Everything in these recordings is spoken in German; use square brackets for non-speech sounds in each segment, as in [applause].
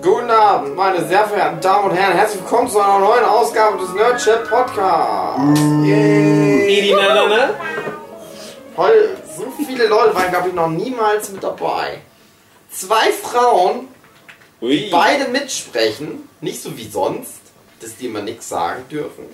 Guten Abend, meine sehr verehrten Damen und Herren. Herzlich willkommen zu einer neuen Ausgabe des Nerdchat Podcasts. Na, na. Heute so viele Leute waren, glaube ich, noch niemals mit dabei. Zwei Frauen, Ui. beide mitsprechen, nicht so wie sonst, dass die immer nichts sagen dürfen.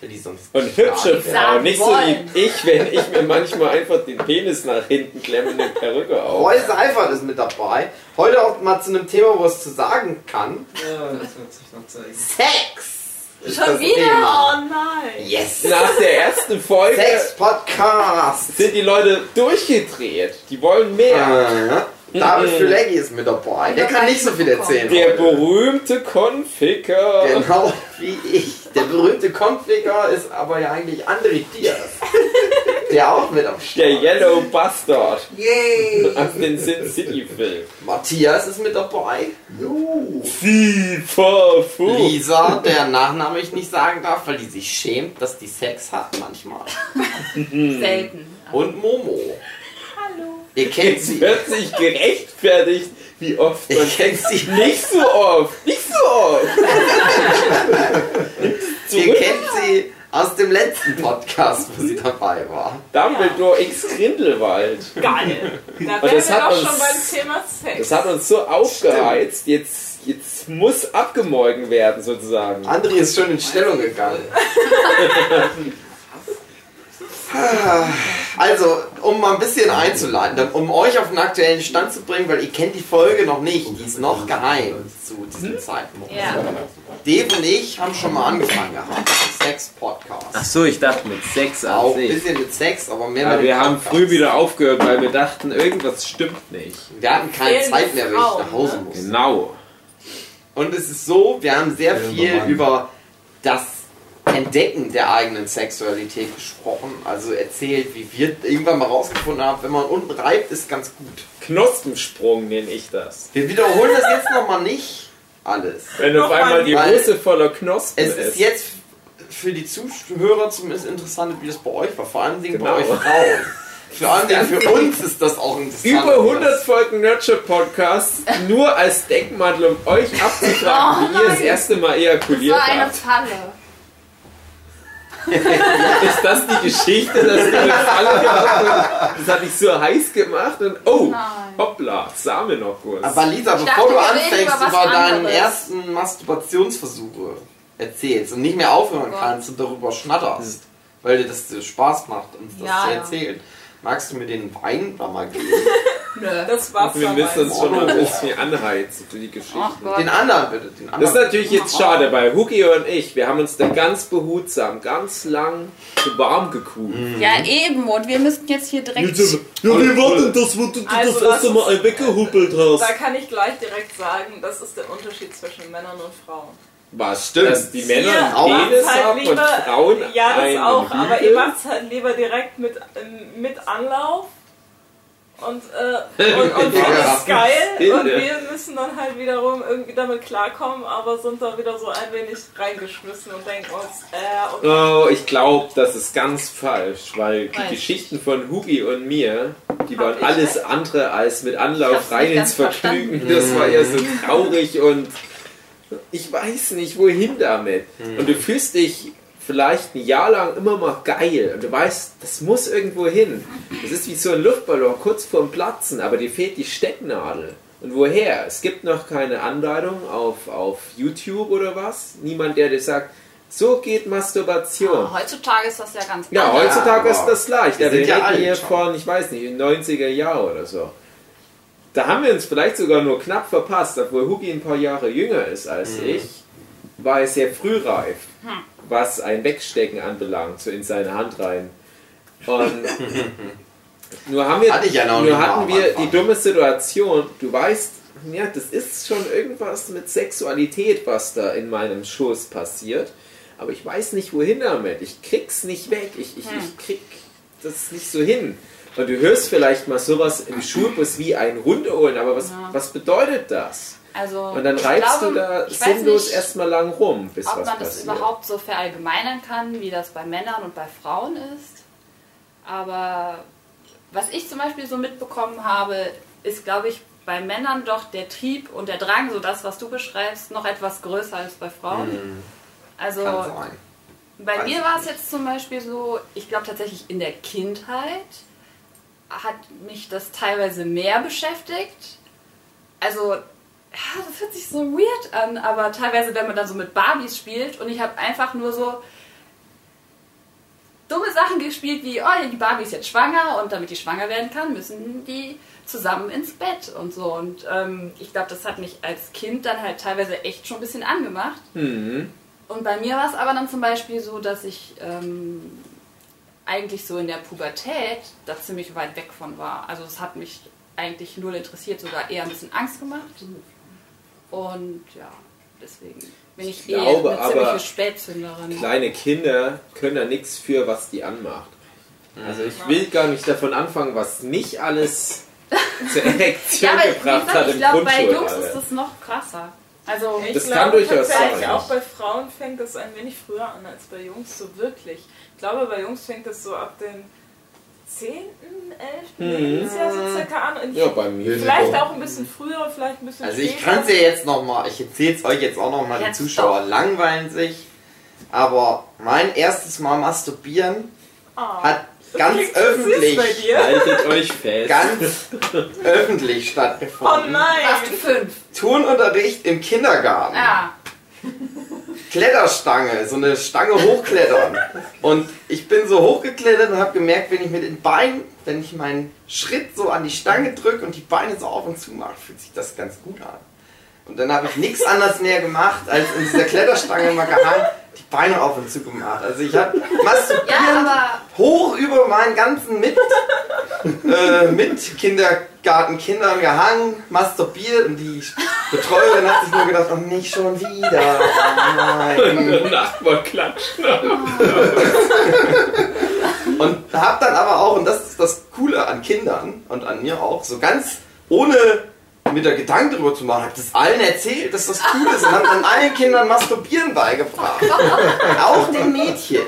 Die sonst Und hübsche. Frau, nicht so wie ich, wenn ich mir manchmal einfach den Penis nach hinten klemme und eine Perücke auf. Roy Seifert ist mit dabei. Heute auch mal zu einem Thema, wo es zu sagen kann. Ja, das wird sich noch zeigen. Sex! Schon wieder? Thema. Oh nein. Yes! Nach der ersten Folge Sex Podcast! sind die Leute durchgedreht. Die wollen mehr. Äh, David Füleggi ist mit dabei. Der kann nicht so viel erzählen. Der heute. berühmte Konfiker. Genau wie ich. Der berühmte Konfliger ist aber ja eigentlich André Diaz. [laughs] Der auch mit am Der Start. Yellow Bastard Yay! [laughs] aus dem Sin City Film. Matthias ist mit dabei. FIFA Fu. Lisa, deren Nachname ich nicht sagen darf, weil die sich schämt, dass die Sex hat manchmal. [laughs] Selten. Und Momo. Hallo. Ihr kennt sie. wird sich gerechtfertigt, wie oft Ihr man kennt sie. Nicht so oft, nicht so oft. [laughs] Ihr kennt sie aus dem letzten Podcast, wo sie dabei war. Dumbledore X Grindelwald. Geil. Da wären das wir hat doch uns- schon beim Thema Sex. Das hat uns so aufgereizt, jetzt, jetzt muss abgemorgen werden sozusagen. André ist schon in Stellung gegangen. [laughs] Also, um mal ein bisschen einzuleiten, um euch auf den aktuellen Stand zu bringen, weil ihr kennt die Folge noch nicht, die ist noch geheim zu diesem Zeitpunkt. Ja. Dave und ich haben schon mal angefangen gehabt, Sex-Podcast. Ach so, ich dachte mit Sex Auch ein bisschen mit Sex, aber mehr Aber mit wir dem haben Podcast. früh wieder aufgehört, weil wir dachten, irgendwas stimmt nicht. Wir hatten keine Fehlende Zeit mehr, weil ich nach Hause ne? musste. Genau. Und es ist so, wir haben sehr viel über das Entdecken der eigenen Sexualität gesprochen. Also erzählt, wie wir irgendwann mal rausgefunden haben, wenn man unten reibt, ist ganz gut. Knospensprung nenne ich das. Wir wiederholen das jetzt nochmal nicht alles. Wenn auf einmal mal, die Hose voller Knospen Es ist jetzt für die Zuhörer zumindest interessant, wie das bei euch war. Vor allem Genau. bei euch Frauen. [laughs] Vor allem für uns ist das auch interessant. Über 100 Folgen Nurture Podcast nur als Deckmantel, um euch abzufragen, [laughs] Oh wie ihr das erste Mal Das ejakuliert war eine habt. Falle. [laughs] Ist das die Geschichte, dass du eine Falle gehabt hast? Das hat dich so heiß gemacht und oh, Nein. hoppla, Same noch kurz. Aber Lisa, Ich bevor dachte, du anfängst, über über deinen ersten Masturbationsversuche erzählst und nicht mehr aufhören Oh kannst und darüber schnatterst, weil dir das so Spaß macht, uns das Ja, zu ja. erzählen, magst du mir den Wein da mal geben? [laughs] Nö. Das Wasser. wir müssen uns schon Mono. ein bisschen anheizen für die Geschichte. Den anderen bitte, den Das anderen. ist natürlich jetzt schade, weil Huki und ich, wir haben uns da ganz behutsam, ganz lang zu warm gekuht. Ja, eben. Und wir müssten jetzt hier direkt. Ja, wie war denn das, wo du Also das erste Mal weggehupelt Da hast? kann ich gleich direkt sagen, das ist der Unterschied zwischen Männern und Frauen. Was? Stimmt. Dass die Männer Ihr einen Penis halt haben und lieber- Frauen Ja, das auch, aber ihr macht es halt lieber direkt mit, ähm, mit Anlauf. Und, äh, und, und Ja. [laughs] das ist geil. Und wir müssen dann halt wiederum irgendwie damit klarkommen, aber sind da wieder so ein wenig reingeschmissen und denken uns, äh, und Oh, ich glaube, das ist ganz falsch, weil die Falsch. Geschichten von Hugi und mir, die waren ich alles recht? andere als mit Anlauf rein ins Vergnügen. Das war eher so traurig und ich weiß nicht, wohin damit. Und du fühlst dich vielleicht ein Jahr lang immer mal geil und du weißt, das muss irgendwo hin. Das ist wie so ein Luftballon kurz vorm Platzen, aber dir fehlt die Stecknadel. Und woher? Es gibt noch keine Anleitung auf, auf YouTube oder was. Niemand, der dir sagt, so geht Masturbation. Ah, heutzutage ist das ja ganz Ja, anders. heutzutage aber ist das leicht. wir Ja, wir sind ja reden alt hier schon. von, ich weiß nicht, in den 90er Jahren oder so. Da haben wir uns vielleicht sogar nur knapp verpasst, obwohl Hugi ein paar Jahre jünger ist als Mhm. ich, war er sehr frühreif. Was ein Wegstecken anbelangt, so in seine Hand rein. Und [laughs] nur haben wir, Hatte ich ja nur hatten wir die dumme Situation, du weißt, ja, das ist schon irgendwas mit Sexualität, was da in meinem Schoß passiert. Aber ich weiß nicht, wohin damit. Ich krieg's nicht weg. Ich, ich, ich krieg das nicht so hin. Und du hörst vielleicht mal sowas im Schulbus wie ein Hund holen, aber was, Ja. was bedeutet das? Also, Und dann reibst glaube, du da sinnlos nicht, erstmal lang rum, bis ob was man das passiert. überhaupt so verallgemeinern kann, wie das bei Männern und bei Frauen ist. Aber was ich zum Beispiel so mitbekommen habe, ist, glaube ich, bei Männern doch der Trieb und der Drang, so das, was du beschreibst, noch etwas größer als bei Frauen. Hm, Also kann sein. bei Weiß mir war es jetzt zum Beispiel so, ich glaube tatsächlich in der Kindheit hat mich das teilweise mehr beschäftigt. Also, ja, das hört sich so weird an, aber teilweise, wenn man dann so mit Barbies spielt und ich habe einfach nur so dumme Sachen gespielt wie, oh, die Barbie ist jetzt schwanger und damit die schwanger werden kann, müssen die zusammen ins Bett und so. Und ähm, ich glaube, das hat mich als Kind dann halt teilweise echt schon ein bisschen angemacht. Mhm. Und bei mir war es aber dann zum Beispiel so, dass ich ähm, eigentlich so in der Pubertät da ziemlich weit weg von war. Also es hat mich eigentlich null interessiert, sogar eher ein bisschen Angst gemacht. Und ja, deswegen bin ich, Ich glaube eine ziemliche aber, Spätzünderin. Kleine Kinder können da nichts für, was die anmacht. Also ich will gar nicht davon anfangen, was mich alles [laughs] zur Erektion Ja, aber gebracht gesagt, hat ich im glaube, bei Jungs Grundschulalter. ist das noch krasser. Also, Ich Das glaube kann durchaus sein. auch bei Frauen fängt es ein wenig früher an als bei Jungs, so wirklich. Ich glaube, bei Jungs fängt es so ab dem 10., 11. Mhm. Lebensjahr so circa an. Und Ja, bei mir. vielleicht auch ein bisschen früher, vielleicht ein bisschen Also ich kann es ja jetzt nochmal, ich erzähle es euch jetzt auch nochmal, die Zuschauer doch. langweilen sich. Aber mein erstes Mal masturbieren Ah. hat ganz öffentlich. Haltet euch fest. ganz öffentlich Oh stattgefunden. du nein! fünf? Turnunterricht im Kindergarten. Ja. [laughs] Kletterstange, so eine Stange hochklettern. Und ich bin so hochgeklettert und habe gemerkt, wenn ich mit den Beinen, wenn ich meinen Schritt so an die Stange drücke und die Beine so auf und zu mache, fühlt sich das ganz gut an. Und dann habe ich nichts anderes mehr gemacht, als in dieser Kletterstange mal gehangen, die Beine auf und zu gemacht. Also ich habe Ja, masturbieren aber hoch über meinen ganzen mit, äh, mit Kindergartenkindern gehangen, masturbiert und die Betreuerin hat sich nur gedacht, oh nicht schon wieder. Oh nein. Der Nachbar klatscht. [laughs] Und hab dann aber auch, und das ist das Coole an Kindern und an mir auch, so ganz ohne mir da Gedanken drüber zu machen, hab das allen erzählt, dass das cool ist und hab dann allen Kindern Masturbieren beigebracht. auch den Mädchen.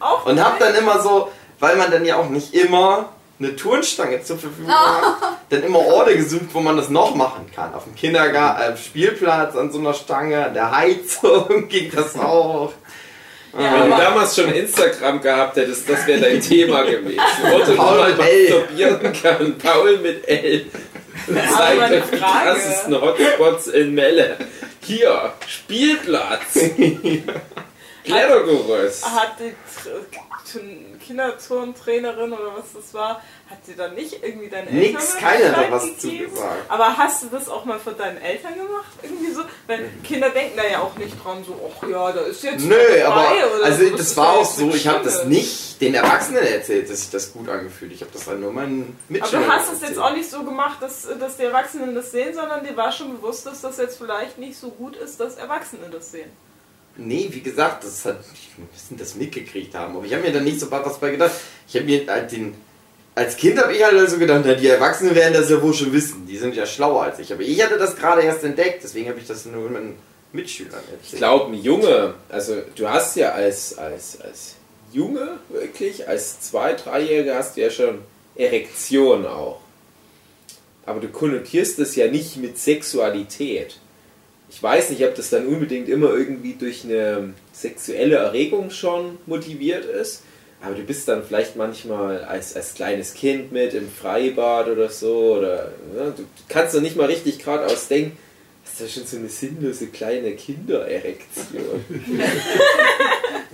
Auch Und hab dann immer so, weil man dann ja auch nicht immer eine Turnstange zur Verfügung hat, dann immer Orte gesucht, wo man das noch machen kann. Auf dem Kindergarten, äh, Spielplatz, an so einer Stange, an der Heizung [laughs] ging das auch. Ja, Wenn du damals schon Instagram gehabt hättest, das wäre dein Thema gewesen. Otto Paul mit L. masturbieren kann. Paul mit L. Zeigt euch die krassesten Hotspots in Melle. Hier, Spielplatz. [laughs] Klettergerüst. Hat die Kinderturntrainerin oder was das war, hat dir dann nicht irgendwie deine Eltern Nix, keiner hat da was gegeben? zugesagt. Aber hast du das auch mal von deinen Eltern gemacht? Irgendwie so? Weil Kinder denken da ja auch nicht dran, so, ach ja, da ist jetzt Nö, dabei aber oder also so. das ist war auch so, ich habe das nicht den Erwachsenen erzählt, dass sich das gut angefühlt. Ich habe das halt nur meinen Aber Mitschülern du hast es jetzt auch nicht so gemacht, dass, dass die Erwachsenen das sehen, sondern dir war schon bewusst, dass das jetzt vielleicht nicht so gut ist, dass Erwachsene das sehen. Nee, wie gesagt, das hat ich bisschen das mitgekriegt haben. Aber ich habe mir dann nicht so was bei gedacht. Ich habe mir halt den. Als Kind habe ich halt so gedacht, na, die Erwachsenen werden das ja wohl schon wissen. Die sind ja schlauer als ich. Aber ich hatte das gerade erst entdeckt, deswegen habe ich das nur meinen Mitschülern erzählt. Ich glaube, ein Junge, also du hast ja als, als, als Junge wirklich, als Zwei-, Dreijähriger hast du ja schon Erektion auch. Aber du konnotierst das ja nicht mit Sexualität. Ich weiß nicht, ob das dann unbedingt immer irgendwie durch eine sexuelle Erregung schon motiviert ist. Aber du bist dann vielleicht manchmal als, als kleines Kind mit im Freibad oder so. Oder ne, du kannst doch nicht mal richtig geradeaus denken, das ist ja schon so eine sinnlose kleine Kindererektion. [laughs]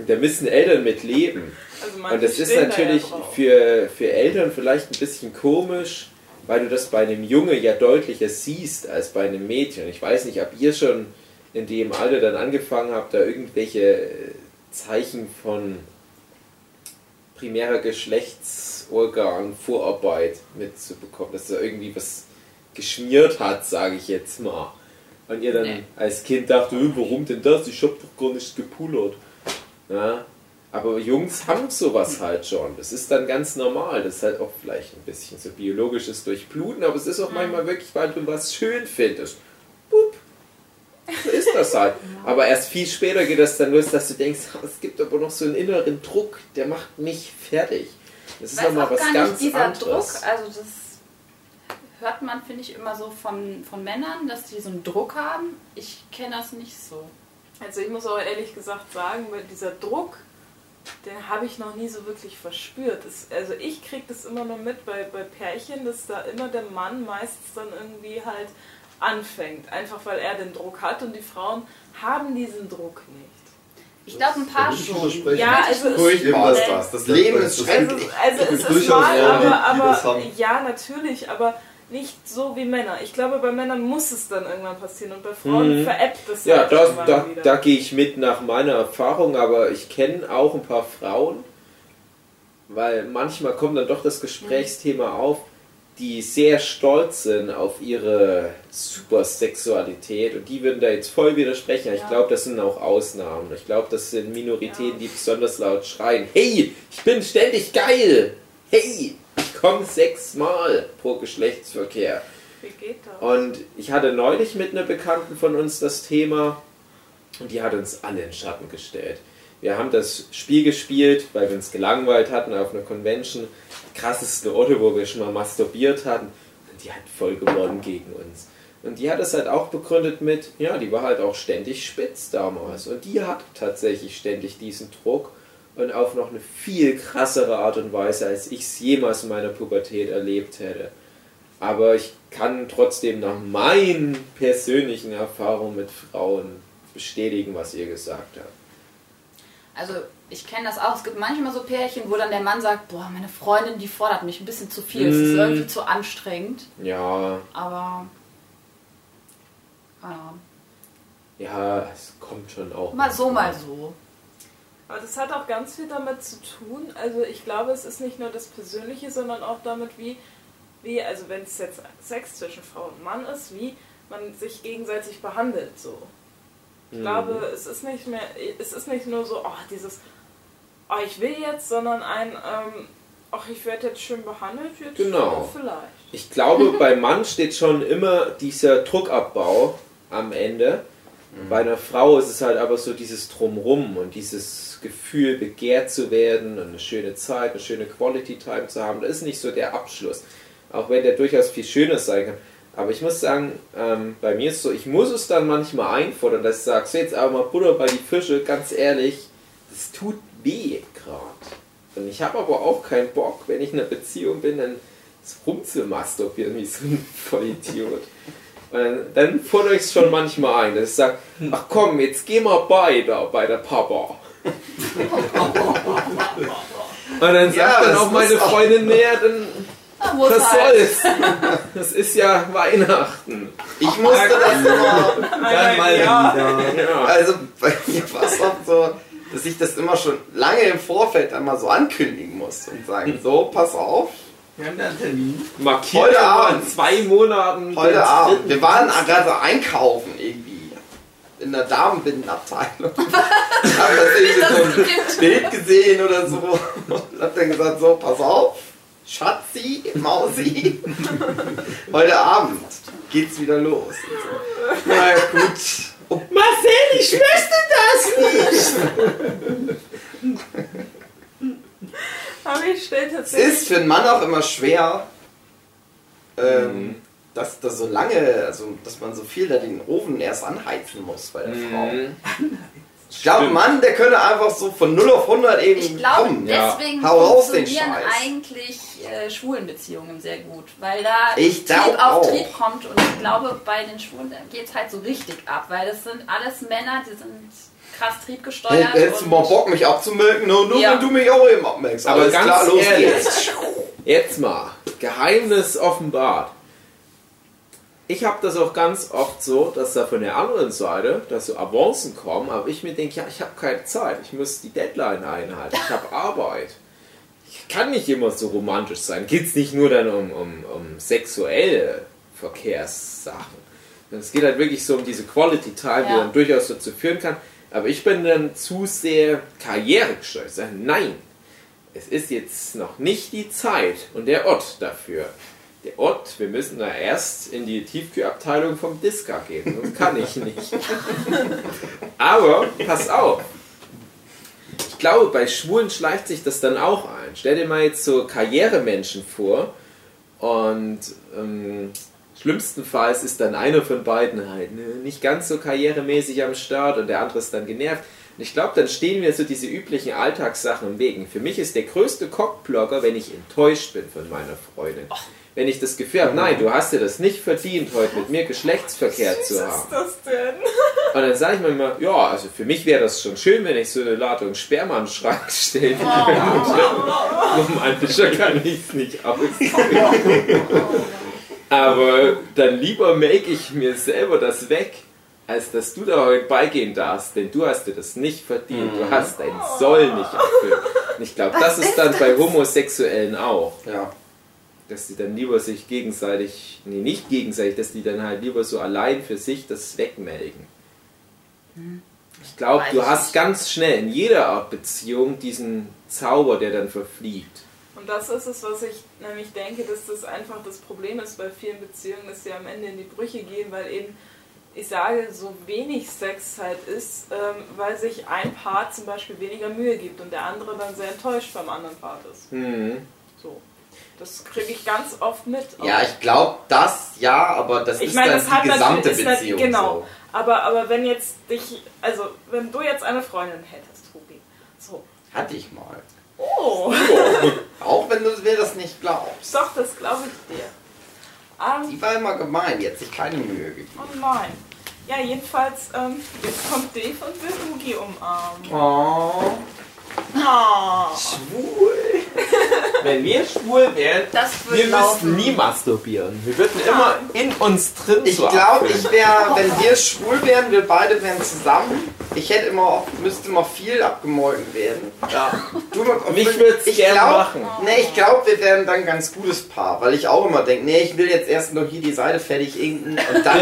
Da müssen Eltern mit leben. Also Und das ist stehen da natürlich ja für, für Eltern vielleicht ein bisschen komisch, weil du das bei einem Junge ja deutlicher siehst als bei einem Mädchen. Ich weiß nicht, ob ihr schon in dem Alter dann angefangen habt, da irgendwelche äh, Zeichen von primärer Geschlechtsorgan Vorarbeit mitzubekommen, dass da irgendwie was geschmiert hat, sage ich jetzt mal. Und ihr dann Nee. als Kind dachte, "Äh, warum denn das? Ich hab doch gar nicht gepullert. Ja, aber Jungs haben sowas halt schon. Das ist dann ganz normal. Das ist halt auch vielleicht ein bisschen so biologisches Durchbluten, aber es ist auch manchmal wirklich, weil du was schön findest. Bup. So ist das halt. [laughs] Aber erst viel später geht das dann los, dass du denkst, "Ah, es gibt aber noch so einen inneren Druck, der macht mich fertig. Das ist nochmal was gar ganz nicht, dieser anderes. Druck, also das hört man, finde ich, immer so von, von Männern, dass die so einen Druck haben. Ich kenne das nicht so. Also ich muss auch ehrlich gesagt sagen, weil dieser Druck, den habe ich noch nie so wirklich verspürt. Das, also ich kriege das immer nur mit bei, bei Pärchen, dass da immer der Mann meistens dann irgendwie halt anfängt. Einfach weil er den Druck hat und die Frauen haben diesen Druck nicht. Ich glaube, ein paar schon. Ja, also es, Furchtbar ist Nee. das. Das Leben ist also, schrecklich. also Es es ist mal, aber, das aber ja, natürlich, aber nicht so wie Männer. Ich glaube, bei Männern muss es dann irgendwann passieren und bei Frauen Mhm. veräppt es Ja, halt da, irgendwann da, wieder. da gehe ich mit nach meiner Erfahrung, aber ich kenne auch ein paar Frauen, weil manchmal kommt dann doch das Gesprächsthema auf, die sehr stolz sind auf ihre Supersexualität und die würden da jetzt voll widersprechen. Ich Ja. glaube, das sind auch Ausnahmen. Ich glaube, das sind Minoritäten, die besonders laut schreien. Hey, ich bin ständig geil! Hey, ich komme sechsmal pro Geschlechtsverkehr. Wie geht das? Und ich hatte neulich mit einer Bekannten von uns das Thema und die hat uns alle in Schatten gestellt. Wir haben das Spiel gespielt, weil wir uns gelangweilt hatten auf einer Convention. Krasseste Orte, wo wir schon mal masturbiert hatten. Und die hat voll gewonnen gegen uns. Und die hat es halt auch begründet mit, ja, die war halt auch ständig spitz damals. Und die hat tatsächlich ständig diesen Druck und auf noch eine viel krassere Art und Weise, als ich es jemals in meiner Pubertät erlebt hätte. Aber ich kann trotzdem nach meinen persönlichen Erfahrungen mit Frauen bestätigen, was ihr gesagt habt. Also ich kenne das auch. Es gibt manchmal so Pärchen, wo dann der Mann sagt, boah, meine Freundin, die fordert mich ein bisschen zu viel. Es ist Mm. irgendwie zu anstrengend. Ja, Aber ja, ja, es kommt schon auch. mal so, mal so. Aber das hat auch ganz viel damit zu tun. Also ich glaube, es ist nicht nur das Persönliche, sondern auch damit, wie, wie also wenn es jetzt Sex zwischen Frau und Mann ist, wie man sich gegenseitig behandelt so. Ich Mhm. glaube, es ist nicht mehr, es ist nicht nur so, oh, dieses, oh, ich will jetzt, sondern ein, ähm, ach, ich werde jetzt schön behandelt, jetzt Genau. vielleicht. Ich glaube, [laughs] beim Mann steht schon immer dieser Druckabbau am Ende. Bei einer Frau ist es halt aber so dieses Drumrum und dieses Gefühl, begehrt zu werden und eine schöne Zeit, eine schöne Quality Time zu haben. Das ist nicht so der Abschluss. Auch wenn der durchaus viel schöner sein kann. Aber ich muss sagen, ähm, bei mir ist so, ich muss es dann manchmal einfordern, dass ich sage, so jetzt aber mal Butter bei die Fische, ganz ehrlich, das tut weh gerade. Und ich habe aber auch keinen Bock, wenn ich in einer Beziehung bin, dann rumzumasturbieren wie so ein Vollidiot. Und dann, fordere ich es schon manchmal ein, dass ich sage, ach komm, jetzt geh mal bei da, bei der Papa. Und dann sagt Ja, dann auch meine auch- Freundin näher, dann was halt. soll's. Das ist ja Weihnachten. Ich musste das immer. Dann mal Ja. wieder. Also bei mir war es oft so, dass ich das immer schon lange im Vorfeld einmal so ankündigen muss und sagen, so, pass auf, Wir haben da einen Termin. Markiert Heute Abend. in zwei Monaten. heute Abend. Wir waren gerade einkaufen irgendwie. In der Damenbindenabteilung. [laughs] hab das irgendwie so ein Bild gesehen oder so. Und hab dann gesagt, so, pass auf, Schatzi, Mausi. Heute Abend geht's wieder los. Und so. Na gut. Oh, Marcel, ich möchte das nicht! Aber ich stelle Es tatsächlich. ist für einen Mann auch immer schwer, ähm, Mhm. Dass das so lange, also dass man so viel da den Ofen erst anheizen muss bei der Frau. Mhm. Ich glaube, ein Stimmt. Mann, der könnte einfach so von 0 auf 100 eben Ich glaube, kommen. ja. deswegen Hau raus den funktionieren Scheiß. eigentlich äh, schwulen Beziehungen sehr gut, weil da Ich Trieb glaub auf auch. Trieb kommt und ich glaube, bei den Schwulen geht es halt so richtig ab, weil das sind alles Männer, die sind krass triebgesteuert. Hätt- Hättest du mal Bock, mich abzumelken? Nur, nur Ja. wenn du mich auch eben abmelkst. Aber Alles ganz klar, los ehrlich. geht's. Jetzt mal, Geheimnis offenbart. Ich habe das auch ganz oft so, dass da von der anderen Seite, dass so Avancen kommen, aber ich mir denke, ja, ich habe keine Zeit, ich muss die Deadline einhalten, ich habe Arbeit. Ich kann nicht immer so romantisch sein. Geht es nicht nur dann um, um, um sexuelle Verkehrssachen. Es geht halt wirklich so um diese Quality Time, die Ja. dann durchaus dazu führen kann. Aber ich bin dann zu sehr karrieregesteuert. Ich sage, nein, es ist jetzt noch nicht die Zeit und der Ort dafür. Der Ort, wir müssen da erst in die Tiefkühlabteilung vom Diska gehen. Das kann ich nicht. Aber, pass auf. Ich glaube, bei Schwulen schleicht sich das dann auch ein. Stell dir mal jetzt so Karrieremenschen vor, Und ähm, schlimmstenfalls ist dann einer von beiden halt ne, nicht ganz so karrieremäßig am Start und der andere ist dann genervt. Und ich glaube, dann stehen mir so diese üblichen Alltagssachen im Wegen. Für mich ist der größte Cockblocker, wenn ich enttäuscht bin von meiner Freundin. Wenn ich das Gefühl habe, nein, du hast dir das nicht verdient, heute mit mir Geschlechtsverkehr zu ist haben. das denn? [laughs] Und dann sage ich mir immer, ja, also für mich wäre das schon schön, wenn ich so eine Ladung Sperma in den Schrank [laughs] stellen könnte. [laughs] Romantischer kann ich es nicht ausdrücken. Aber dann lieber make ich mir selber das weg, als dass du da heute beigehen darfst, denn du hast dir das nicht verdient. Du hast dein Soll nicht erfüllt. Und ich glaube, das ist dann bei Homosexuellen auch Ja. Dass die dann lieber sich gegenseitig, nee, nicht gegenseitig, dass die dann halt lieber so allein für sich das wegmelden. Ich glaube, du hast ganz schnell in jeder Art Beziehung diesen Zauber, der dann verfliegt. Und das ist es, was ich nämlich denke, dass das einfach das Problem ist bei vielen Beziehungen, dass sie am Ende in die Brüche gehen, weil eben, ich sage, so wenig Sex halt ist, ähm, weil sich ein Part zum Beispiel weniger Mühe gibt und der andere dann sehr enttäuscht beim anderen Part ist. Mhm. So. Das kriege ich ganz oft mit. Ja, ich glaube das ja, aber das Ich ist meine, dann das die gesamte ist nat- Beziehung. genau. Aber, aber wenn jetzt dich, also wenn du jetzt eine Freundin hättest, Tobi, so. So. Hatte ich mal. Oh, Auch wenn du mir das nicht glaubst. doch, das glaube ich dir. Ähm, Die war immer gemein, die hat sich keine Mühe gegeben. Oh nein. Ja, jedenfalls, ähm, jetzt kommt Dave und will Ugi umarmen. Oh, Oh. schwul. Wenn wir schwul wären, wir laufen. müssten nie masturbieren. Wir würden immer in uns drin Ich so glaube, ich wäre, wenn wir schwul wären, wir beide wären zusammen. Ich hätte immer, müsste immer viel abgemolken werden. Ja. Du, Mich würd's ich gern glaub- machen. Nee, ich glaube, wir wären dann ein ganz gutes Paar, weil ich auch immer denke, nee, ich will jetzt erst noch hier die Seite fertig inken und dann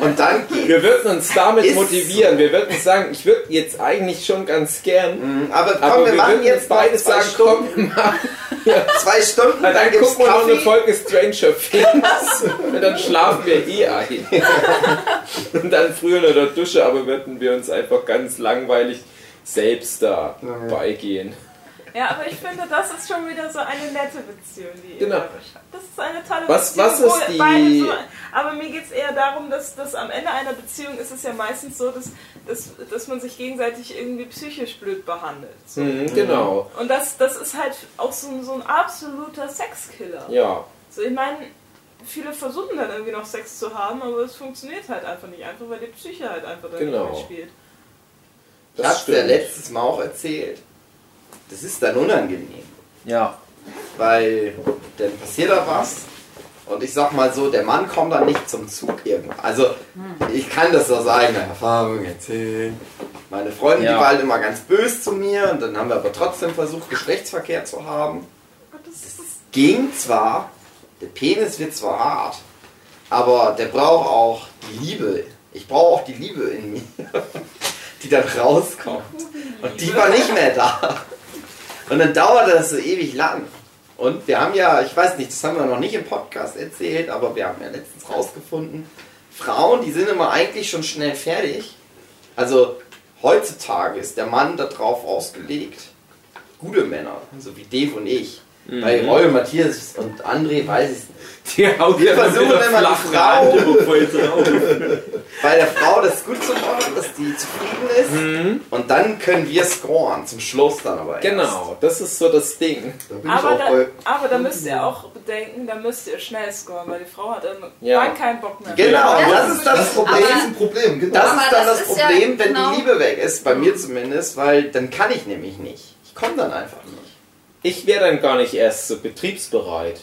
und dann geht's. Wir würden uns damit Ist motivieren. Wir würden sagen, ich würde jetzt eigentlich schon ganz gern. Mhm, Aber komm, Aber wir, wir machen jetzt beide beide zwei sagen, Stunden, komm, mach. [laughs] zwei Stunden, dann, dann gucken wir noch eine. Folge Stranger Things und dann schlafen wir eh ein. Und dann früher in der Dusche, aber würden wir uns einfach ganz langweilig selbst da Ja. beigehen. Ja, aber ich finde, das ist schon wieder so eine nette Beziehung, die ihr Genau. beschreibt. Das ist eine tolle Was- Beziehung. was ist die- So, aber mir geht es eher darum, dass, dass am Ende einer Beziehung ist es ja meistens so, dass, dass, dass man sich gegenseitig irgendwie psychisch blöd behandelt. So. Mhm, genau. Und das, das ist halt auch so, ein- so ein absoluter Sexkiller. Ja. So, ich meine, viele versuchen dann irgendwie noch Sex zu haben, aber es funktioniert halt einfach nicht. Einfach weil die Psyche halt einfach da Genau. nicht mitspielt. Ich Das hab's ja letztes Mal auch erzählt. Das ist dann unangenehm. Ja. weil dann passiert da was und ich sag mal so, der Mann kommt dann nicht zum Zug irgendwann. Also ich kann das aus eigener Erfahrung erzählen. Meine Freundin, Ja. die war halt immer ganz böse zu mir und dann haben wir aber trotzdem versucht, Geschlechtsverkehr zu haben. Das Ging zwar, der Penis wird zwar hart, aber der braucht auch die Liebe. Ich brauche auch die Liebe in mir, [laughs] die dann rauskommt. Und die war nicht mehr da. Und dann dauerte das so ewig lang. Und wir haben ja, ich weiß nicht, das haben wir noch nicht im Podcast erzählt, aber wir haben ja letztens rausgefunden, Frauen, die sind immer eigentlich schon schnell fertig. Also heutzutage ist der Mann darauf ausgelegt, gute Männer, so wie Dave und ich. Bei Roy, Matthias und André weiß ich es [laughs] nicht. Die haut Wir ja versuchen immer die Frau-. [laughs] Bei der Frau das gut zu machen, dass die zufrieden ist. Und dann können wir scoren, zum Schluss dann aber erst. Genau, das ist so das Ding. Da bin Aber ich auch da, aber da müsst ihr auch bedenken, da müsst ihr schnell scoren, weil die Frau hat dann Ja. ja. keinen Bock mehr. Genau, Ja, das das ist das Das Problem Problem. ist ein Problem, genau. Das ist dann das das ist ja Problem, wenn genau- die Liebe weg ist, bei mir zumindest, weil dann kann ich nämlich nicht. Ich komme dann einfach nicht. Ich wäre dann gar nicht erst so betriebsbereit.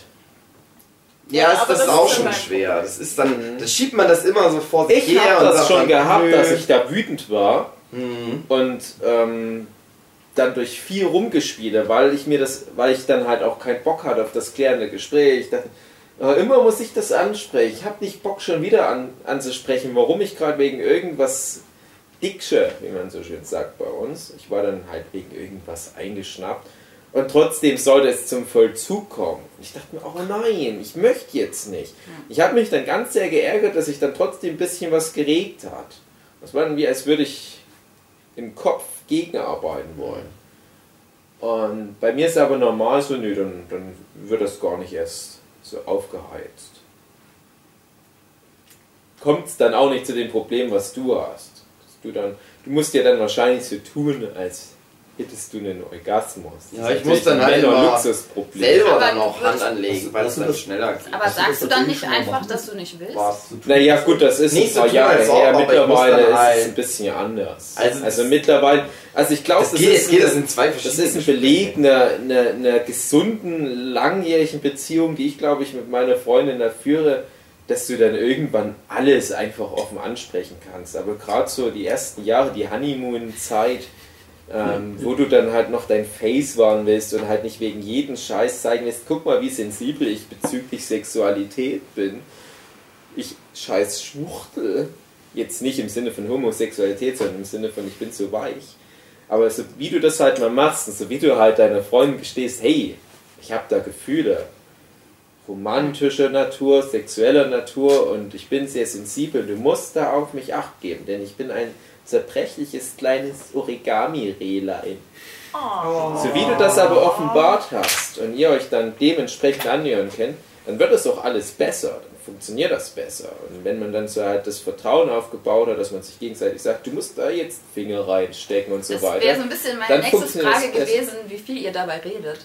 Ja, ist aber das, das ist auch ja schon dein schwer. Das ist dann, da schiebt man das immer so vor sich Ich her habe und das schon dann, gehabt, nö. dass ich da wütend war Mhm. und ähm, dann durch viel rumgespiele, weil ich mir das, weil ich dann halt auch keinen Bock hatte auf das klärende Gespräch. Ich dachte, äh, immer muss ich das ansprechen. Ich habe nicht Bock schon wieder an, anzusprechen, warum ich gerade wegen irgendwas dicksche, wie man so schön sagt bei uns. Ich war dann halt wegen irgendwas eingeschnappt. Und trotzdem sollte es zum Vollzug kommen. Ich dachte mir, oh nein, ich möchte jetzt nicht. Ich habe mich dann ganz sehr geärgert, dass sich dann trotzdem ein bisschen was geregt hat. Das war dann wie, als würde ich im Kopf gegenarbeiten wollen. Und bei mir ist aber normal so, nö, dann, dann wird das gar nicht erst so aufgeheizt. Kommt es dann auch nicht zu dem Problem, was du hast. Du, dann, du musst ja dann wahrscheinlich so tun, als hättest du einen Orgasmus. Ja, ich muss dann halt ein immer Luxusproblem. Selber dann auch Hand anlegen, weil es das- dann schneller geht. Aber sagst du dann nicht einfach, machen. dass du nicht willst? Was? Naja, gut, das ist Nicht ein so paar tun, Jahre her. Mittlerweile ist halt- es ein bisschen anders. Also- Also, mittlerweile, also ich glaube, Das das, geht, ist geht das zwei Das ist ein Beleg einer, einer, einer gesunden, langjährigen Beziehung, die ich glaube ich mit meiner Freundin da führe, dass du dann irgendwann alles einfach offen ansprechen kannst. Aber gerade so die ersten Jahre, die Honeymoon-Zeit, ähm, wo du dann halt noch dein Face wahren willst und halt nicht wegen jedem Scheiß zeigen willst, guck mal, wie sensibel ich bezüglich Sexualität bin. Ich scheiß Schwuchtel. Jetzt nicht im Sinne von Homosexualität, sondern im Sinne von ich bin so weich. Aber so wie du das halt mal machst und so wie du halt deiner Freundin gestehst, hey, ich habe da Gefühle, romantischer Natur, sexueller Natur und ich bin sehr sensibel, du musst da auf mich acht geben, denn ich bin ein zerbrechliches kleines Origami-Rehlein. So wie du das aber offenbart hast und ihr euch dann dementsprechend annähern könnt, dann wird es auch alles besser, dann funktioniert das besser. Und wenn man dann so halt das Vertrauen aufgebaut hat, dass man sich gegenseitig sagt, du musst da jetzt Finger reinstecken und so Das wäre so weiter. ein bisschen meine nächste Frage gewesen, wie viel ihr dabei redet.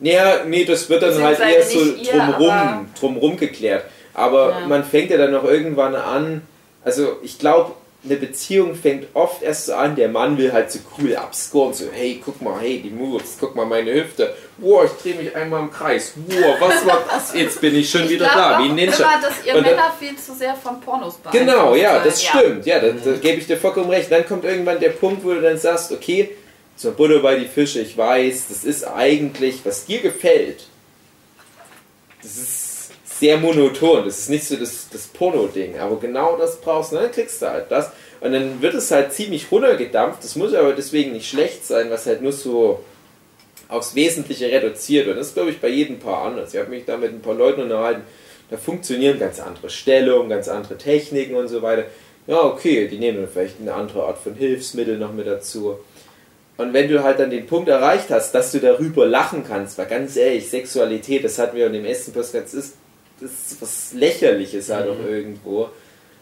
Ja, nee, das wird dann halt eher so ihr, aber- drumrum, drumrum geklärt. Aber Ja. man fängt ja dann noch irgendwann an, also ich glaube, eine Beziehung fängt oft erst so an, der Mann will halt so cool abscoren, so hey, guck mal, hey, die Moves, guck mal meine Hüfte, wow, ich drehe mich einmal im Kreis, wow, was war das? [laughs] Jetzt bin ich schon Ich wieder da, wie ein Ninja. immer, dass ihr Und dann- Männer viel zu sehr von Pornos Genau, ja, seid. das stimmt. Ja, da, da gebe ich dir vollkommen recht. Dann kommt irgendwann der Punkt, wo du dann sagst, okay, zur Butter bei die Fische, ich weiß, das ist eigentlich, was dir gefällt. Das ist sehr monoton, das ist nicht so das, das Porno-Ding, aber genau das brauchst du, dann kriegst du halt das. Und dann wird es halt ziemlich runtergedampft, das muss aber deswegen nicht schlecht sein, was halt nur so aufs Wesentliche reduziert. Und das ist, glaube ich, bei jedem Paar anders. Ich habe mich da mit ein paar Leuten unterhalten, da funktionieren ganz andere Stellungen, ganz andere Techniken und so weiter. Ja, okay, die nehmen dann vielleicht eine andere Art von Hilfsmittel noch mit dazu. Und wenn du halt dann den Punkt erreicht hast, dass du darüber lachen kannst, weil ganz ehrlich, Sexualität, das hatten wir in dem ersten Podcast, ist, das ist was Lächerliches halt auch irgendwo.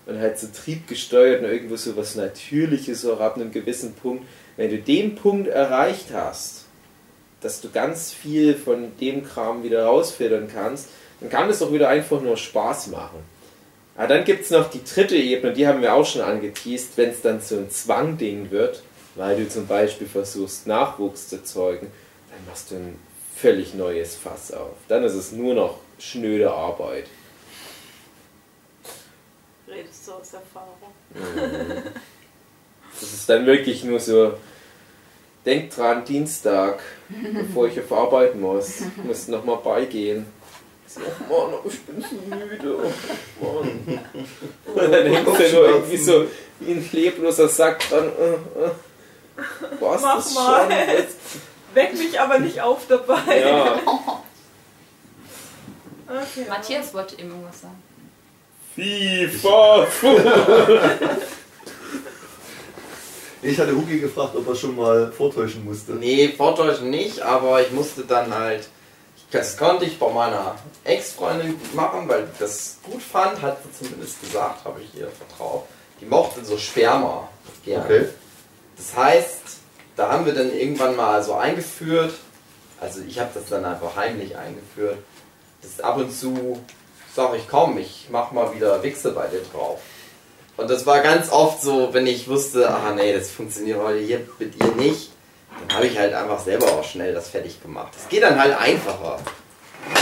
Und halt so triebgesteuert und irgendwo so was Natürliches auch ab einem gewissen Punkt. Wenn du den Punkt erreicht hast, dass du ganz viel von dem Kram wieder rausfiltern kannst, dann kann es auch wieder einfach nur Spaß machen. Aber dann gibt es noch die dritte Ebene, die haben wir auch schon angeteased, wenn es dann so ein Zwangding wird, weil du zum Beispiel versuchst, Nachwuchs zu zeugen, dann machst du ein völlig neues Fass auf. Dann ist es nur noch schnöde Arbeit. Redest du aus Erfahrung? Das ist dann wirklich nur so, denk dran, Dienstag, bevor ich auf arbeiten muss, ich muss nochmal beigehen. So, oh Mann, aber ich bin so müde. Oh Mann. Und dann hängst du nur irgendwie so wie ein lebloser Sack dran. Äh, äh. Was Mach das mal. schon? Weck mich aber nicht auf dabei. Ja, [laughs] Okay. Matthias wollte eben irgendwas sagen. FIFA. [laughs] Ich hatte Hugi gefragt, ob er schon mal vortäuschen musste. Nee, vortäuschen nicht, aber ich musste dann halt, das konnte ich bei meiner Ex-Freundin machen, weil ich das gut fand, hat sie zumindest gesagt, habe ich ihr vertraut. Die mochte so Sperma gerne. Okay. Das heißt, da haben wir dann irgendwann mal so eingeführt, also ich habe das dann einfach heimlich eingeführt, dass ab und zu sage ich, komm, ich mach mal wieder Wichse bei dir drauf. Und das war ganz oft so, wenn ich wusste, ah nee, das funktioniert heute hier mit ihr nicht, dann habe ich halt einfach selber auch schnell das fertig gemacht. Das geht dann halt einfacher.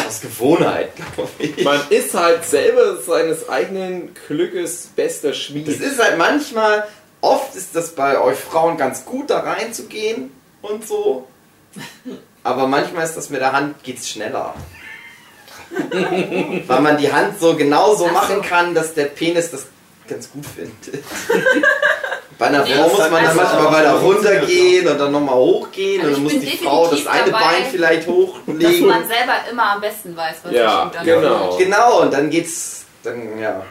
Aus Gewohnheit, [laughs] glaube ich. Man ist halt selber seines eigenen Glückes bester Das Schmied. ist halt manchmal, oft ist das bei euch Frauen ganz gut, da reinzugehen und so. Aber manchmal ist das mit der Hand geht's schneller. Weil man die Hand so genau so Ach so. machen kann, dass der Penis das ganz gut findet. [laughs] Bei einer Frau muss man dann manchmal weiter runtergehen und dann nochmal hochgehen Also und dann muss die Frau das eine dabei, Bein vielleicht Dass hochlegen. man selber immer am besten weiß, was Ja, sich gut genau. Genau, und dann geht's dann ja.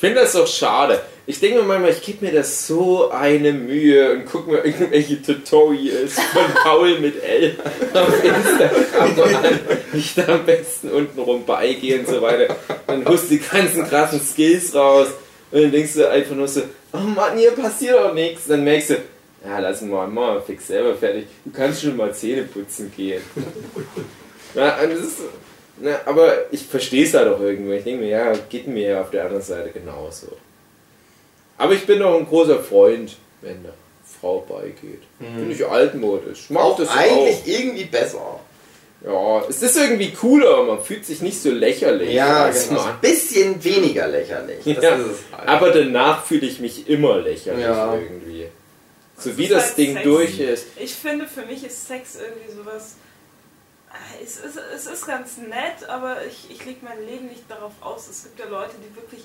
Ich finde das doch schade. Ich denke mir manchmal, ich gebe mir das so eine Mühe und gucke mir irgendwelche Tutorials von [laughs] Paul mit L auf Instagram an, wie ich da am besten unten rum beigehe und so weiter. Dann du die ganzen krassen Skills raus und dann denkst du einfach nur so, oh Mann, hier passiert doch nichts. Dann merkst du, ja, lass mal mal fix selber fertig. Du kannst schon mal Zähne putzen gehen. Ja, und das ist, na, aber ich verstehe es halt auch irgendwie. Ich denke mir, ja, geht mir ja auf der anderen Seite genauso. Aber ich bin doch ein großer Freund, wenn eine Frau beigeht. Bin ich altmodisch. Ich mag Auch das eigentlich auch. irgendwie besser. Ja, es ist irgendwie cooler, man fühlt sich nicht so lächerlich. Ja, als genau. Ein bisschen weniger lächerlich. Das Ja, ist es halt. aber danach fühle ich mich immer lächerlich Ja. irgendwie. So Das wie das halt Ding Sex. durch ist. Ich finde, für mich ist Sex irgendwie sowas. Es ist, es ist ganz nett, aber ich, ich lege mein Leben nicht darauf aus. Es gibt ja Leute, die wirklich,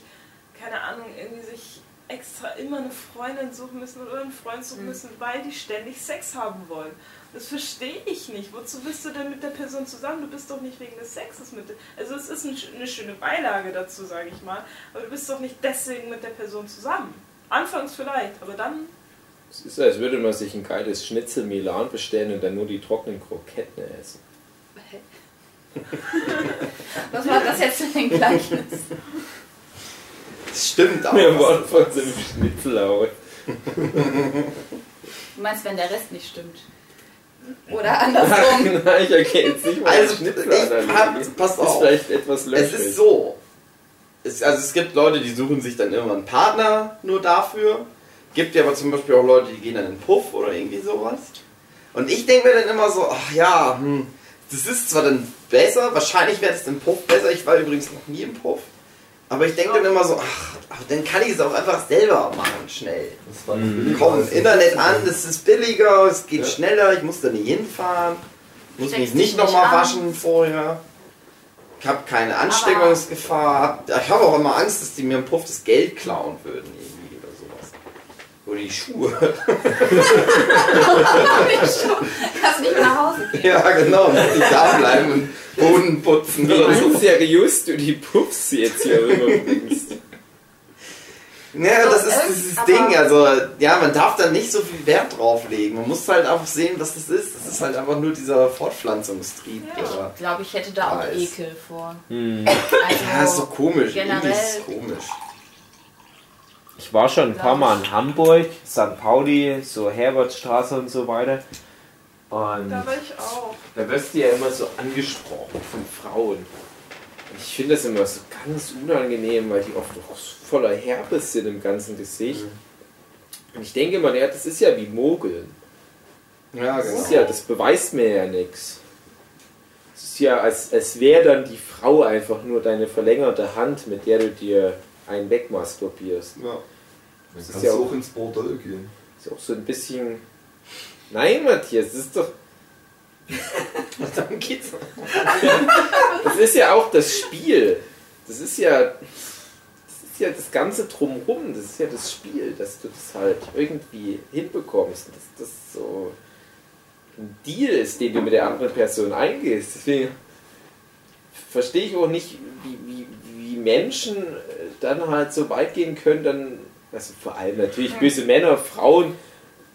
keine Ahnung, irgendwie sich extra immer eine Freundin suchen müssen oder einen Freund suchen müssen, weil die ständig Sex haben wollen. Das verstehe ich nicht. Wozu bist du denn mit der Person zusammen? Du bist doch nicht wegen des Sexes mit der Also es ist ein, eine schöne Beilage dazu, sage ich mal. Aber du bist doch nicht deswegen mit der Person zusammen. Anfangs vielleicht, aber dann Es ist, als würde man sich ein geiles Schnitzel Milan bestellen und dann nur die trockenen Kroketten essen. Was [laughs] war das jetzt für ein Gleichnis? Das stimmt auch. Mir Wort von so einem Schnitzel aus. Du meinst, wenn der Rest nicht stimmt? Oder [laughs] andersrum? Nein, ich erkenne jetzt nicht mal Also, ich hab, pass ist auf. vielleicht etwas Es löchrig. ist so. Es, also es gibt Leute, die suchen sich dann immer einen Partner nur dafür. Gibt ja aber zum Beispiel auch Leute, die gehen dann in den Puff oder irgendwie sowas. Und ich denke mir dann immer so, ach ja, hm, das ist zwar dann besser, wahrscheinlich wäre es im Puff besser. Ich war übrigens noch nie im Puff. Aber ich denke dann immer so, ach, dann kann ich es auch einfach selber machen, schnell. Das war Mhm. Komm, Internet an, das ist billiger, es geht Ja. schneller, ich muss da nicht hinfahren, muss mich nicht nicht nochmal waschen vorher. Ich habe keine Ansteckungsgefahr. Ich habe auch immer Angst, dass die mir im Puff das Geld klauen würden. Oder die Schuhe. [laughs] [laughs] Kannst nicht nach Hause gehen. ja, genau, muss ich da bleiben und Boden putzen oder so. Wie seriös du die Puffs jetzt hier rüberbringst. Ja, das ist Doch, dieses Ding. Also, ja, man darf da nicht so viel Wert drauf legen. Man muss halt einfach sehen, was das ist. Das ist halt einfach nur dieser Fortpflanzungstrieb. Ja. Ich glaube, ich hätte da auch. Ekel vor. Hm. Also, Ja, ist so komisch. generell- ist komisch. Ich war schon ein paar Mal in Hamburg, St. Pauli, so Herbertstraße und so weiter. Und da war ich auch. da wirst du ja immer so angesprochen von Frauen. Und ich finde das immer so ganz unangenehm, weil die oft auch voller Herpes sind im ganzen Gesicht. Und ich denke immer, ja, das ist ja wie Mogeln. Ja, Das genau. ist ja, das beweist mir ja nichts. Es ist ja, als, als wäre dann die Frau einfach nur deine verlängerte Hand, mit der du dir einen wegmasturbierst. Ja. Dann ist kannst ja auch- auch ins Bordell gehen. Ist auch so ein bisschen. Nein, Matthias, das ist doch. [laughs] Dann geht's. Das ist ja auch das Spiel. Das ist ja. Das ist ja das Ganze drumherum. Das ist ja das Spiel, dass du das halt irgendwie hinbekommst. Dass das so ein Deal ist, den du mit der anderen Person eingehst. Deswegen verstehe ich auch nicht, wie, wie, wie Menschen äh, dann halt so weit gehen können, dann, also vor allem natürlich böse Männer, Frauen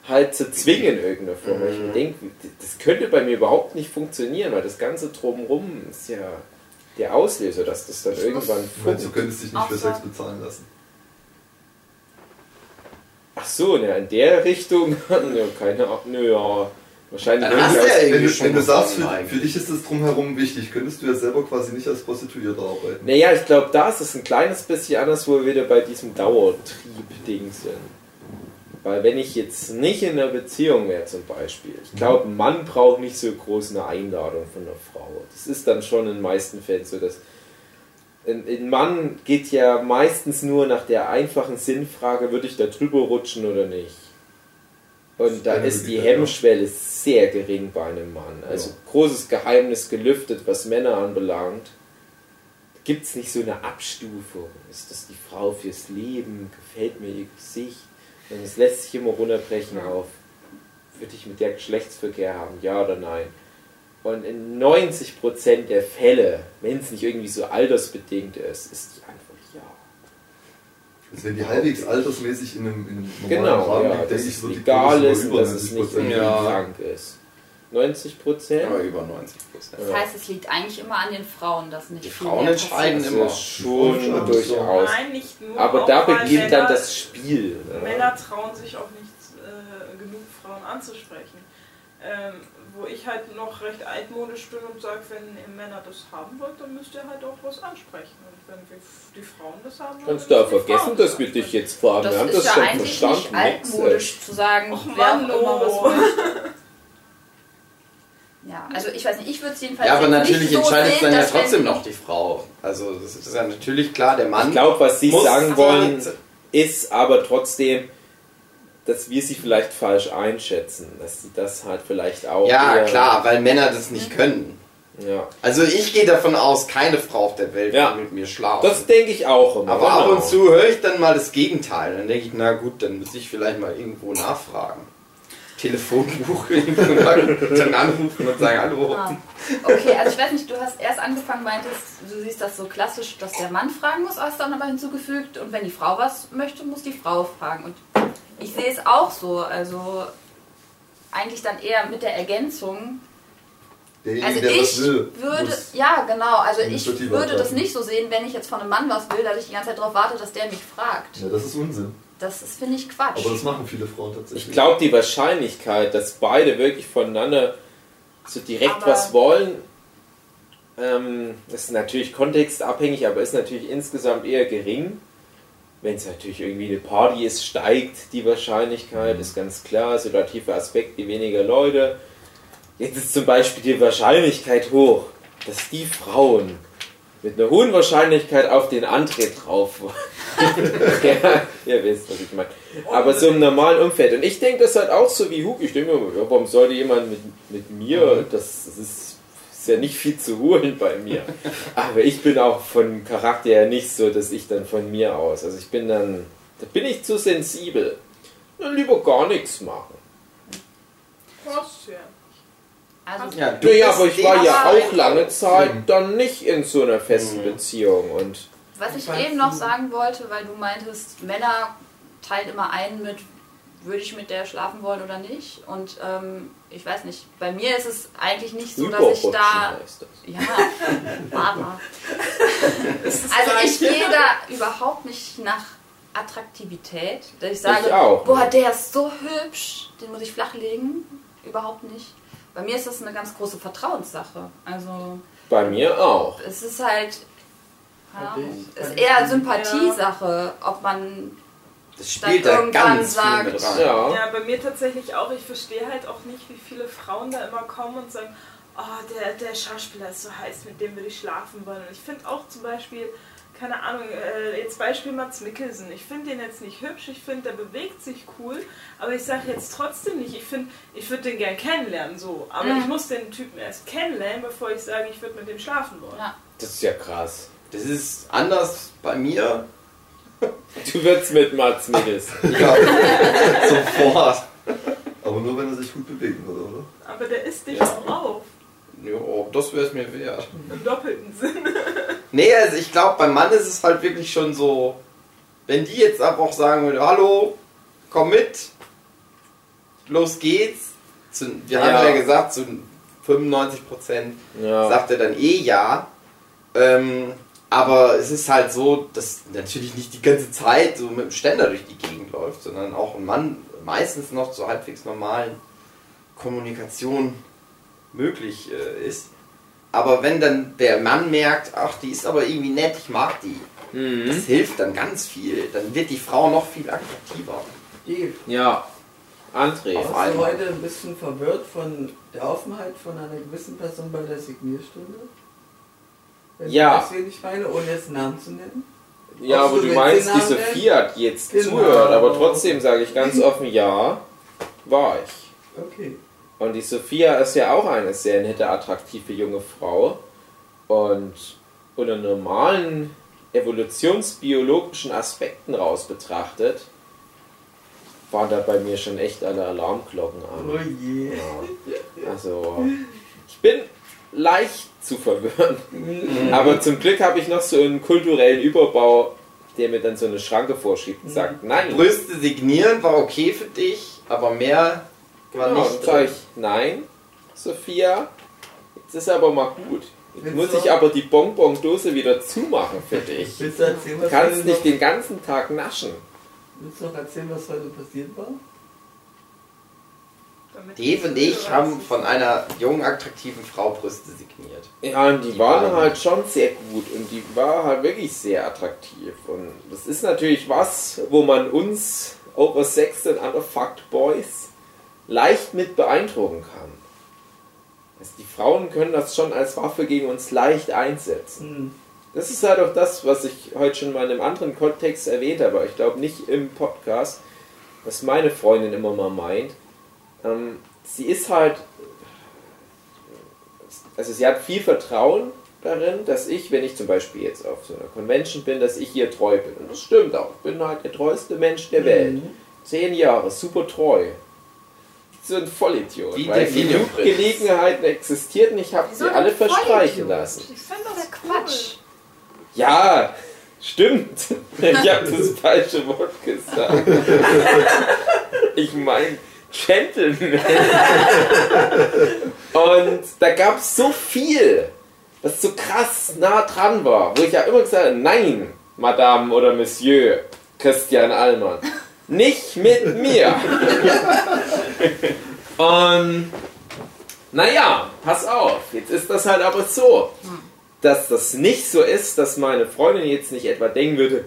halt zu zwingen in irgendeiner Form. Weil Ich mir denke, das könnte bei mir überhaupt nicht funktionieren, weil das Ganze drumherum ist ja der Auslöser, dass das dann Ich irgendwann meine, du könntest dich nicht für. Sex bezahlen lassen. Ach so, ne, in der Richtung, [laughs] ja, keine Ahnung, nö, ja, wahrscheinlich. Dann hast du ja Wenn du, wenn du sagst, für, für dich ist das drumherum wichtig, könntest du ja selber quasi nicht als Prostituierte arbeiten. Naja, ich glaube, da ist es ein kleines bisschen anders, wo wir wieder bei diesem Dauertrieb-Ding sind. Weil wenn ich jetzt nicht in einer Beziehung wäre zum Beispiel, ich glaube, ein Mann braucht nicht so groß eine Einladung von einer Frau. Das ist dann schon in den meisten Fällen so, dass ein, ein Mann geht ja meistens nur nach der einfachen Sinnfrage, würde ich da drüber rutschen oder nicht. Und da ist die. Hemmschwelle sehr gering bei einem Mann. Also großes Geheimnis gelüftet, was Männer anbelangt. Gibt es nicht so eine Abstufung? Ist das die Frau fürs Leben? Gefällt mir ihr Gesicht? Und es lässt sich immer runterbrechen auf, würde ich mit der Geschlechtsverkehr haben, ja oder nein? Und in 90% der Fälle, wenn es nicht irgendwie so altersbedingt ist, ist die. Also wenn die halbwegs altersmäßig in einem, in einem normalen Genau, Rahmen ja, liegt, dass denke ich, es wird die Quote ist über dass es 90 nicht Prozent. irgendwie Ja. krank ist. 90 Prozent? Ja, über 90 Prozent. Das heißt, es liegt eigentlich immer an den Frauen, dass nicht Die viel Frauen mehr entscheiden immer. Schon Schon durchaus. Nein, nicht nur. Aber da beginnt Männer, dann das Spiel. ne? Männer trauen sich auch nicht äh, genug Frauen anzusprechen. Ähm, wo ich halt noch recht altmodisch bin und sage, wenn ihr Männer das haben wollt, dann müsst ihr halt auch was ansprechen. Und wenn wir die Frauen das haben wollen, Kannst dann du die vergessen, dass das wir dich jetzt fragen. Das Wir haben ist das ja schon eigentlich verstanden. nicht Nix, altmodisch zu sagen, Och, wer auch Mann, immer was. [laughs] Ja, also ich weiß nicht, ich würde es jedenfalls Ja, aber natürlich nicht so entscheidet sehen, dann ja trotzdem noch die Frau. Also das ist ja natürlich klar, der Mann Ich glaube, was Sie sagen wollen, ist aber trotzdem, dass wir sie vielleicht falsch einschätzen. Dass sie das halt vielleicht auch. Ja, eher- klar, weil Männer das nicht können. Ja. Also ich gehe davon aus, keine Frau auf der Welt Ja. will mit mir schlafen. Das denke ich auch immer. Aber ab genau. und zu höre ich dann mal das Gegenteil. Dann denke ich, na gut, dann muss ich vielleicht mal irgendwo nachfragen. Telefonbuch [laughs] dann anrufen und sagen, hallo. Ah, okay, also ich weiß nicht, du hast erst angefangen, meintest, du siehst das so klassisch, dass der Mann fragen muss, hast dann aber hinzugefügt und wenn die Frau was möchte, muss die Frau fragen. Und ich sehe es auch so, also eigentlich dann eher mit der Ergänzung. Derjenige, Also der ich was will, würde, muss ja genau, also ich würde das nicht so sehen, wenn ich jetzt von einem Mann was will, dass ich die ganze Zeit darauf warte, dass der mich fragt. Ja, das ist Unsinn. Das ist, finde ich, Quatsch. Aber das machen viele Frauen tatsächlich. Ich glaube, die Wahrscheinlichkeit, dass beide wirklich voneinander so direkt Aber- was wollen, ähm, ist natürlich kontextabhängig, aber ist natürlich insgesamt eher gering. Wenn es natürlich irgendwie eine Party ist, steigt die Wahrscheinlichkeit, ist ganz klar. Situativer Aspekt, die weniger Leute. Jetzt ist zum Beispiel die Wahrscheinlichkeit hoch, dass die Frauen mit einer hohen Wahrscheinlichkeit auf den Antritt drauf [laughs] ja, ihr wisst, was ich meine. Aber so im normalen Umfeld. Und ich denke das halt auch so wie Hug. Ich denke mir, warum sollte jemand mit, mit mir, das, das ist, ist ja nicht viel zu holen bei mir. Aber ich bin auch von Charakter her nicht so, dass ich dann von mir aus, also ich bin dann, da bin ich zu sensibel. Dann lieber gar nichts machen. Was, ja. also, Ja, du Naja, aber ich war ja auch lange Zeit dann nicht in so einer festen Mhm. Beziehung und Was ich eben noch sagen wollte, weil du meintest, Männer teilen immer ein mit, würde ich mit der schlafen wollen oder nicht. Und ähm, ich weiß nicht, bei mir ist es eigentlich nicht so, dass ich da. heißt das. Ja, [laughs] Barbara. [laughs] Also ich gehe da überhaupt nicht nach Attraktivität, dass ich sage, Ich auch boah, der ist so hübsch, den muss ich flachlegen. Überhaupt nicht. Bei mir ist das eine ganz große Vertrauenssache. Also Bei mir auch. es ist halt, ja, ist eher Sympathiesache, ob man Das spielt da ganz viel sagt- mit rein. Ja. Ja, bei mir tatsächlich auch. Ich verstehe halt auch nicht, wie viele Frauen da immer kommen und sagen, oh, der, der Schauspieler ist so heiß, mit dem würde ich schlafen wollen. Und ich finde auch zum Beispiel, keine Ahnung, äh, jetzt Beispiel Mats Mikkelsen. Ich finde den jetzt nicht hübsch, ich finde, der bewegt sich cool, aber ich sage jetzt trotzdem nicht, ich finde, ich würde den gern kennenlernen, so. Aber Mhm. ich muss den Typen erst kennenlernen, bevor ich sage, ich würde mit dem schlafen wollen. Ja. Das ist ja krass. Das ist anders bei mir. Du würdest mit Mats Mikkelsen. Ja, [laughs] sofort. Aber nur wenn er sich gut bewegen würde, oder? Aber der isst dich auch auf. Jo, das wäre es mir wert. Im doppelten Sinn. Nee, also ich glaube, beim Mann ist es halt wirklich schon so, wenn die jetzt einfach auch sagen würde, hallo, komm mit, los geht's. Zu, wir Ja. haben ja gesagt, zu 95 Prozent Ja. sagt er dann eh ja. Ähm, aber es ist halt so, dass natürlich nicht die ganze Zeit so mit dem Ständer durch die Gegend läuft, sondern auch ein Mann meistens noch zur halbwegs normalen Kommunikation möglich äh, ist. Aber wenn dann der Mann merkt, ach, die ist aber irgendwie nett, ich mag die, Mhm. das hilft dann ganz viel. Dann wird die Frau noch viel attraktiver. Ja. André. Warst du heute ein bisschen verwirrt von der Offenheit von einer gewissen Person bei der Signierstunde? Wenn Ja. Du weißt, wen ich meine, ohne jetzt Namen zu nennen? Ja, Ob aber du du meinst, den die Namen Sophia hat jetzt Genau. zuhört, aber trotzdem sage ich ganz offen, ja, war ich. Okay. Und die Sophia ist ja auch eine sehr nette, attraktive junge Frau. Und unter normalen evolutionsbiologischen Aspekten raus betrachtet, waren da bei mir schon echt alle Alarmglocken Oh an. je. Ja. Also, ich bin leicht zu verwirren. Mhm. Aber zum Glück habe ich noch so einen kulturellen Überbau, der mir dann so eine Schranke vorschiebt und sagt, nein. Brüste signieren war okay für dich, aber mehr war Genau, nicht sag ich, nein, Sophia, jetzt ist aber mal gut. Jetzt Willst muss du- ich aber die Bonbon-Dose wieder zumachen für [laughs] dich. Willst du erzählen, Du was kannst heute nicht den ganzen Tag naschen. willst du noch erzählen, was heute passiert war? Dave und ich haben von einer jungen, attraktiven Frau Brüste signiert. Ja, und die, Die waren waren- halt schon sehr gut und die war halt wirklich sehr attraktiv. Und das ist natürlich was, wo man uns over sex and underfucked boys leicht mit beeindrucken kann. Also die Frauen können das schon als Waffe gegen uns leicht einsetzen. Hm. Das ist halt auch das, was ich heute schon mal in einem anderen Kontext erwähnt habe, aber ich glaube nicht im Podcast, was meine Freundin immer mal meint. Ähm, sie ist halt, also sie hat viel Vertrauen darin, dass ich, wenn ich zum Beispiel jetzt auf so einer Convention bin, dass ich ihr treu bin. Und das stimmt auch. Ich bin halt der treueste Mensch der Welt. Mhm. Zehn Jahre, super treu. So ein Vollidiot. Die weil genug. Gelegenheiten existiert nicht, habe sie alle verstreichen Vollidiot? lassen. Ich finde das Quatsch. Ja, stimmt. [laughs] Ich habe das falsche Wort gesagt. [laughs] Ich meine Gentleman. [laughs] Und da gab es so viel, was so krass nah dran war, wo ich ja immer gesagt habe, nein, Madame oder Monsieur Christian Allmann, nicht mit mir. [laughs] Und naja, pass auf, jetzt ist das halt aber so dass das nicht so ist, dass meine Freundin jetzt nicht etwa denken würde,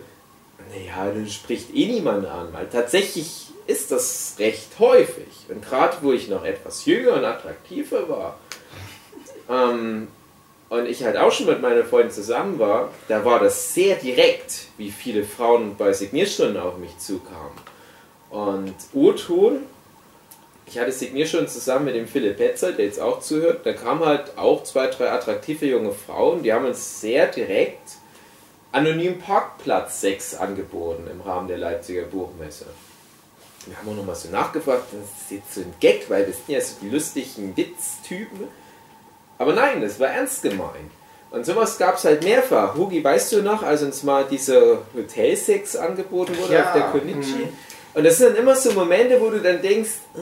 naja, dann spricht eh niemand an, weil tatsächlich ist das recht häufig. Und gerade wo ich noch etwas jünger und attraktiver war, ähm, und ich halt auch schon mit meiner Freundin zusammen war, da war das sehr direkt, wie viele Frauen bei Signierstunden auf mich zukamen. Und O-Ton, ich hatte Signierstunden zusammen mit dem Philipp Petzold, der jetzt auch zuhört, da kamen halt auch zwei, drei attraktive junge Frauen, die haben uns sehr direkt anonym Parkplatz 6 angeboten im Rahmen der Leipziger Buchmesse. Wir haben auch nochmal so nachgefragt, das ist jetzt so ein Gag, weil wir sind ja so die lustigen Witztypen. Aber nein, das war ernst gemeint. Und sowas gab es halt mehrfach. Hugi, weißt du noch, als uns mal diese Hotelsex angeboten wurde Ja, auf der Konichi? mhm. Und das sind dann immer so Momente, wo du dann denkst, äh,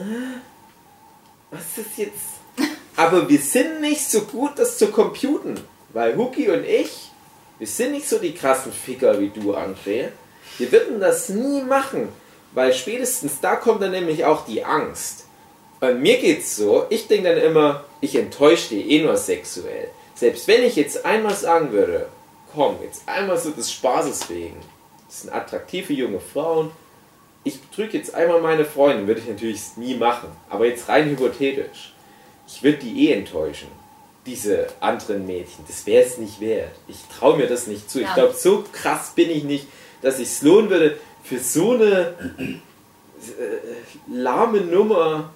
was ist jetzt? Aber wir sind nicht so gut, das zu computen. Weil Huki und ich, wir sind nicht so die krassen Ficker wie du, André. Wir würden das nie machen. Weil spätestens da kommt dann nämlich auch die Angst. Bei mir geht's so, ich denke dann immer, ich enttäusche die eh nur sexuell. Selbst wenn ich jetzt einmal sagen würde, komm, jetzt einmal so des Spaßes wegen. Das sind attraktive junge Frauen. Ich betrüge jetzt einmal meine Freundin, würde ich natürlich nie machen. Aber jetzt rein hypothetisch. Ich würde die eh enttäuschen. Diese anderen Mädchen. Das wäre es nicht wert. Ich traue mir das nicht zu. Ich Ja. glaube, so krass bin ich nicht, dass ich es lohnen würde, für so eine äh, lahme Nummer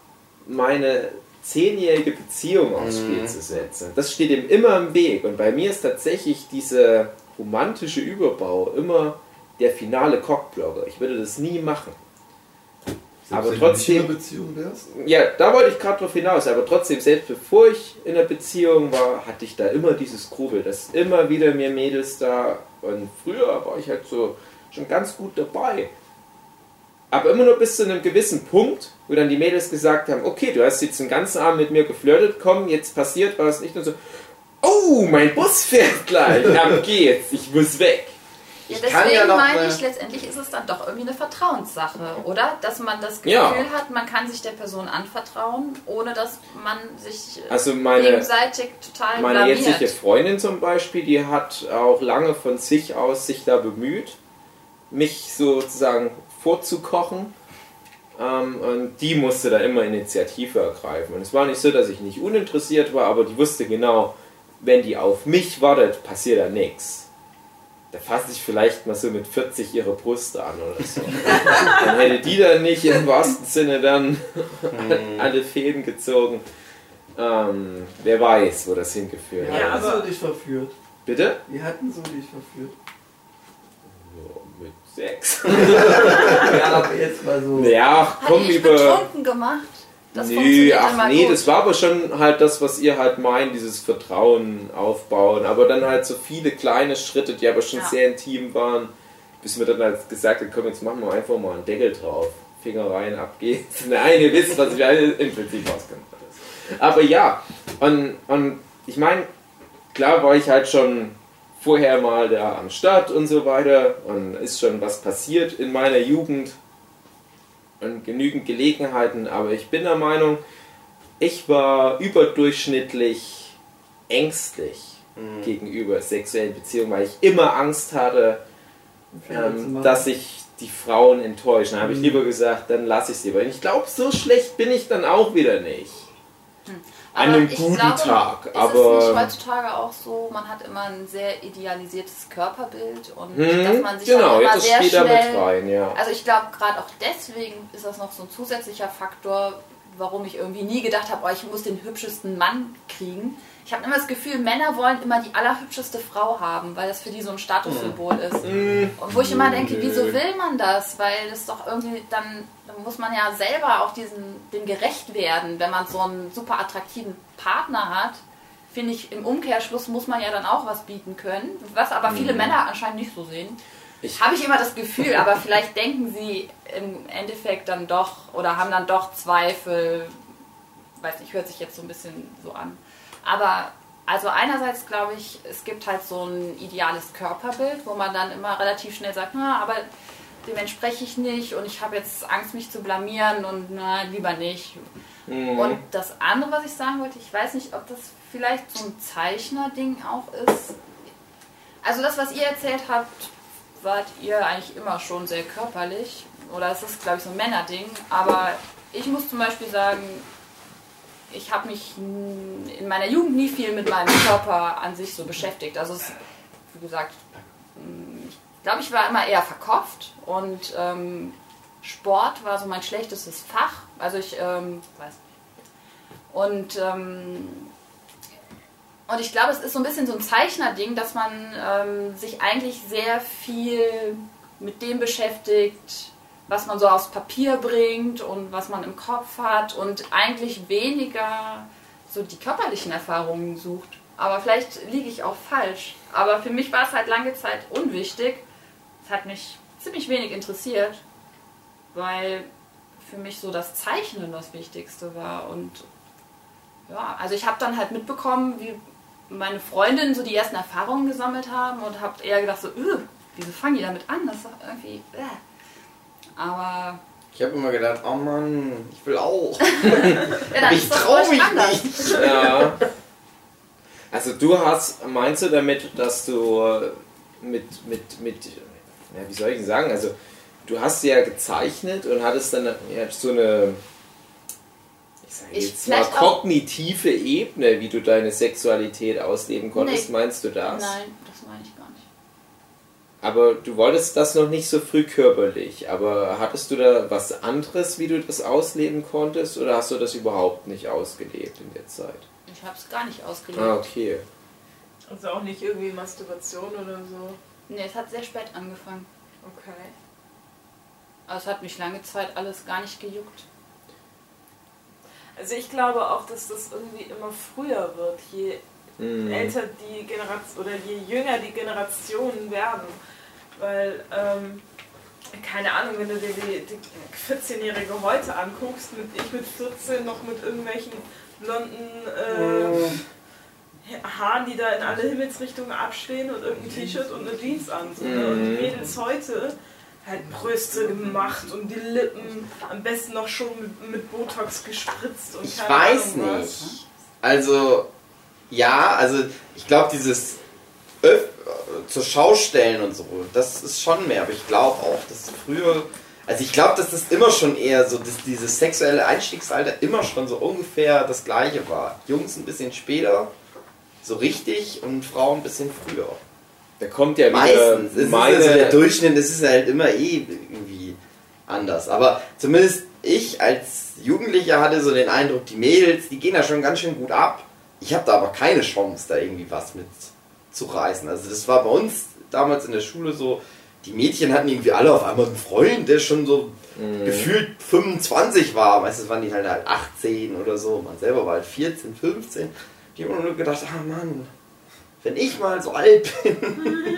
meine zehnjährige Beziehung aufs Spiel Mhm. zu setzen. Das steht ihm immer im Weg. Und bei mir ist tatsächlich dieser romantische Überbau immer der finale Cockblocker. Ich würde das nie machen. Aber nicht in trotzdem- einer Beziehung wärst? Ja, da wollte ich gerade drauf hinaus, aber trotzdem, selbst bevor ich in einer Beziehung war, hatte ich da immer dieses Grubel, dass immer wieder mir Mädels da, und früher war ich halt so schon ganz gut dabei. Aber immer nur bis zu einem gewissen Punkt, wo dann die Mädels gesagt haben, okay, du hast jetzt den ganzen Abend mit mir geflirtet, komm, jetzt passiert was nicht und so, oh, mein Bus fährt gleich, [laughs] ab geht's, ich muss weg. Ja, Ich deswegen kann ja noch meine eine- ich, letztendlich ist es dann doch irgendwie eine Vertrauenssache, oder? Dass man das Gefühl Ja. hat, man kann sich der Person anvertrauen, ohne dass man sich äh, Also meine, gegenseitig total Meine blamiert. jetzige Freundin zum Beispiel, die hat auch lange von sich aus sich da bemüht, mich sozusagen vorzukochen. Ähm, und die musste da immer Initiative ergreifen. Und es war nicht so, dass ich nicht uninteressiert war, aber die wusste genau, wenn die auf mich wartet, passiert da nichts. Da fasse ich vielleicht mal so mit 40 ihre Brust an oder so. [laughs] dann hätte die dann nicht im wahrsten Sinne dann alle Fäden gezogen. Ähm, wer weiß, wo das hingeführt hat. Ja, hatten aber- sie dich verführt? Bitte? Wie hatten sie dich verführt? Sechs. [laughs] Ja, aber jetzt mal so. Ja, Hat komm dich über. betrunken gemacht? Das nee, funktioniert ach nee, gut. das war aber schon halt das, was ihr halt meint, dieses Vertrauen aufbauen. Aber dann halt so viele kleine Schritte, die aber schon Ja. sehr intim waren, bis wir dann halt gesagt haben, komm, jetzt machen wir einfach mal einen Deckel drauf. Finger rein, ab geht's. [laughs] Nein, ihr wisst, was ich meine, im Prinzip rauskommt alles. Aber ja, und, und ich meine, klar war ich halt schon vorher mal da am Start und so weiter. Und ist schon was passiert in meiner Jugend. Und genügend Gelegenheiten, aber ich bin der Meinung, ich war überdurchschnittlich ängstlich gegenüber sexuellen Beziehungen, weil ich immer Angst hatte, ähm, dass ich die Frauen enttäusche. Dann habe ich lieber gesagt, dann lasse ich sie. Weil ich glaube, so schlecht bin ich dann auch wieder nicht. An einem guten glaube, Tag, Ist es aber- nicht heutzutage auch so, man hat immer ein sehr idealisiertes Körperbild und dass Hm, man sich genau, immer sehr schnell rein, ja. Also ich glaube, gerade auch deswegen ist das noch so ein zusätzlicher Faktor, warum ich irgendwie nie gedacht habe, oh, ich muss den hübschesten Mann kriegen. Ich habe immer das Gefühl, Männer wollen immer die allerhübscheste Frau haben, weil das für die so ein Statussymbol ist. Und wo ich immer denke, wieso will man das? Weil das doch irgendwie, dann, dann muss man ja selber auch diesen, dem gerecht werden, wenn man so einen super attraktiven Partner hat. Finde ich, im Umkehrschluss muss man ja dann auch was bieten können, was aber viele Männer anscheinend nicht so sehen. Habe ich immer das Gefühl, aber vielleicht denken sie im Endeffekt dann doch oder haben dann doch Zweifel. Weiß nicht, hört sich jetzt so ein bisschen so an. Aber also einerseits glaube ich, es gibt halt so ein ideales Körperbild, wo man dann immer relativ schnell sagt, na, aber dem entspreche ich nicht und ich habe jetzt Angst, mich zu blamieren und na, lieber nicht. Mhm. Und das andere, was ich sagen wollte, ich weiß nicht, ob das vielleicht so ein Zeichner-Ding auch ist. Also das, was ihr erzählt habt, wart ihr eigentlich immer schon sehr körperlich. Oder es ist, glaube ich, so ein Männerding. Aber ich muss zum Beispiel sagen, ich habe mich in meiner Jugend nie viel mit meinem Körper an sich so beschäftigt. Also es, wie gesagt, ich glaube, ich war immer eher verkopft und ähm, Sport war so mein schlechtestes Fach. Also ich ähm, weiß. Und ähm, und ich glaube, es ist so ein bisschen so ein Zeichnerding, dass man ähm, sich eigentlich sehr viel mit dem beschäftigt, was man so aufs Papier bringt und was man im Kopf hat und eigentlich weniger so die körperlichen Erfahrungen sucht. Aber vielleicht liege ich auch falsch. Aber für mich war es halt lange Zeit unwichtig. Es hat mich ziemlich wenig interessiert, weil für mich so das Zeichnen das Wichtigste war. Und ja, also ich habe dann halt mitbekommen, wie meine Freundinnen so die ersten Erfahrungen gesammelt haben und habe eher gedacht so, "Ugh, wieso fangen die damit an? Das ist irgendwie... Äh. Aber Ich habe immer gedacht, oh Mann, ich will auch. [laughs] ja, dann ich ist das trau ruhig mich anders. nicht. [laughs] Ja. Also du hast, meinst du damit, dass du mit, mit, mit, ja, wie soll ich denn sagen, also du hast ja gezeichnet und hattest dann ja, so eine, ich sage Ich jetzt mal, vielleicht auch- kognitive Ebene, wie du deine Sexualität ausleben konntest, Nee. meinst du das? Nein, das meine ich gar nicht. Aber du wolltest das noch nicht so früh körperlich, aber hattest du da was anderes, wie du das ausleben konntest oder hast du das überhaupt nicht ausgelebt in der Zeit? Ich habe es gar nicht ausgelebt. Ah, okay. Also auch nicht irgendwie Masturbation oder so. Nee, es hat sehr spät angefangen. Okay. Aber es hat mich lange Zeit alles gar nicht gejuckt. Also ich glaube auch, dass das irgendwie immer früher wird, je Mhm. älter die Generation oder je jünger die Generationen werden. Weil, ähm, keine Ahnung, wenn du dir die, die 14-Jährige heute anguckst, mit ich mit 14 noch mit irgendwelchen blonden äh, Haaren, die da in alle Himmelsrichtungen abstehen und irgendein T-Shirt und eine Jeans an. So, ne? Und die Mhm. Mädels heute halt Brüste gemacht und die Lippen am besten noch schon mit, mit Botox gespritzt und Ich weiß Ahnung was. nicht. Also, ja, also ich glaube, dieses Öff zur Schau stellen und so, das ist schon mehr. Aber ich glaube auch, dass früher, also ich glaube, dass das immer schon eher so, dass dieses sexuelle Einstiegsalter immer schon so ungefähr das gleiche war. Jungs ein bisschen später, so richtig, und Frauen ein bisschen früher. Da kommt ja wieder Meistens. Ist meine. also der Durchschnitt, es ist halt immer eh irgendwie anders. Aber zumindest ich als Jugendlicher hatte so den Eindruck, die Mädels, die gehen da schon ganz schön gut ab. Ich habe da aber keine Chance, da irgendwie was mit zu reißen. Also das war bei uns damals in der Schule so, die Mädchen hatten irgendwie alle auf einmal einen Freund, der schon so gefühlt 25 war. Meistens waren die halt, halt 18 oder so. Man selber war halt 14, 15. Die haben nur gedacht, ah Mann, wenn ich mal so alt bin. [laughs]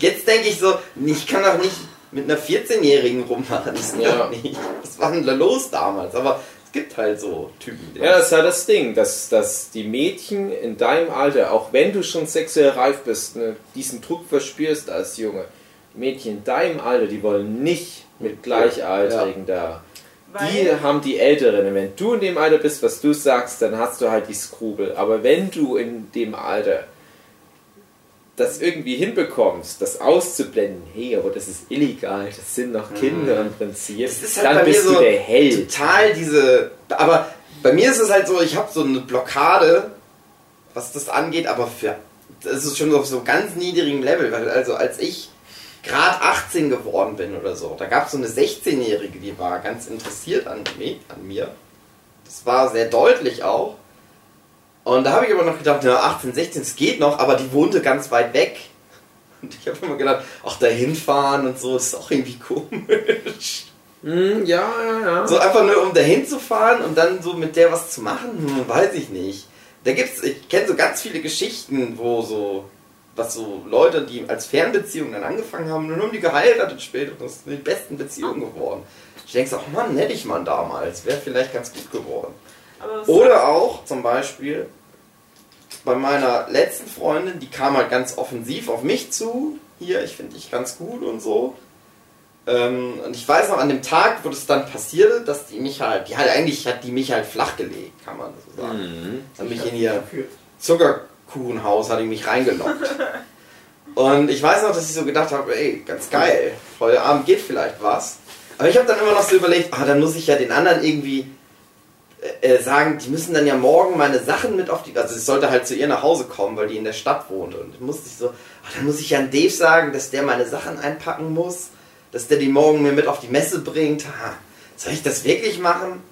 Jetzt denke ich so, ich kann doch nicht mit einer 14-Jährigen rummachen. Das Ja. nicht. Was war denn da los damals? Aber es gibt halt so Typen. die Ja, das ist ja das Ding, dass, dass die Mädchen in deinem Alter, auch wenn du schon sexuell reif bist, ne, diesen Druck verspürst als Junge, Mädchen in deinem Alter, die wollen nicht mit Gleichaltrigen da. Die Weil, haben die Älteren. Wenn du in dem Alter bist, was du sagst, dann hast du halt die Skrupel. Aber wenn du in dem Alter das irgendwie hinbekommst, das auszublenden, hey, aber das ist illegal, das sind noch Kinder im Prinzip, Das ist halt dann bist so du der Held. total diese. Aber bei mir ist es halt so, ich habe so eine Blockade, was das angeht, aber für. Das ist schon auf so ganz niedrigem Level, weil also als ich gerade 18 geworden bin oder so, da gab es so eine 16-Jährige, die war ganz interessiert an, an mir. Das war sehr deutlich auch. Und da habe ich aber noch gedacht, ja, 18, 16, es geht noch, aber die wohnte ganz weit weg. Und ich habe immer gedacht, ach, da hinfahren und so, ist auch irgendwie komisch. Hm, ja, ja, ja. So einfach nur um dahin zu fahren und dann so mit der was zu machen, hm, weiß ich nicht. Da gibt's, ich kenne so ganz viele Geschichten, wo so, was so Leute, die als Fernbeziehungen dann angefangen haben, dann haben die geheiratet später und das sind die besten Beziehungen geworden. Ich denke so, ach Mann, hätte ich mal damals, wäre vielleicht ganz gut geworden. Oder auch zum Beispiel bei meiner letzten Freundin, die kam halt ganz offensiv auf mich zu. Hier, ich finde dich ganz gut und so. Ähm, und ich weiß noch an dem Tag, wo das dann passierte, dass die mich halt, die halt eigentlich hat die mich halt flachgelegt, kann man so sagen. Mhm. Hat mich in ihr Zuckerkuchenhaus hat die mich reingelockt. Und ich weiß noch, dass ich so gedacht habe, ey, ganz geil, heute Abend geht vielleicht was. Aber ich habe dann immer noch so überlegt, ah, dann muss ich ja den anderen irgendwie äh, sagen, die müssen dann ja morgen meine Sachen mit auf die, also ich sollte halt zu ihr nach Hause kommen, weil die in der Stadt wohnt. Und dann musste ich so, ah, dann muss ich ja an Dave sagen, dass der meine Sachen einpacken muss, dass der die morgen mir mit auf die Messe bringt. Ah, soll ich das wirklich machen?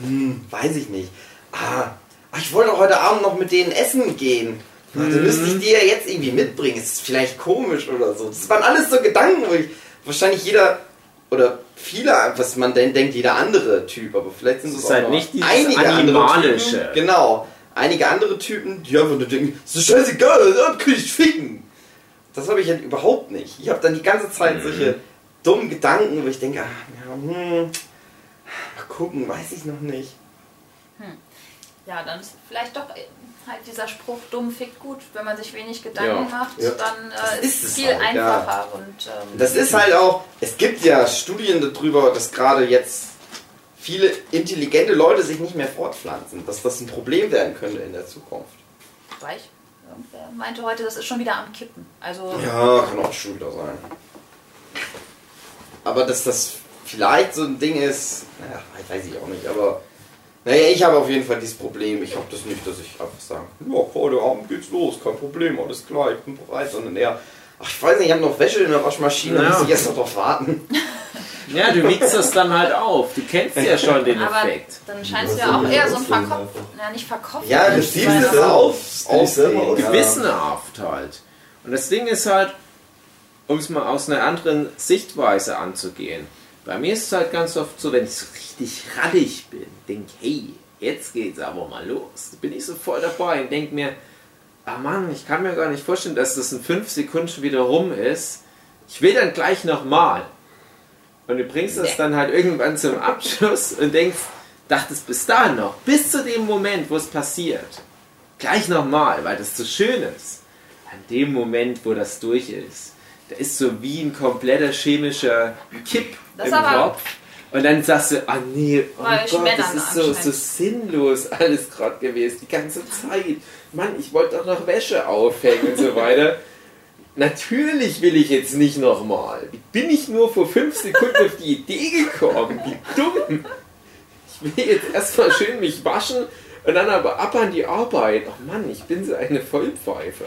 Hm, weiß ich nicht. Ah, ach, ich wollte heute Abend noch mit denen essen gehen. Dann müsste ich die ja jetzt irgendwie mitbringen. Ist vielleicht komisch oder so. Das waren alles so Gedanken, wo ich wahrscheinlich jeder oder viele, was man denn denkt, jeder andere Typ, aber vielleicht sind es auch ist halt noch nicht einige andere Animalische. Typen, genau. Einige andere Typen, die einfach nur denken, ist doch scheißegal, dann kann ich ficken. Das habe ich halt überhaupt nicht. Ich habe dann die ganze Zeit solche dummen Gedanken, wo ich denke, ah, ja, hm, mal gucken, weiß ich noch nicht. Ja, dann ist vielleicht doch halt dieser Spruch, dumm fickt gut. Wenn man sich wenig Gedanken Ja. macht, Ja. dann äh, ist ist es viel halt, ja. einfacher. Und, ähm, Das ist halt auch, es gibt ja Studien darüber, dass gerade jetzt viele intelligente Leute sich nicht mehr fortpflanzen, dass das ein Problem werden könnte in der Zukunft. Weich. Irgendwer meinte heute, das ist schon wieder am Kippen. Also Ja, kann auch schon wieder sein. Aber dass das vielleicht so ein Ding ist, naja, weiß ich auch nicht, aber naja, ich habe auf jeden Fall dieses Problem. Ich habe das nicht, dass ich einfach sage, ja, heute Abend geht's los, kein Problem, alles klar, ich bin bereit, sondern eher, ach, ich weiß nicht, ich habe noch Wäsche in der Waschmaschine, da Ja. muss ich erst noch drauf warten. Ja, du wiegst das dann halt auf. Du kennst ja schon den aber Effekt. dann scheinst du Ja, auch eher so ein Verkopf. Ja, nicht verkopft. Ja, du siehst es auf. Gewissenhaft halt. Und das Ding ist halt, um es mal aus einer anderen Sichtweise anzugehen. Bei mir ist es halt ganz oft so, wenn ich so richtig raddig bin, denke, hey, jetzt geht's aber mal los. Bin ich so voll dabei und denke mir, ah Mann, ich kann mir gar nicht vorstellen, dass das in fünf Sekunden schon wieder rum ist. Ich will dann gleich nochmal. Und du bringst das dann halt irgendwann zum Abschluss und denkst, dachtest bis dahin noch, bis zu dem Moment, wo es passiert, gleich nochmal, weil das so schön ist. An dem Moment, wo das durch ist, da ist so wie ein kompletter chemischer Kipp Das im aber- Kopf. Und dann sagst du, ah nee, oh Gott, das ist so, so sinnlos alles gerade gewesen, die ganze Zeit. Mann, ich wollte doch noch Wäsche aufhängen und so weiter. [laughs] Natürlich will ich jetzt nicht nochmal. Wie bin ich nur vor fünf Sekunden auf die Idee gekommen? Wie dumm. Ich will jetzt erstmal schön mich waschen und dann aber ab an die Arbeit. Ach Mann, ich bin so eine Vollpfeife.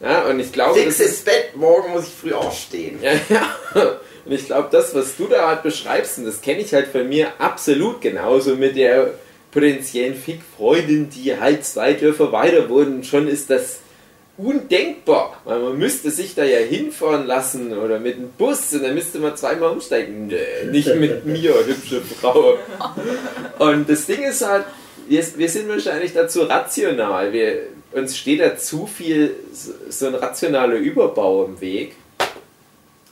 Ja, und ich glaube, Fix das ins Bett, morgen muss ich früh aufstehen. ja, ja. Und ich glaube, das, was du da halt beschreibst, und das kenne ich halt von mir absolut genauso mit der potenziellen Fickfreundin, die halt zwei Dörfer weiter wohnen. Schon ist das undenkbar. Weil man müsste sich da ja hinfahren lassen oder mit dem Bus und dann müsste man zweimal umsteigen. Nö, nicht mit mir, hübsche Frau. Und das Ding ist halt, wir, wir sind wahrscheinlich dazu rational. Wir, uns steht da zu viel so ein rationaler Überbau im Weg.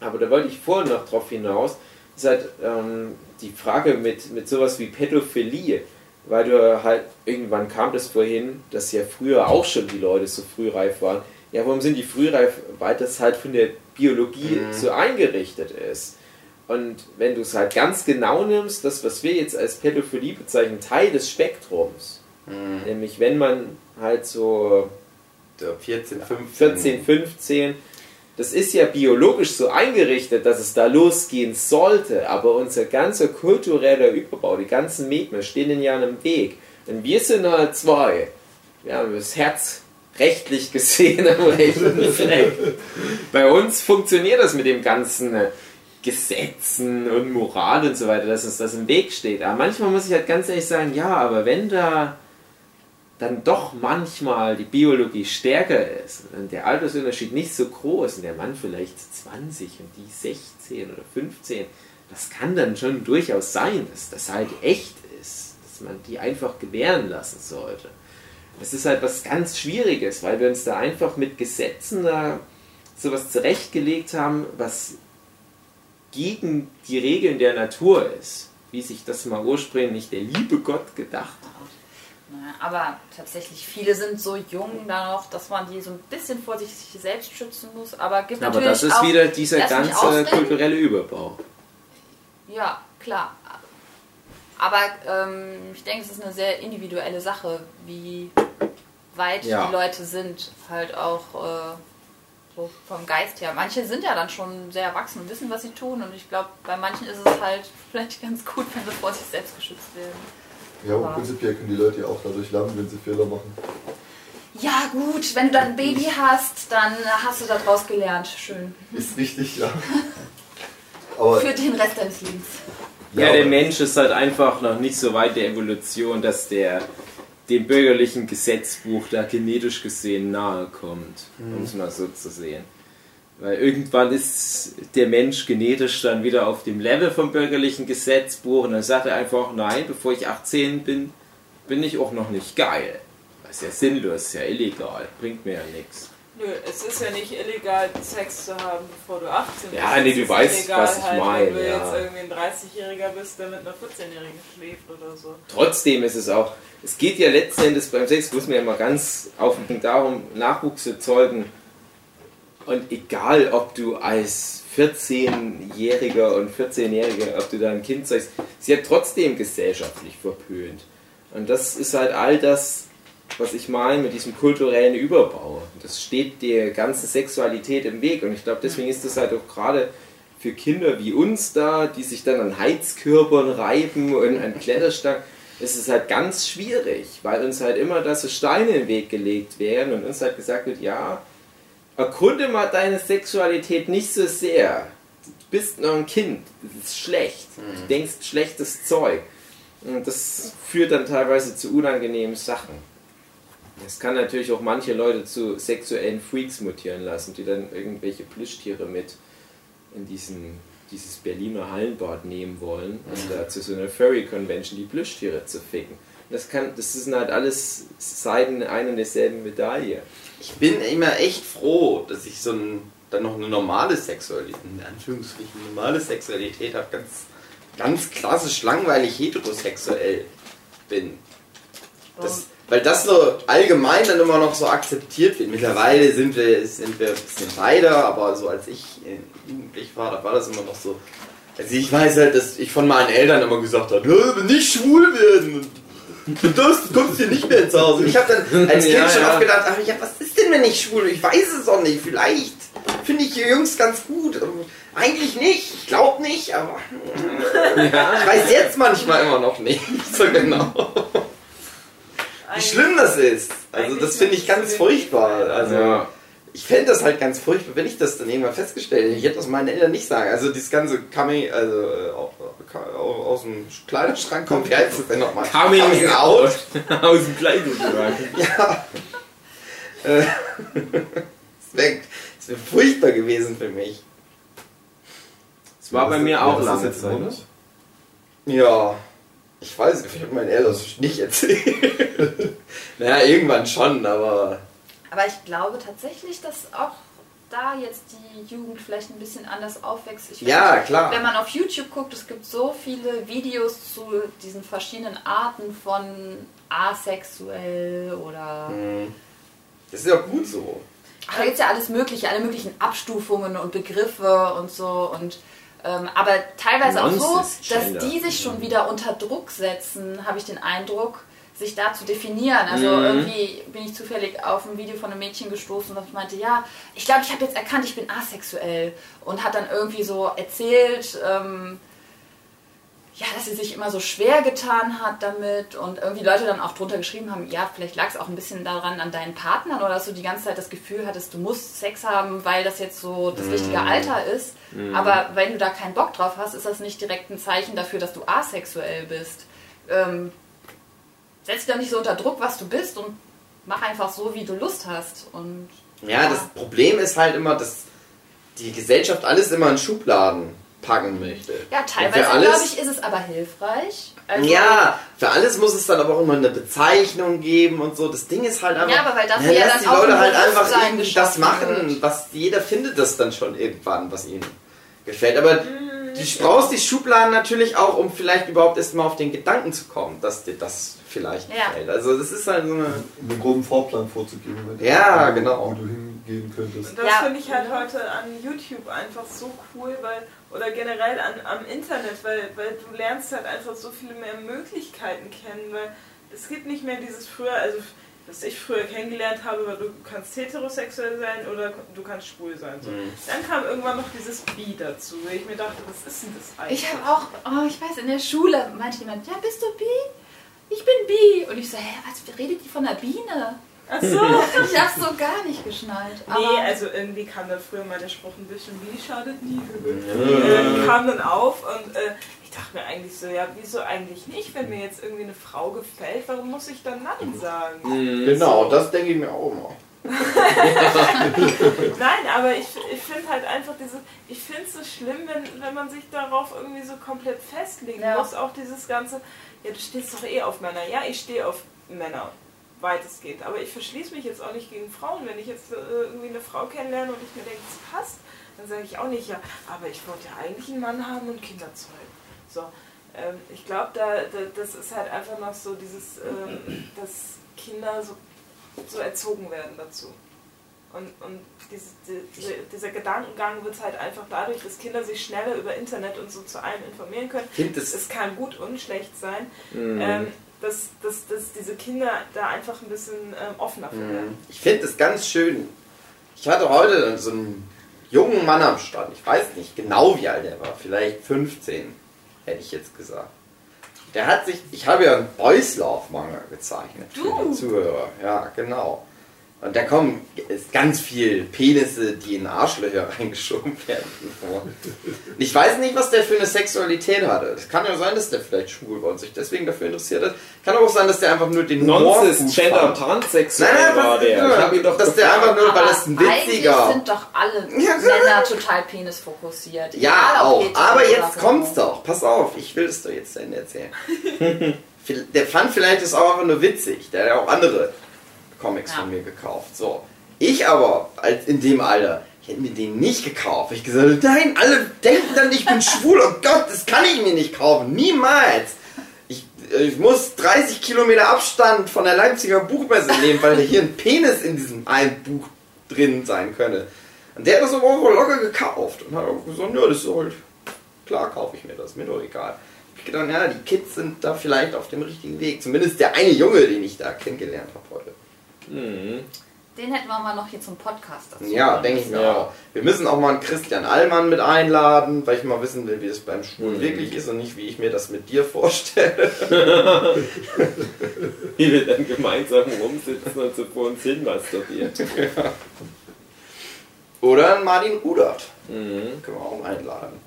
Aber da wollte ich vorhin noch drauf hinaus, ist halt ähm, die Frage mit, mit sowas wie Pädophilie. Weil du halt, irgendwann kam das vorhin, dass ja früher auch schon die Leute so frühreif waren. Ja, warum sind die frühreif? Weil das halt von der Biologie Mhm. so eingerichtet ist. Und wenn du es halt ganz genau nimmst, das, was wir jetzt als Pädophilie bezeichnen, Teil des Spektrums. Mhm. Nämlich wenn man halt so So 14, 15. 14, 15, das ist ja biologisch so eingerichtet, dass es da losgehen sollte, aber unser ganzer kultureller Überbau, die ganzen Medien stehen ihnen ja im Weg. Und wir sind halt zwei. Wir haben das Herz rechtlich gesehen am [laughs] rechten Fleck. Bei uns funktioniert das mit dem ganzen äh, Gesetzen und Moral und so weiter, dass uns das im Weg steht. Aber manchmal muss ich halt ganz ehrlich sagen, ja, aber wenn da dann doch manchmal die Biologie stärker ist und der Altersunterschied nicht so groß und der Mann vielleicht 20 und die 16 oder 15, das kann dann schon durchaus sein, dass das halt echt ist, dass man die einfach gewähren lassen sollte. Das ist halt was ganz Schwieriges, weil wir uns da einfach mit Gesetzen da sowas zurechtgelegt haben, was gegen die Regeln der Natur ist, wie sich das mal ursprünglich der liebe Gott gedacht hat. Naja, aber tatsächlich, viele sind so jung da noch, dass man die so ein bisschen vor sich selbst schützen muss. Aber gibt Aber natürlich das ist auch, wieder dieser ganze kulturelle Überbau. Ja, klar. Aber ähm, ich denke, es ist eine sehr individuelle Sache, wie weit Ja. die Leute sind, halt auch äh, so vom Geist her. Manche sind ja dann schon sehr erwachsen und wissen, was sie tun. Und ich glaube, bei manchen ist es halt [laughs] vielleicht ganz gut, wenn sie vor sich selbst geschützt werden. Ja, und prinzipiell können die Leute ja auch dadurch lernen, wenn sie Fehler machen. Ja, gut, wenn du dann ein Baby hast, dann hast du daraus gelernt. Schön. Ist richtig, ja. Aber Für den Rest deines Lebens. Ja, Ja, der Mensch ist halt einfach noch nicht so weit der Evolution, dass der dem bürgerlichen Gesetzbuch da genetisch gesehen nahe kommt, um es mal so zu sehen. Weil irgendwann ist der Mensch genetisch dann wieder auf dem Level vom bürgerlichen Gesetzbuch und dann sagt er einfach, nein, bevor ich 18 bin, bin ich auch noch nicht geil. Das ist ja sinnlos, ist ja illegal, bringt mir ja nichts. Nö, es ist ja nicht illegal, Sex zu haben, bevor du 18 bist. Ja, nee, du weißt, illegal was ich halt, meine, Wenn du ja. jetzt irgendwie ein 30-Jähriger bist, der mit einer 14-Jährigen schläft oder so. Trotzdem ist es auch, es geht ja letzten Endes beim Sex, muss man ja mal ganz auf den Punkt darum, Nachwuchs zu zeugen. Und egal, ob du als 14-Jähriger und 14-Jähriger, ob du da ein Kind zeigst, sie hat trotzdem gesellschaftlich verpönt. Und das ist halt all das, was ich meine mit diesem kulturellen Überbau. Das steht der ganzen Sexualität im Weg. Und ich glaube, deswegen ist das halt auch gerade für Kinder wie uns da, die sich dann an Heizkörpern reiben und an Kletterstangen, ist es halt ganz schwierig, weil uns halt immer da so Steine in den Weg gelegt werden und uns halt gesagt wird, ja, erkunde mal deine Sexualität nicht so sehr. Du bist noch ein Kind, das ist schlecht. Du denkst schlechtes Zeug. Und das führt dann teilweise zu unangenehmen Sachen. Das kann natürlich auch manche Leute zu sexuellen Freaks mutieren lassen, die dann irgendwelche Plüschtiere mit in diesen, dieses Berliner Hallenbad nehmen wollen und da zu so einer Furry-Convention die Plüschtiere zu ficken. Das, kann, das sind halt alles Seiten einer und derselben Medaille. Ich bin immer echt froh, dass ich so ein, dann noch eine normale Sexualität, in Anführungsstrichen normale Sexualität habe, ganz, ganz klassisch langweilig heterosexuell bin. Das, weil das so allgemein dann immer noch so akzeptiert wird. Mittlerweile sind wir, sind wir ein bisschen weiter, aber so als ich jugendlich war, da war das immer noch so. Also ich weiß halt, dass ich von meinen Eltern immer gesagt habe, "Nö, nicht schwul werden. Du darfst, kommst hier nicht mehr ins Haus. Und ich habe dann als Kind [laughs] Ja, schon ja. oft gedacht, ach ja, was ist denn, wenn ich schwul bin? Ich weiß es auch nicht. Vielleicht finde ich die Jungs ganz gut. Ähm, Eigentlich nicht. Ich glaube nicht, aber ich weiß jetzt manchmal immer noch nicht [laughs] so genau. Wie schlimm das ist. Also das finde ich ganz furchtbar. Also Ja. Ich fände das halt ganz furchtbar, wenn ich das dann irgendwann festgestellt hätte. Ich hätte das meinen Eltern nicht sagen. Also dieses ganze Coming, also äh, au- au- aus dem Kleiderschrank kommt, wie heißt das denn nochmal? Coming out aus [laughs] dem Kleidungsschrank. [laughs] Ja. Äh, [laughs] Es wäre wär furchtbar gewesen für mich. Das war bei mir Ja, auch das ist lange Zeit. Ja. Ich weiß ich habe meinen Eltern das nicht erzählt. naja, irgendwann schon, aber Aber ich glaube tatsächlich, dass auch da jetzt die Jugend vielleicht ein bisschen anders aufwächst. Ja, nicht, klar. Wenn man auf YouTube guckt, es gibt so viele Videos zu diesen verschiedenen Arten von asexuell oder. Hm. Das ist ja auch gut so. Ach, da gibt es ja alles Mögliche, alle möglichen Abstufungen und Begriffe und so. Und, ähm, aber teilweise auch so, dass Non-cis-Gender. die sich schon wieder unter Druck setzen, habe ich den Eindruck, sich da zu definieren. Also Mhm. irgendwie bin ich zufällig auf ein Video von einem Mädchen gestoßen, das meinte, ja, ich glaube, ich habe jetzt erkannt, ich bin asexuell. Und hat dann irgendwie so erzählt, ähm, ja, dass sie sich immer so schwer getan hat damit und irgendwie Leute dann auch drunter geschrieben haben, ja, vielleicht lag es auch ein bisschen daran an deinen Partnern oder dass du die ganze Zeit das Gefühl hattest, du musst Sex haben, weil das jetzt so das richtige Alter ist. Aber wenn du da keinen Bock drauf hast, ist das nicht direkt ein Zeichen dafür, dass du asexuell bist. Ähm, setz dich doch nicht so unter Druck, was du bist und mach einfach so, wie du Lust hast. Und Ja, das Problem ist halt immer, dass die Gesellschaft alles immer in Schubladen packen möchte. ja, teilweise glaube ich, ist es aber hilfreich. Also- Ja, für alles muss es dann aber auch immer eine Bezeichnung geben und so. Das Ding ist halt einfach. Ja, aber weil dafür na, ja lass dann die Leute halt einfach irgendwie das machen, wird. was jeder findet das dann schon irgendwann, was ihnen gefällt. Aber du brauchst die Schubladen natürlich auch, um vielleicht überhaupt erst mal auf den Gedanken zu kommen, dass dir das vielleicht Ja. gefällt. Also das ist halt so eine. Einen groben Fahrplan vorzugeben, wenn Ja, wo- genau. wo du hingehen könntest. Und das Ja. finde ich halt heute an YouTube einfach so cool, weil, oder generell an, am Internet, weil, weil du lernst halt einfach so viele mehr Möglichkeiten kennen, weil es gibt nicht mehr dieses früher, also was ich früher kennengelernt habe, weil du kannst heterosexuell sein oder du kannst schwul sein. So. Mhm. Dann kam irgendwann noch dieses Bi dazu, weil ich mir dachte, was ist denn das eigentlich? Ich habe auch, oh, ich weiß, in der Schule meinte jemand, ja, bist du bi? Ich bin bi. Und ich so, hä, was redet die von der Biene? Ach so. [laughs] Ich hab's so gar nicht geschnallt. Nee, Aber also irgendwie kam da früher mal der Spruch ein bisschen, wie schadet nie. Äh, kam dann auf und äh, ich dachte mir eigentlich so, ja, wieso eigentlich nicht? Wenn mir jetzt irgendwie eine Frau gefällt, warum muss ich dann Nein sagen? Genau, das denke ich mir auch immer. [laughs] Nein, aber ich, ich finde halt einfach diese, ich finde es so schlimm, wenn, wenn man sich darauf irgendwie so komplett festlegen Ja. muss. Auch dieses ganze, ja, du stehst doch eh auf Männer. Ja, ich stehe auf Männer, weit es geht. Aber ich verschließe mich jetzt auch nicht gegen Frauen. Wenn ich jetzt äh, irgendwie eine Frau kennenlerne und ich mir denke, es passt, dann sage ich auch nicht, ja, aber ich wollte ja eigentlich einen Mann haben und Kinder zeugen. So. Ähm, ich glaube, da, da, das ist halt einfach noch so dieses, ähm, dass Kinder so, so erzogen werden dazu. Und, und diese, diese, dieser Gedankengang wird halt einfach dadurch, dass Kinder sich schneller über Internet und so zu allem informieren können. Kind Es, ist es kann gut und schlecht sein, Mhm. ähm, dass, dass, dass diese Kinder da einfach ein bisschen ähm, offener für werden. Ich finde es ganz schön. Ich hatte heute so einen jungen Mann am Stand. Ich weiß nicht genau, wie alt er war. Vielleicht 15, hätte ich jetzt gesagt. Der hat sich, ich habe ja einen Boys Love Manga gezeichnet für Du? die Zuhörer. Ja, genau. Und da kommen ist ganz viel Penisse, die in Arschlöcher [laughs] reingeschoben werden. vor. Ich weiß nicht, was der für eine Sexualität hatte. Es kann ja sein, dass der vielleicht schwul war und sich deswegen dafür interessiert hat. Kann aber auch sein, dass der einfach nur den Humor Nonsense, Gender, fand. pansexuell Nein, nein, war der. Ich hab ihn doch dass der einfach nur, weil das ein eigentlich witziger. sind doch alle [laughs] Ja. Männer total penisfokussiert. Ja, auch. Aber jetzt kommt's doch. Pass auf, ich will es doch jetzt zu Ende erzählen. [laughs] der fand vielleicht das auch einfach nur witzig. Der hat ja auch andere Comics Ja. von mir gekauft. So. Ich aber, als in dem Alter, ich hätte mir den nicht gekauft. Ich gesagt, nein, alle denken dann, ich bin [laughs] schwul. Oh Gott, das kann ich mir nicht kaufen. Niemals. Ich, äh, ich muss 30 Kilometer Abstand von der Leipziger Buchmesse nehmen, weil hier ein Penis in diesem einen Buch drin sein könnte. Und der hat das aber auch locker gekauft und hat auch gesagt, ja, das ist halt, klar kaufe ich mir das, mir doch egal. Ich gedacht, ja, die Kids sind da vielleicht auf dem richtigen Weg. Zumindest der eine Junge, den ich da kennengelernt habe heute. Mhm. Den hätten wir mal noch hier zum Podcast dazu. Ja, denke ich mir Ja. auch. Wir müssen auch mal einen Christian Allmann mit einladen, weil ich mal wissen will, wie es beim Schwulen Mhm. wirklich ist und nicht, wie ich mir das mit dir vorstelle. [laughs] Wie wir dann gemeinsam rumsitzen und so vor uns hin masturbieren. Oder einen Martin Rudert. Mhm. Können wir auch mal einladen.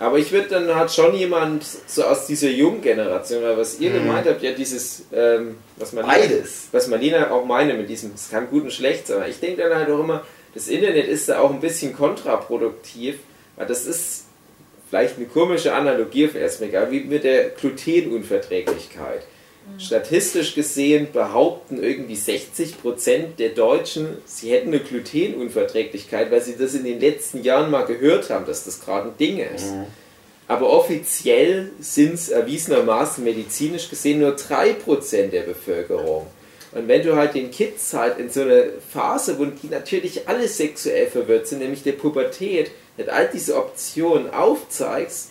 Aber ich würde dann hat schon jemand so aus dieser jungen Generation, weil was ihr Mhm. gemeint habt, ja dieses, ähm, was man Beides. was Marlena auch meine mit diesem, es kann gut und schlecht sein. Ich denke dann halt auch immer, das Internet ist da auch ein bisschen kontraproduktiv, weil das ist vielleicht eine komische Analogie für erstmal wie mit der Glutenunverträglichkeit. Statistisch gesehen behaupten irgendwie 60% der Deutschen, sie hätten eine Glutenunverträglichkeit, weil sie das in den letzten Jahren mal gehört haben, dass das gerade ein Ding ist. Aber offiziell sind es erwiesenermaßen medizinisch gesehen nur 3% der Bevölkerung. Und wenn du halt den Kids halt in so eine Phase, wo die natürlich alle sexuell verwirrt sind, nämlich der Pubertät, nicht all diese Optionen aufzeigst,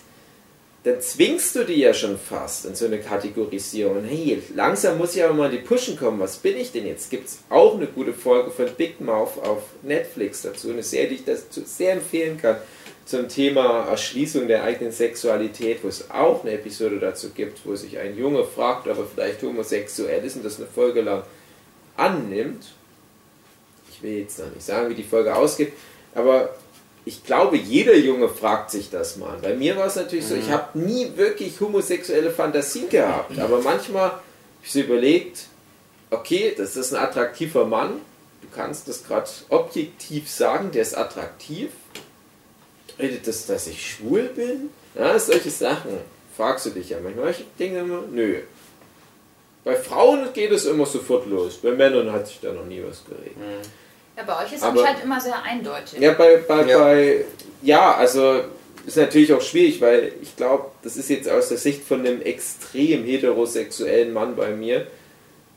dann zwingst du die ja schon fast in so eine Kategorisierung. Hey, langsam muss ich aber mal in die Pushen kommen. Was bin ich denn jetzt? Gibt es auch eine gute Folge von Big Mouth auf Netflix dazu. Eine Serie, die ich das sehr empfehlen kann zum Thema Erschließung der eigenen Sexualität, wo es auch eine Episode dazu gibt, wo sich ein Junge fragt, ob er vielleicht homosexuell ist und das eine Folge lang annimmt. Ich will jetzt noch nicht sagen, wie die Folge ausgeht, aber ich glaube, jeder Junge fragt sich das mal. Bei mir war es natürlich so, ich habe nie wirklich homosexuelle Fantasien gehabt, aber manchmal habe ich so überlegt, okay, das ist ein attraktiver Mann, du kannst das gerade objektiv sagen, der ist attraktiv. Redet das, dass ich schwul bin? Ja, solche Sachen fragst du dich ja manchmal. Ich denke immer, nö. Bei Frauen geht es immer sofort los. Bei Männern hat sich da noch nie was geregt. Ja, bei euch ist es Aber- halt immer sehr eindeutig. Ja, bei, bei, Ja. bei, ja, also ist natürlich auch schwierig, weil ich glaube, das ist jetzt aus der Sicht von einem extrem heterosexuellen Mann bei mir.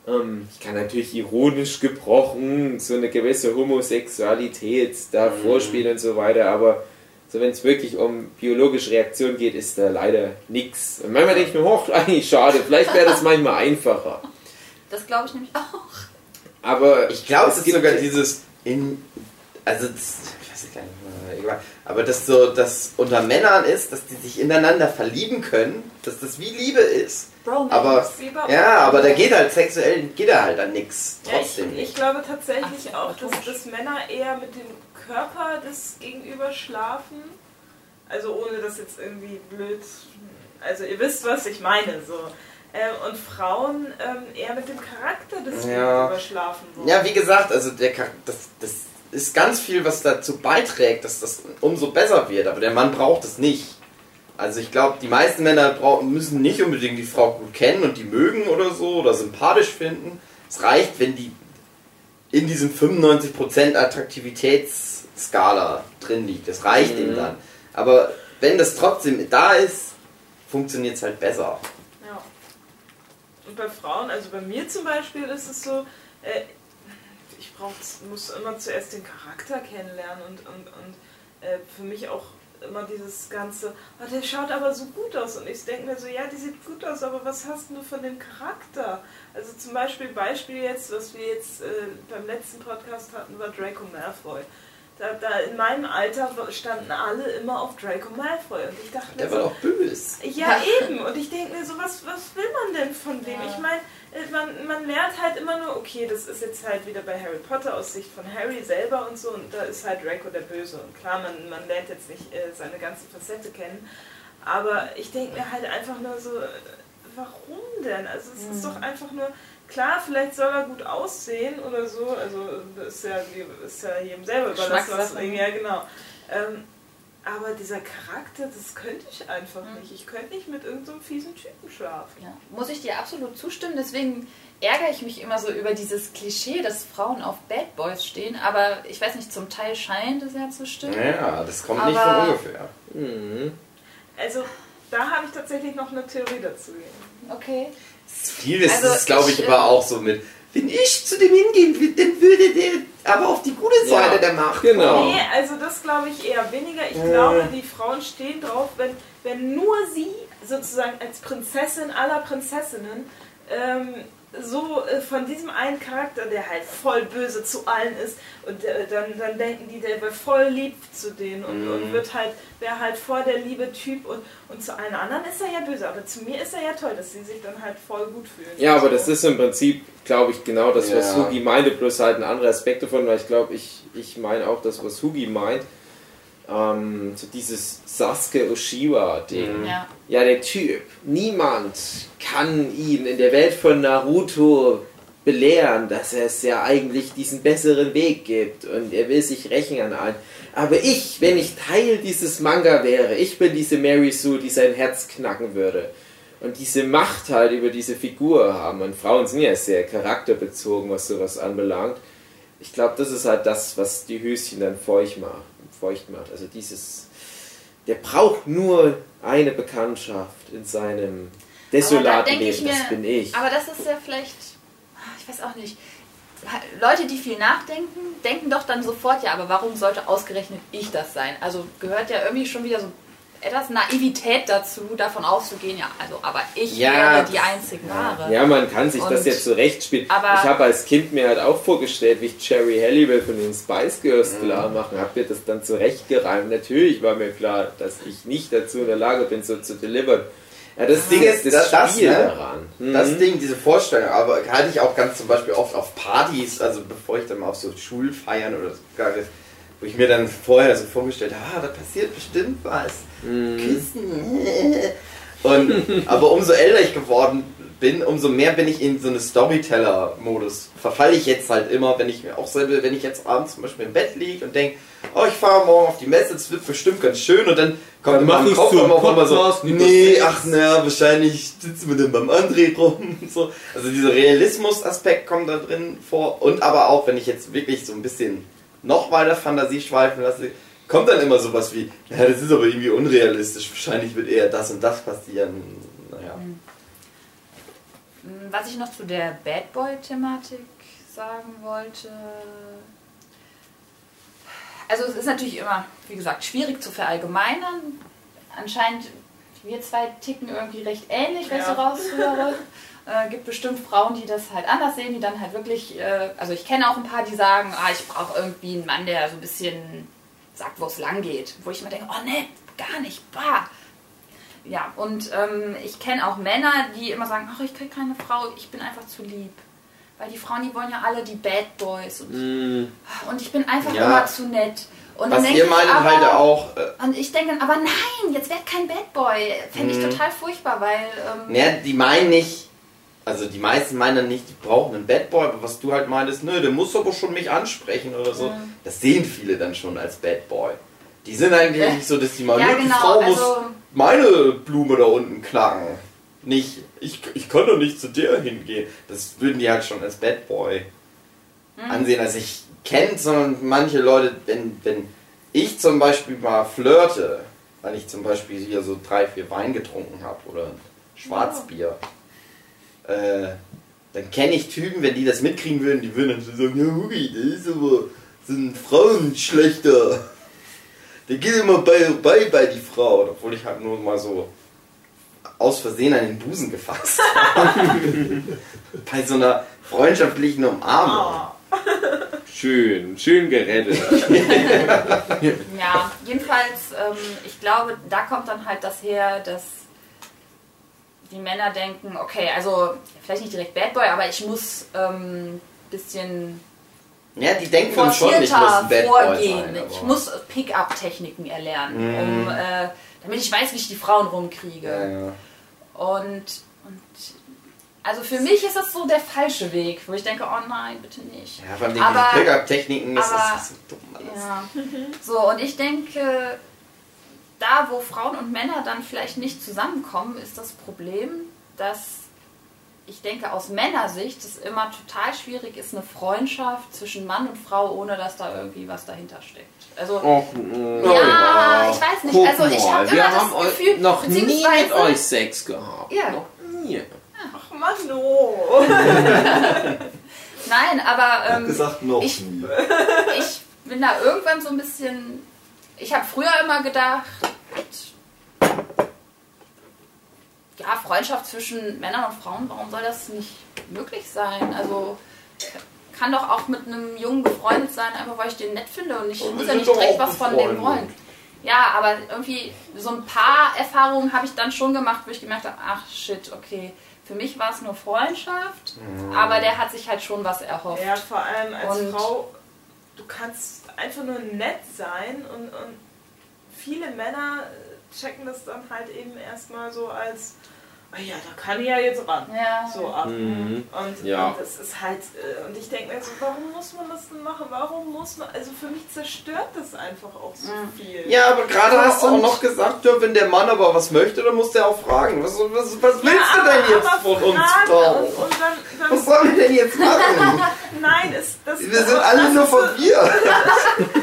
Ähm, ich kann natürlich ironisch gebrochen so eine gewisse Homosexualität da Mhm. vorspielen und so weiter, aber so wenn es wirklich um biologische Reaktion geht, ist da leider nichts. Und manchmal denke ich mir, hoch, [laughs] eigentlich schade, vielleicht wäre das manchmal einfacher. Das glaube ich nämlich auch. Aber Ich glaube, es gibt sogar dieses in also das, ich weiß gar nicht mehr, egal. aber das so das unter Männern ist, dass die sich ineinander verlieben können, dass das wie Liebe ist. Bromance. Aber ja, aber da geht halt sexuell geht da halt dann nichts Ja, trotzdem ich, ich nicht. glaube tatsächlich Ach, auch, dass, dass Männer eher mit dem Körper des Gegenübers schlafen. Also ohne das jetzt irgendwie blöd. Also ihr wisst, was ich meine. So. Ähm, und Frauen ähm, eher mit dem Charakter des Ja. Gegenübers schlafen wollen. Ja, wie gesagt, also der Char- das, das ist ganz viel, was dazu beiträgt, dass das umso besser wird, aber der Mann braucht es nicht. Also ich glaube, die meisten Männer brauchen, müssen nicht unbedingt die Frau gut kennen und die mögen oder so oder sympathisch finden. Es reicht, wenn die in diesem 95% Attraktivitätsskala drin liegt. Das reicht ihm dann. Aber wenn das trotzdem da ist, funktioniert es halt besser. Und bei Frauen, also bei mir zum Beispiel ist es so, äh, ich brauch, muss immer zuerst den Charakter kennenlernen und, und, und äh, für mich auch immer dieses ganze, oh, der schaut aber so gut aus und ich denke mir so, ja, die sieht gut aus, aber was hast du von dem Charakter? Also zum Beispiel, Beispiel jetzt, was wir jetzt äh, beim letzten Podcast hatten, war Draco Malfoy. Da, da in meinem Alter standen alle immer auf Draco Malfoy und ich dachte mir Der so, war doch böse. ja, eben. Und ich denke mir so, was, was will man denn von dem? Ja. Ich meine, äh, man, man lernt halt immer nur, okay, das ist jetzt halt wieder bei Harry Potter aus Sicht von Harry selber und so. Und da ist halt Draco der Böse. Und klar, man, man lernt jetzt nicht äh, seine ganze Facette kennen. Aber ich denke mir halt einfach nur so, äh, warum denn? Also es ist doch einfach nur, klar, vielleicht soll er gut aussehen oder so. Also das ist ja, ist ja jedem selber überlassen. Was, ja, genau. Ähm, aber dieser Charakter, das könnte ich einfach Mhm. nicht. Ich könnte nicht mit irgendeinem so einem fiesen Typen schlafen. Ja, muss ich dir absolut zustimmen. Deswegen ärgere ich mich immer so über dieses Klischee, dass Frauen auf Bad Boys stehen. Aber ich weiß nicht, zum Teil scheint es ja zu stimmen. Ja, das kommt nicht Aber- von ungefähr. Mhm. Also da habe ich tatsächlich noch eine Theorie dazu. Okay. Vieles Also ist, glaube ich, ich, aber ähm, auch so mit, wenn ich zu dem hingehen würde, dann würde der aber auf die gute Ja, Seite der Macht genau. Nee, also das glaube ich eher weniger. Ich Äh. glaube, die Frauen stehen drauf, wenn, wenn nur sie sozusagen als Prinzessin aller Prinzessinnen ähm, so äh, von diesem einen Charakter, der halt voll böse zu allen ist, und äh, dann, dann denken die, der wäre voll lieb zu denen und, Mhm. und wird halt, wäre halt voll der liebe Typ und, und zu allen anderen ist er ja böse, aber zu mir ist er ja toll, dass sie sich dann halt voll gut fühlen. Ja, aber So. das ist im Prinzip, glaube ich, genau das, was Ja. Hugi meinte, bloß halt ein anderer Aspekt davon, weil ich glaube, ich, ich meine auch das, was Hugi meint. Ähm, so dieses Sasuke Oshiwa-Ding. Mhm. Ja. Ja, der Typ. Niemand kann ihn in der Welt von Naruto belehren, dass es ja eigentlich diesen besseren Weg gibt und er will sich rächen an allen. Aber ich, wenn ich Teil dieses Manga wäre, ich bin diese Mary Sue, die sein Herz knacken würde. und diese Macht halt über diese Figur haben. Und Frauen sind ja sehr charakterbezogen, was sowas anbelangt. Ich glaube, das ist halt das, was die Höschen dann feucht macht. Feucht macht. Also dieses, der braucht nur eine Bekanntschaft in seinem desolaten Leben. Das mir- bin ich. Aber das ist ja vielleicht, ich weiß auch nicht. Leute, die viel nachdenken, denken doch dann sofort, ja, aber warum sollte ausgerechnet ich das sein? Also gehört ja irgendwie schon wieder so etwas Naivität dazu, davon auszugehen, ja, also aber ich Ja, wäre die das- einzig wahre. Ja, man kann sich das Und- jetzt zurechtspielen. aber- ich habe als Kind mir halt auch vorgestellt, wie ich Cherry Halliwell von den Spice Girls Mhm. klar machen, habe mir das dann zurechtgereimt. Natürlich war mir klar, dass ich nicht dazu in der Lage bin, so zu delivern. Ja, das Ding ist das, das- das, Spiel ne? daran. Mhm. Das Ding, diese Vorstellung, aber halte ich auch ganz zum Beispiel oft auf Partys, also bevor ich dann mal auf so Schulfeiern oder so gegangen wo ich mir dann vorher so vorgestellt habe, ah, da passiert bestimmt was. Mhm. Küssen. [laughs] Und, aber umso älter ich geworden bin, umso mehr bin ich in so eine Storyteller-Modus. Verfalle ich jetzt halt immer, wenn ich mir auch selber, wenn ich jetzt abends zum Beispiel im Bett liege und denke, oh, ich fahre morgen auf die Messe, das wird bestimmt ganz schön und dann kommt Dann in meinem Kopf immer auf einmal so, nee, ach naja, wahrscheinlich sitzen wir dann beim André rum [laughs] und so. Also dieser Realismus-Aspekt kommt da drin vor und aber auch, wenn ich jetzt wirklich so ein bisschen noch weiter Fantasie schweifen lasse, kommt dann immer sowas wie, ja, das ist aber irgendwie unrealistisch, wahrscheinlich wird eher das und das passieren. Naja. Mm, Was ich noch zu der Bad Boy-Thematik sagen wollte. Also es ist natürlich immer, wie gesagt, schwierig zu verallgemeinern. Anscheinend, wir zwei ticken irgendwie recht ähnlich, wenn ich so Ja. raushöre. [laughs] Äh, gibt bestimmt Frauen, die das halt anders sehen, die dann halt wirklich, äh, also ich kenne auch ein paar, die sagen, ah, ich brauche irgendwie einen Mann, der so ein bisschen sagt, wo es lang geht. Wo ich mir denke, oh ne, gar nicht, bah. Ja, und ähm, ich kenne auch Männer, die immer sagen, ach, ich kriege keine Frau, ich bin einfach zu lieb. Weil die Frauen, die wollen ja alle die Bad Boys. Und, Mhm. und ich bin einfach Ja. immer zu nett. Und Was ihr aber- halt auch, äh, Und ich denke dann, aber nein, jetzt werd kein Bad Boy. Fände ich Mhm. total furchtbar, weil... Ähm, naja, die meinen nicht, also die meisten meinen dann nicht, die brauchen einen Bad Boy, aber was du halt meintest, nö, der muss aber schon mich ansprechen oder so. Mhm. Das sehen viele dann schon als Bad Boy. Die sind eigentlich Ja. nicht so, dass die mal, Ja, nö, die genau, Frau muss also- meine Blume da unten knacken. Nicht, ich, ich kann doch nicht zu der hingehen. Das würden die halt schon als Bad Boy Mhm. ansehen, als ich kennt, sondern manche Leute, wenn, wenn ich zum Beispiel mal flirte, weil ich zum Beispiel hier so drei, vier Wein getrunken habe oder Schwarzbier, äh, dann kenne ich Typen, wenn die das mitkriegen würden, die würden dann so sagen, ja Hugi, das ist aber so ein Frauenschlechter. Der geht immer bei, bei bei die Frau, obwohl ich halt nur mal so aus Versehen an den Busen gefasst habe. [laughs] bei so einer freundschaftlichen Umarmung. Ah, Schön, schön gerettet. [laughs] [laughs] Ja, jedenfalls, ähm, ich glaube, da kommt dann halt das her, dass die Männer denken, okay, also vielleicht nicht direkt Bad Boy, aber ich muss ähm, bisschen Ja, die denken schon, ich muss ein Bad Boy vorgehen. sein. ich muss Pick-up-Techniken erlernen, Mhm. um, äh, damit ich weiß, wie ich die Frauen rumkriege. Ja, ja. Und, und also für mich ist das so der falsche Weg, wo ich denke, oh nein, bitte nicht. Ja, vor allem Aber- Pickup-Techniken, das aber- ist so dumm alles. Ja. So, und ich denke, da wo Frauen und Männer dann vielleicht nicht zusammenkommen, ist das Problem, dass ich denke, aus Männersicht es immer total schwierig ist, eine Freundschaft zwischen Mann und Frau, ohne dass da irgendwie was dahinter steckt. Also, Och, mm. ja, ich weiß nicht. Guck also, ich mal, habe wir immer das haben Gefühl, noch nie mit euch Sex gehabt. Ja. Noch nie. ach Mano. [laughs] Nein, aber Ich ähm, gesagt, noch ich- nie. [laughs] ich bin da irgendwann so ein bisschen. Ich habe früher immer gedacht, ja, Freundschaft zwischen Männern und Frauen, warum soll das nicht möglich sein? Also kann doch auch mit einem Jungen befreundet sein, einfach weil ich den nett finde und ich Und muss ja nicht direkt was von dem wollen. Ja, aber irgendwie so ein paar Erfahrungen habe ich dann schon gemacht, wo ich gemerkt habe, ach shit, okay. Für mich war es nur Freundschaft, Mhm. aber der hat sich halt schon was erhofft. Ja, vor allem als Und- Frau, du kannst einfach nur nett sein und, und viele Männer checken das dann halt eben erstmal so als, ja, da kann ich ja jetzt ran. Ja. So ab. Mhm. Und, Ja. und das ist halt, äh, und ich denke mir so, warum muss man das denn machen? Warum muss man, also für mich zerstört das einfach auch so viel. Ja, aber gerade hast du auch noch gesagt, ja, wenn der Mann aber was möchte, dann muss der auch fragen. Was, was, was willst Ja, du denn jetzt von uns, Frau? Und, und dann, dann Was sollen wir denn jetzt machen? [laughs] nein, ist das. Wir sind alle nur so- verwirrt.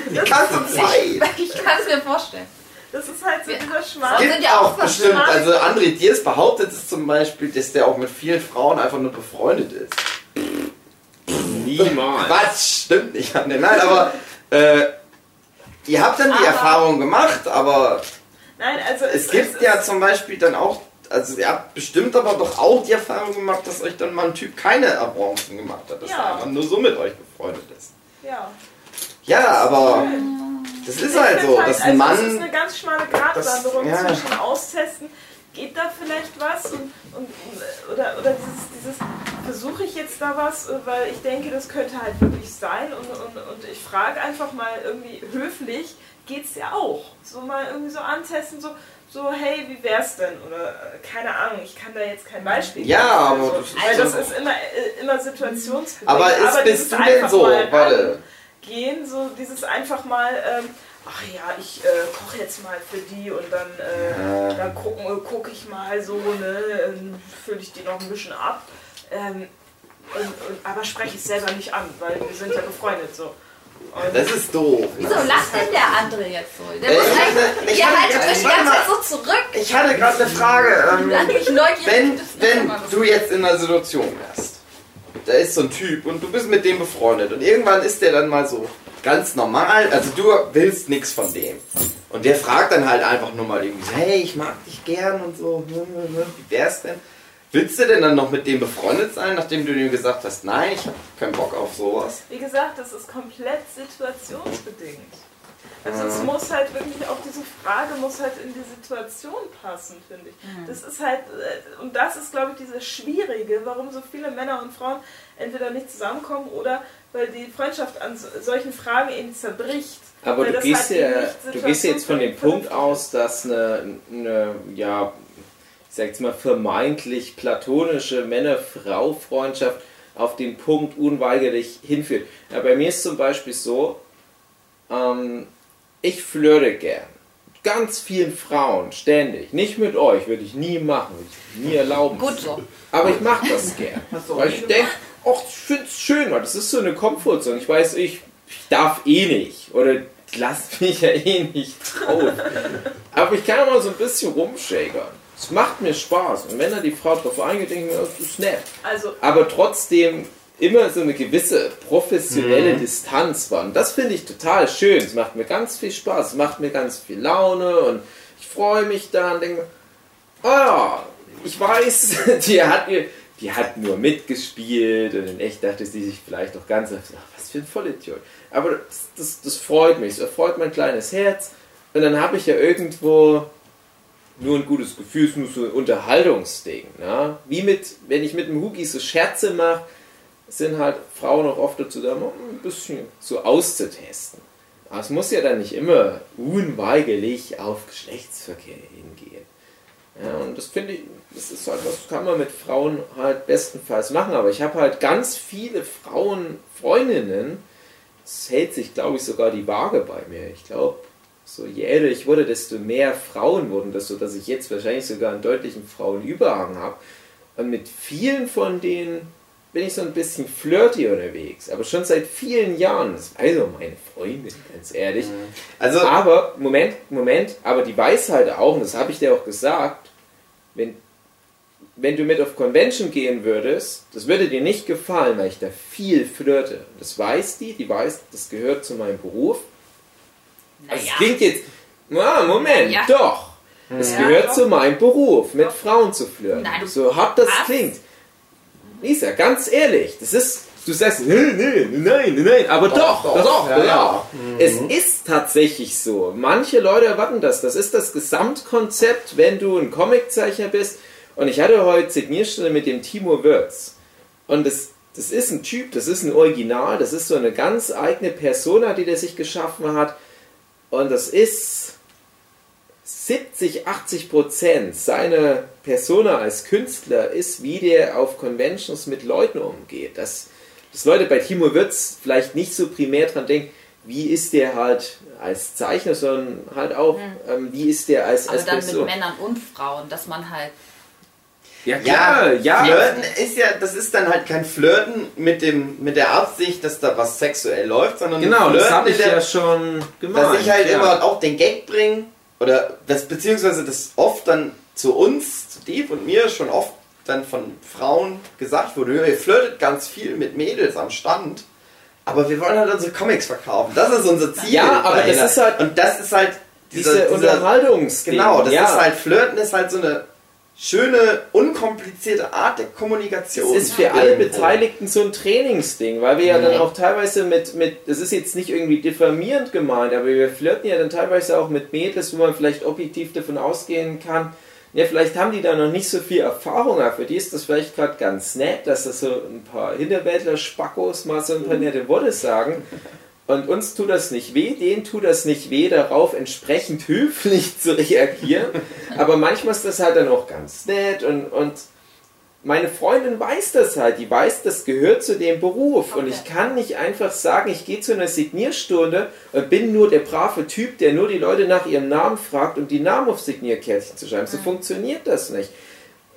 Die ganze Zeit. Ich kann es mir vorstellen. Das ist halt so dieser sind Gibt ja auch bestimmt, also André Diers behauptet es zum Beispiel, dass der auch mit vielen Frauen einfach nur befreundet ist. Niemals. Was? Stimmt nicht, André. Nein, aber äh, ihr habt dann die Aber- Erfahrung gemacht, aber Nein, also es gibt ist- ja zum Beispiel dann auch, also ihr habt bestimmt aber doch auch die Erfahrung gemacht, dass euch dann mal ein Typ keine Avancen gemacht hat, dass Ja. er einfach nur so mit euch befreundet ist. Ja. Ja, aber das ist Ich halt so, dass ein also Es ist Mann eine ganz schmale Gratwanderung Das- ja. zwischen austesten, geht da vielleicht was und, und oder, oder dieses, dieses versuche ich jetzt da was, weil ich denke, das könnte halt wirklich sein und, und, und ich frage einfach mal irgendwie höflich, geht's ja auch. So mal irgendwie so antesten, so, so hey, wie wär's denn? Oder äh, keine Ahnung, ich kann da jetzt kein Beispiel Ja, geben. aber Also, das ist weil das ist immer, äh, immer situationsbedingt. Aber ist, dieses bist du denn einfach so? Warte. Gehen, so dieses einfach mal, ähm, ach ja, ich äh, koche jetzt mal für die und dann, äh, Ja. dann gucken, äh, gucke ich mal so, ne, ähm, fülle ich die noch ein bisschen ab. Ähm, und, und, aber spreche es selber nicht an, weil wir sind ja befreundet so. Und Das ist doof. Wieso lacht denn der andere jetzt so? Der Äh, muss ich hatte- ich ihr hatte- haltet euch. Zeit so zurück. Ich hatte gerade eine Frage. Ähm, wenn, wenn du jetzt in einer Situation wärst, da ist so ein Typ und du bist mit dem befreundet und irgendwann ist der dann mal so ganz normal, also du willst nichts von dem. Und der fragt dann halt einfach nur mal irgendwie so, hey, ich mag dich gern und so, wie wär's denn? Willst du denn dann noch mit dem befreundet sein, nachdem du ihm gesagt hast, nein, ich hab keinen Bock auf sowas? wie gesagt, das ist komplett situationsbedingt. Also es Mhm. muss halt wirklich, auch diese Frage muss halt in die Situation passen, finde ich. Das ist halt, äh, und das ist, glaube ich, dieses Schwierige, warum so viele Männer und Frauen entweder nicht zusammenkommen oder weil die Freundschaft an so- solchen Fragen eben zerbricht. Aber du gehst, halt ja, du gehst jetzt von dem Punkt aus, dass eine, eine ja, ich sag jetzt mal, vermeintlich platonische Männer-Frau-Freundschaft auf den Punkt unweigerlich hinführt. Ja, bei mir ist zum Beispiel so, ähm, ich flirte gern. Ganz vielen Frauen, ständig. Nicht mit euch, würde ich nie machen, würde ich nie erlauben. Gut so. Aber ich mache das gern. weil ich denke, ach, ich finde es schön, weil das ist so eine Komfortzone. Ich weiß, ich, ich darf eh nicht. Oder lasst mich ja eh nicht drauf. Aber ich kann mal so ein bisschen rumschägern. Es macht mir Spaß. Und wenn da die Frau drauf eingeht, denke ich mir, das ist nett. Also Aber trotzdem immer so eine gewisse professionelle Distanz war. Und das finde ich total schön. Es macht mir ganz viel Spaß. Es macht mir ganz viel Laune. Und ich freue mich da und denke, ah, ich weiß, [laughs] die hat, mir- die hat nur mitgespielt und in echt dachte sie sich vielleicht auch ganz, ach, was für ein Vollidiot. Aber das, das, das freut mich, es erfreut mein kleines Herz und dann habe ich ja irgendwo nur ein gutes Gefühl, es ist nur so ein Unterhaltungsding. Ne? Wie mit, wenn ich mit dem Hugi so Scherze mache, sind halt Frauen auch oft dazu da, ein bisschen so auszutesten. Aber es muss ja dann nicht immer unweigerlich auf Geschlechtsverkehr hingehen. Ja, und das finde ich, das ist halt, was kann man mit Frauen halt bestenfalls machen. Aber ich habe halt ganz viele Frauen, Freundinnen, es hält sich, glaube ich, sogar die Waage bei mir. Ich glaube, so je älter ich wurde, desto mehr Frauen wurden das, so dass ich jetzt wahrscheinlich sogar einen deutlichen Frauenüberhang habe. Und mit vielen von denen bin ich so ein bisschen flirty unterwegs. Aber schon seit vielen Jahren. Das weiß auch meine Freundin, ganz ehrlich. Also, Aber, Moment, Moment, aber die weiß halt auch, und das habe ich dir auch gesagt, wenn, wenn du mit auf Convention gehen würdest, das würde dir nicht gefallen, weil ich da viel flirte. Das weiß die, die weiß, das gehört zu meinem Beruf. Also, es klingt jetzt, na, Moment, Ja. doch. Es Ja, gehört doch. zu meinem Beruf, mit Frauen zu flirten. Nein, du- so hart das klingt. Lisa, ganz ehrlich, das ist, du sagst, nee, nee, nein, nein, aber doch, doch, doch, doch, ja, doch. ja. Es ist tatsächlich so. Manche Leute erwarten das. Das ist das Gesamtkonzept, wenn du ein Comiczeichner bist. Und ich hatte heute Signierstunde mit dem Timo Würz. Und das, das ist ein Typ, das ist ein Original, das ist so eine ganz eigene Persona, die der sich geschaffen hat. Und das ist 70, 80 Prozent seiner Persona als Künstler ist, wie der auf Conventions mit Leuten umgeht. Dass, dass Leute bei Timo Würz vielleicht nicht so primär dran denken, wie ist der halt als Zeichner, sondern halt auch, ähm, wie ist der als, Aber als dann mit Person. Männern und Frauen, dass man halt. Ja, klar, ja. Flirten ist ja, das ist dann halt kein Flirten mit dem, mit der Absicht, dass da was sexuell läuft, sondern Genau, das Flirten habe ich der, ja schon gemacht. dass ich halt ja. immer auch den Gag bringe, oder das, beziehungsweise das oft dann zu uns, Dave und mir schon oft dann von Frauen gesagt wurde, ihr flirtet ganz viel mit Mädels am Stand, aber wir wollen halt unsere Comics verkaufen. Das ist unser Ziel. Ja, aber das ist halt und das ist halt diese dieser, dieser Unterhaltungsding. Genau, das ja. ist halt Flirten ist halt so eine schöne, unkomplizierte Art der Kommunikation. Es ist für alle. Beteiligten so ein Trainingsding, weil wir ja dann Mhm. auch teilweise mit, mit, das ist jetzt nicht irgendwie diffamierend gemeint, aber wir flirten ja dann teilweise auch mit Mädels, wo man vielleicht objektiv davon ausgehen kann, ja, vielleicht haben die da noch nicht so viel Erfahrung, aber für die ist das vielleicht gerade ganz nett, dass das so ein paar Hinterwäldler-Spackos mal so ein paar nette Worte sagen. Und uns tut das nicht weh, denen tut das nicht weh, darauf entsprechend [laughs] höflich zu reagieren. Aber manchmal ist das halt dann auch ganz nett und, und meine Freundin weiß das halt, die weiß, das gehört zu dem Beruf. Und Okay. ich kann nicht einfach sagen, ich gehe zu einer Signierstunde und bin nur der brave Typ, der nur die Leute nach ihrem Namen fragt, um die Namen auf Signierkärtchen zu schreiben. So funktioniert das nicht.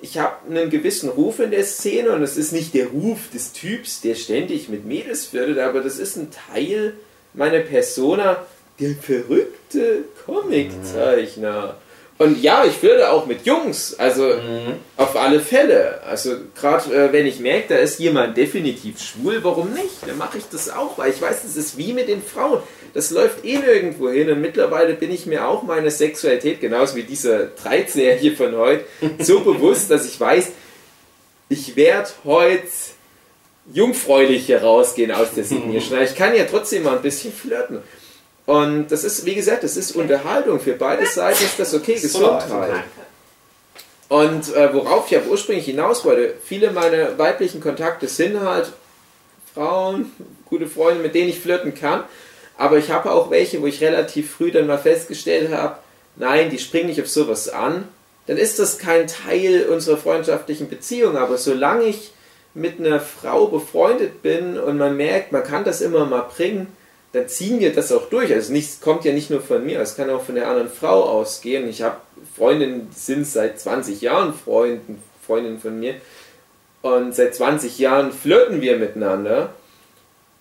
Ich habe einen gewissen Ruf in der Szene und es ist nicht der Ruf des Typs, der ständig mit Mädels flirtet, aber das ist ein Teil meiner Persona, der verrückte Comiczeichner. Und ja, ich flirte auch mit Jungs, also auf alle Fälle. Also gerade äh, wenn ich merke, da ist jemand definitiv schwul, warum nicht? Dann mache ich das auch, weil ich weiß, das ist wie mit den Frauen. Das läuft eh nirgendwo hin und mittlerweile bin ich mir auch meine Sexualität, genauso wie dieser 13-Jährige von heute, [laughs] so bewusst, dass ich weiß, ich werde heute jungfräulich hier rausgehen aus der Signierstunde. Ich kann ja trotzdem mal ein bisschen flirten. Und das ist, wie gesagt, das ist Unterhaltung. Für beide Seiten ist das okay, Gesundheit. Und äh, worauf ich aber ursprünglich hinaus wollte, viele meiner weiblichen Kontakte sind halt Frauen, gute Freunde, mit denen ich flirten kann. Aber ich habe auch welche, wo ich relativ früh dann mal festgestellt habe, nein, die springen nicht auf sowas an. Dann ist das kein Teil unserer freundschaftlichen Beziehung. Aber solange ich mit einer Frau befreundet bin und man merkt, man kann das immer mal bringen, dann ziehen wir das auch durch. Also nichts kommt ja nicht nur von mir, es kann auch von der anderen Frau ausgehen. Ich habe Freundinnen, die sind seit 20 Jahren Freunden, Freundinnen von mir. Und seit 20 Jahren flirten wir miteinander.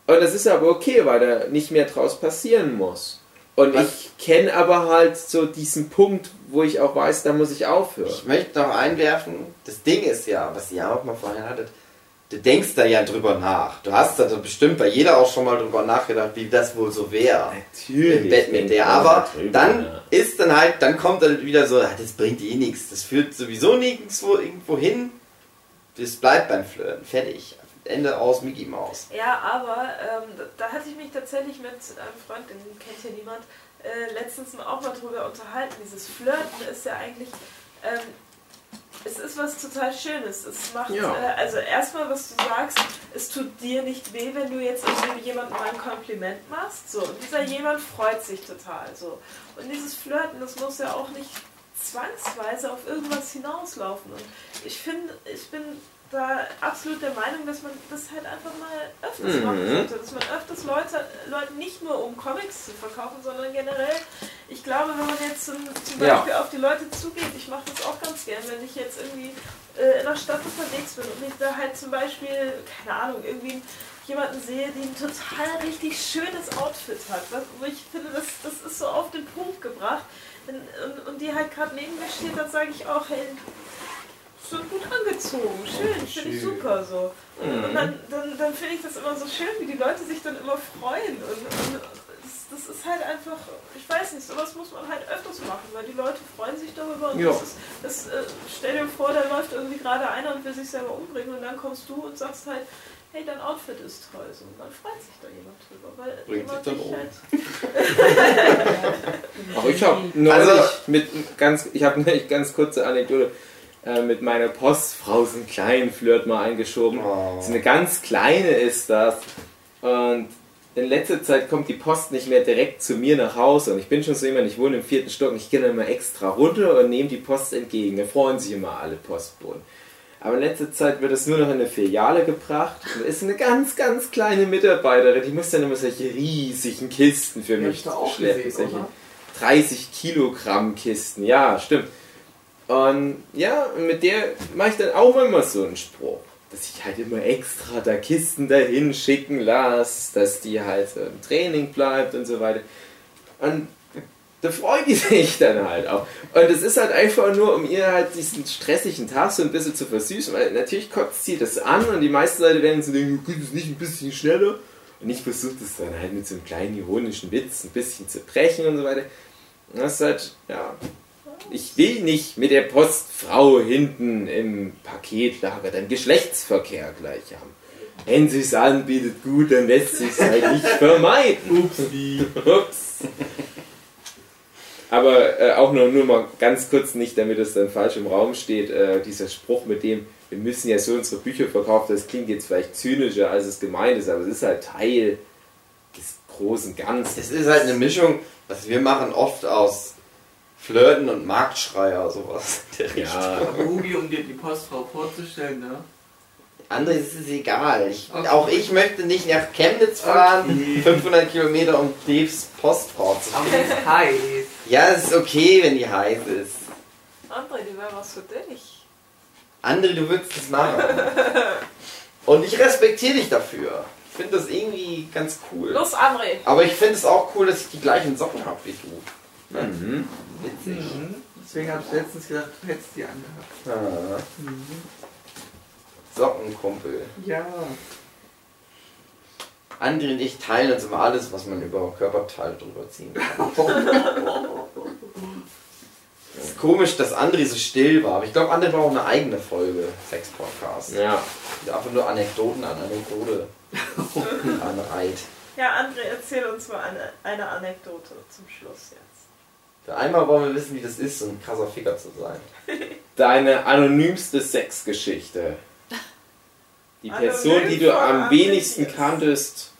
Und das ist aber okay, weil da nicht mehr draus passieren muss. Und Was? ich kenne aber halt so diesen Punkt, wo ich auch weiß, da muss ich aufhören. Ich möchte noch einwerfen, das Ding ist ja, was ihr auch mal vorhin hattet, du denkst da ja drüber nach. Du hast da bestimmt bei jeder auch schon mal drüber nachgedacht, wie das wohl so wäre. Im Bett mit der. Aber dann ist dann halt, dann kommt dann wieder so, ah, das bringt eh nichts, das führt sowieso nirgendwo irgendwo hin. Das bleibt beim Flirten. Fertig. Ende aus Mickey Maus. Ja, aber ähm, da, hatte ich mich tatsächlich mit einem Freund, den kennt hier niemand, äh, letztens mal auch mal drüber unterhalten. Dieses Flirten ist ja eigentlich, ähm, es ist was total Schönes. Es macht, Ja. äh, also erstmal, was du sagst, es tut dir nicht weh, wenn du jetzt jemandem mal ein Kompliment machst. So, und dieser jemand freut sich total. So. Und dieses Flirten, das muss ja auch nicht zwangsweise auf irgendwas hinauslaufen. Und ich finde, ich bin da absolut der Meinung, dass man das halt einfach mal öfters Mhm. machen sollte. Dass man öfters Leute, Leuten nicht nur um Comics zu verkaufen, sondern generell, ich glaube, wenn man jetzt zum, zum Ja. Beispiel auf die Leute zugeht, ich mache das auch ganz gern, wenn ich jetzt irgendwie äh, in der Stadt unterwegs bin und ich da halt zum Beispiel, keine Ahnung, irgendwie jemanden sehe, die ein total richtig schönes Outfit hat, was, wo ich finde, das, das ist so auf den Punkt gebracht wenn, und, und die halt gerade neben mir steht, dann sage ich auch, hey, so gut angezogen, schön, finde ich super so. Und, und dann, dann, dann finde ich das immer so schön, wie die Leute sich dann immer freuen. Und, und das, das ist halt einfach, ich weiß nicht, sowas muss man halt öfters machen, weil die Leute freuen sich darüber. Und Ja. das ist, das, äh, stell dir vor, da läuft irgendwie gerade einer und will sich selber umbringen und dann kommst du und sagst halt, hey, dein Outfit ist toll. So, und dann freut sich da jemand drüber, weil Bringt jemand sich dann dich um. halt [laughs] Auch ich habe neulich Also- mit ganz, ich habe eine [laughs] ganz kurze Anekdote äh, mit meiner Postfrau so einen kleinen Flirt mal eingeschoben. Oh. So eine ganz kleine ist das. Und in letzter Zeit kommt die Post nicht mehr direkt zu mir nach Hause und ich bin schon so jemand, ich wohne im vierten Stock und ich gehe dann immer extra runter und nehme die Post entgegen. Da freuen sich immer alle Postboten. Aber in letzter Zeit wird es nur noch in eine Filiale gebracht. Und da ist eine ganz, ganz kleine Mitarbeiterin, die muss dann immer solche riesigen Kisten für mich ich da auch schleppen. gesehen, Solche oder? 30 Kilogramm Kisten, ja, stimmt. Und ja, mit der mache ich dann auch immer so einen Spruch, dass ich halt immer extra da Kisten dahin schicken lasse, dass die halt im Training bleibt und so weiter. Und da freut die sich [laughs] dann halt auch. Und es ist halt einfach nur, um ihr halt diesen stressigen Tag so ein bisschen zu versüßen, weil natürlich kotzt sie das an und die meisten Leute werden so denken, geht es nicht ein bisschen schneller? Und ich versuche das dann halt mit so einem kleinen ironischen Witz ein bisschen zu brechen und so weiter. Und das ist halt, ja, ich will nicht mit der Postfrau hinten im Paketlager dann Geschlechtsverkehr gleich haben. Wenn sie es anbietet, gut, dann lässt sich halt nicht [laughs] vermeiden. Upsi. Ups. Aber äh, auch nur, nur mal ganz kurz, nicht damit es dann falsch im Raum steht, äh, dieser Spruch mit dem, wir müssen ja so unsere Bücher verkaufen, das klingt jetzt vielleicht zynischer, als es gemeint ist, aber es ist halt Teil des großen Ganzen. Es ist halt eine Mischung, was wir machen oft aus Flirten und Marktschreier, sowas. der. Ja, Aber Hugi, um dir die Postfrau vorzustellen, ne? André, es ist egal. Ich, Okay. Auch ich möchte nicht nach Chemnitz fahren, Okay. 500 Kilometer, um Devs Postfrau zu Aber finden. die ist heiß. Ja, es ist okay, wenn die heiß ist. André, die wäre was für dich. André, du würdest es machen. Und ich respektiere dich dafür. Ich finde das irgendwie ganz cool. Los, André. Aber ich finde es auch cool, dass ich die gleichen Socken habe wie du. mhm. Witzig. Mhm. Deswegen habe ich letztens gedacht, du hättest die angehabt. Ah. Sockenkumpel. Ja. André und ich teilen uns immer alles, was man über Körperteile drüber ziehen kann. [laughs] Es ist komisch, dass André so still war, aber ich glaube, André braucht eine eigene Folge Sex-Podcast. Ja. Die einfach nur Anekdoten an Anekdote [laughs] anreiht. Ja, André, erzähl uns mal eine, eine Anekdote zum Schluss jetzt. Einmal wollen wir wissen, wie das ist, so ein krasser Ficker zu sein. Deine anonymste Sexgeschichte. Die Anonym Person, die du am wenigsten Anonymous. kanntest,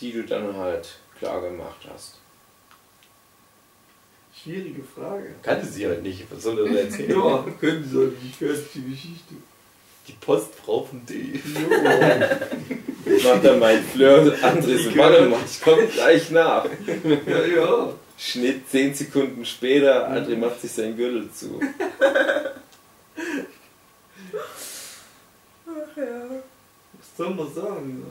die du dann halt klar gemacht hast. Schwierige Frage. Kannte sie halt nicht, was soll er erzählen? Ja, können Sie sagen, ich weiß die Geschichte. Die Postfrau von D. Macht dann mein Flirt. André so, warte mal, ich komme gleich nach. Ja, ja. Schnitt 10 Sekunden später, André macht sich sein Gürtel zu. [laughs] Ach ja. Was soll man sagen,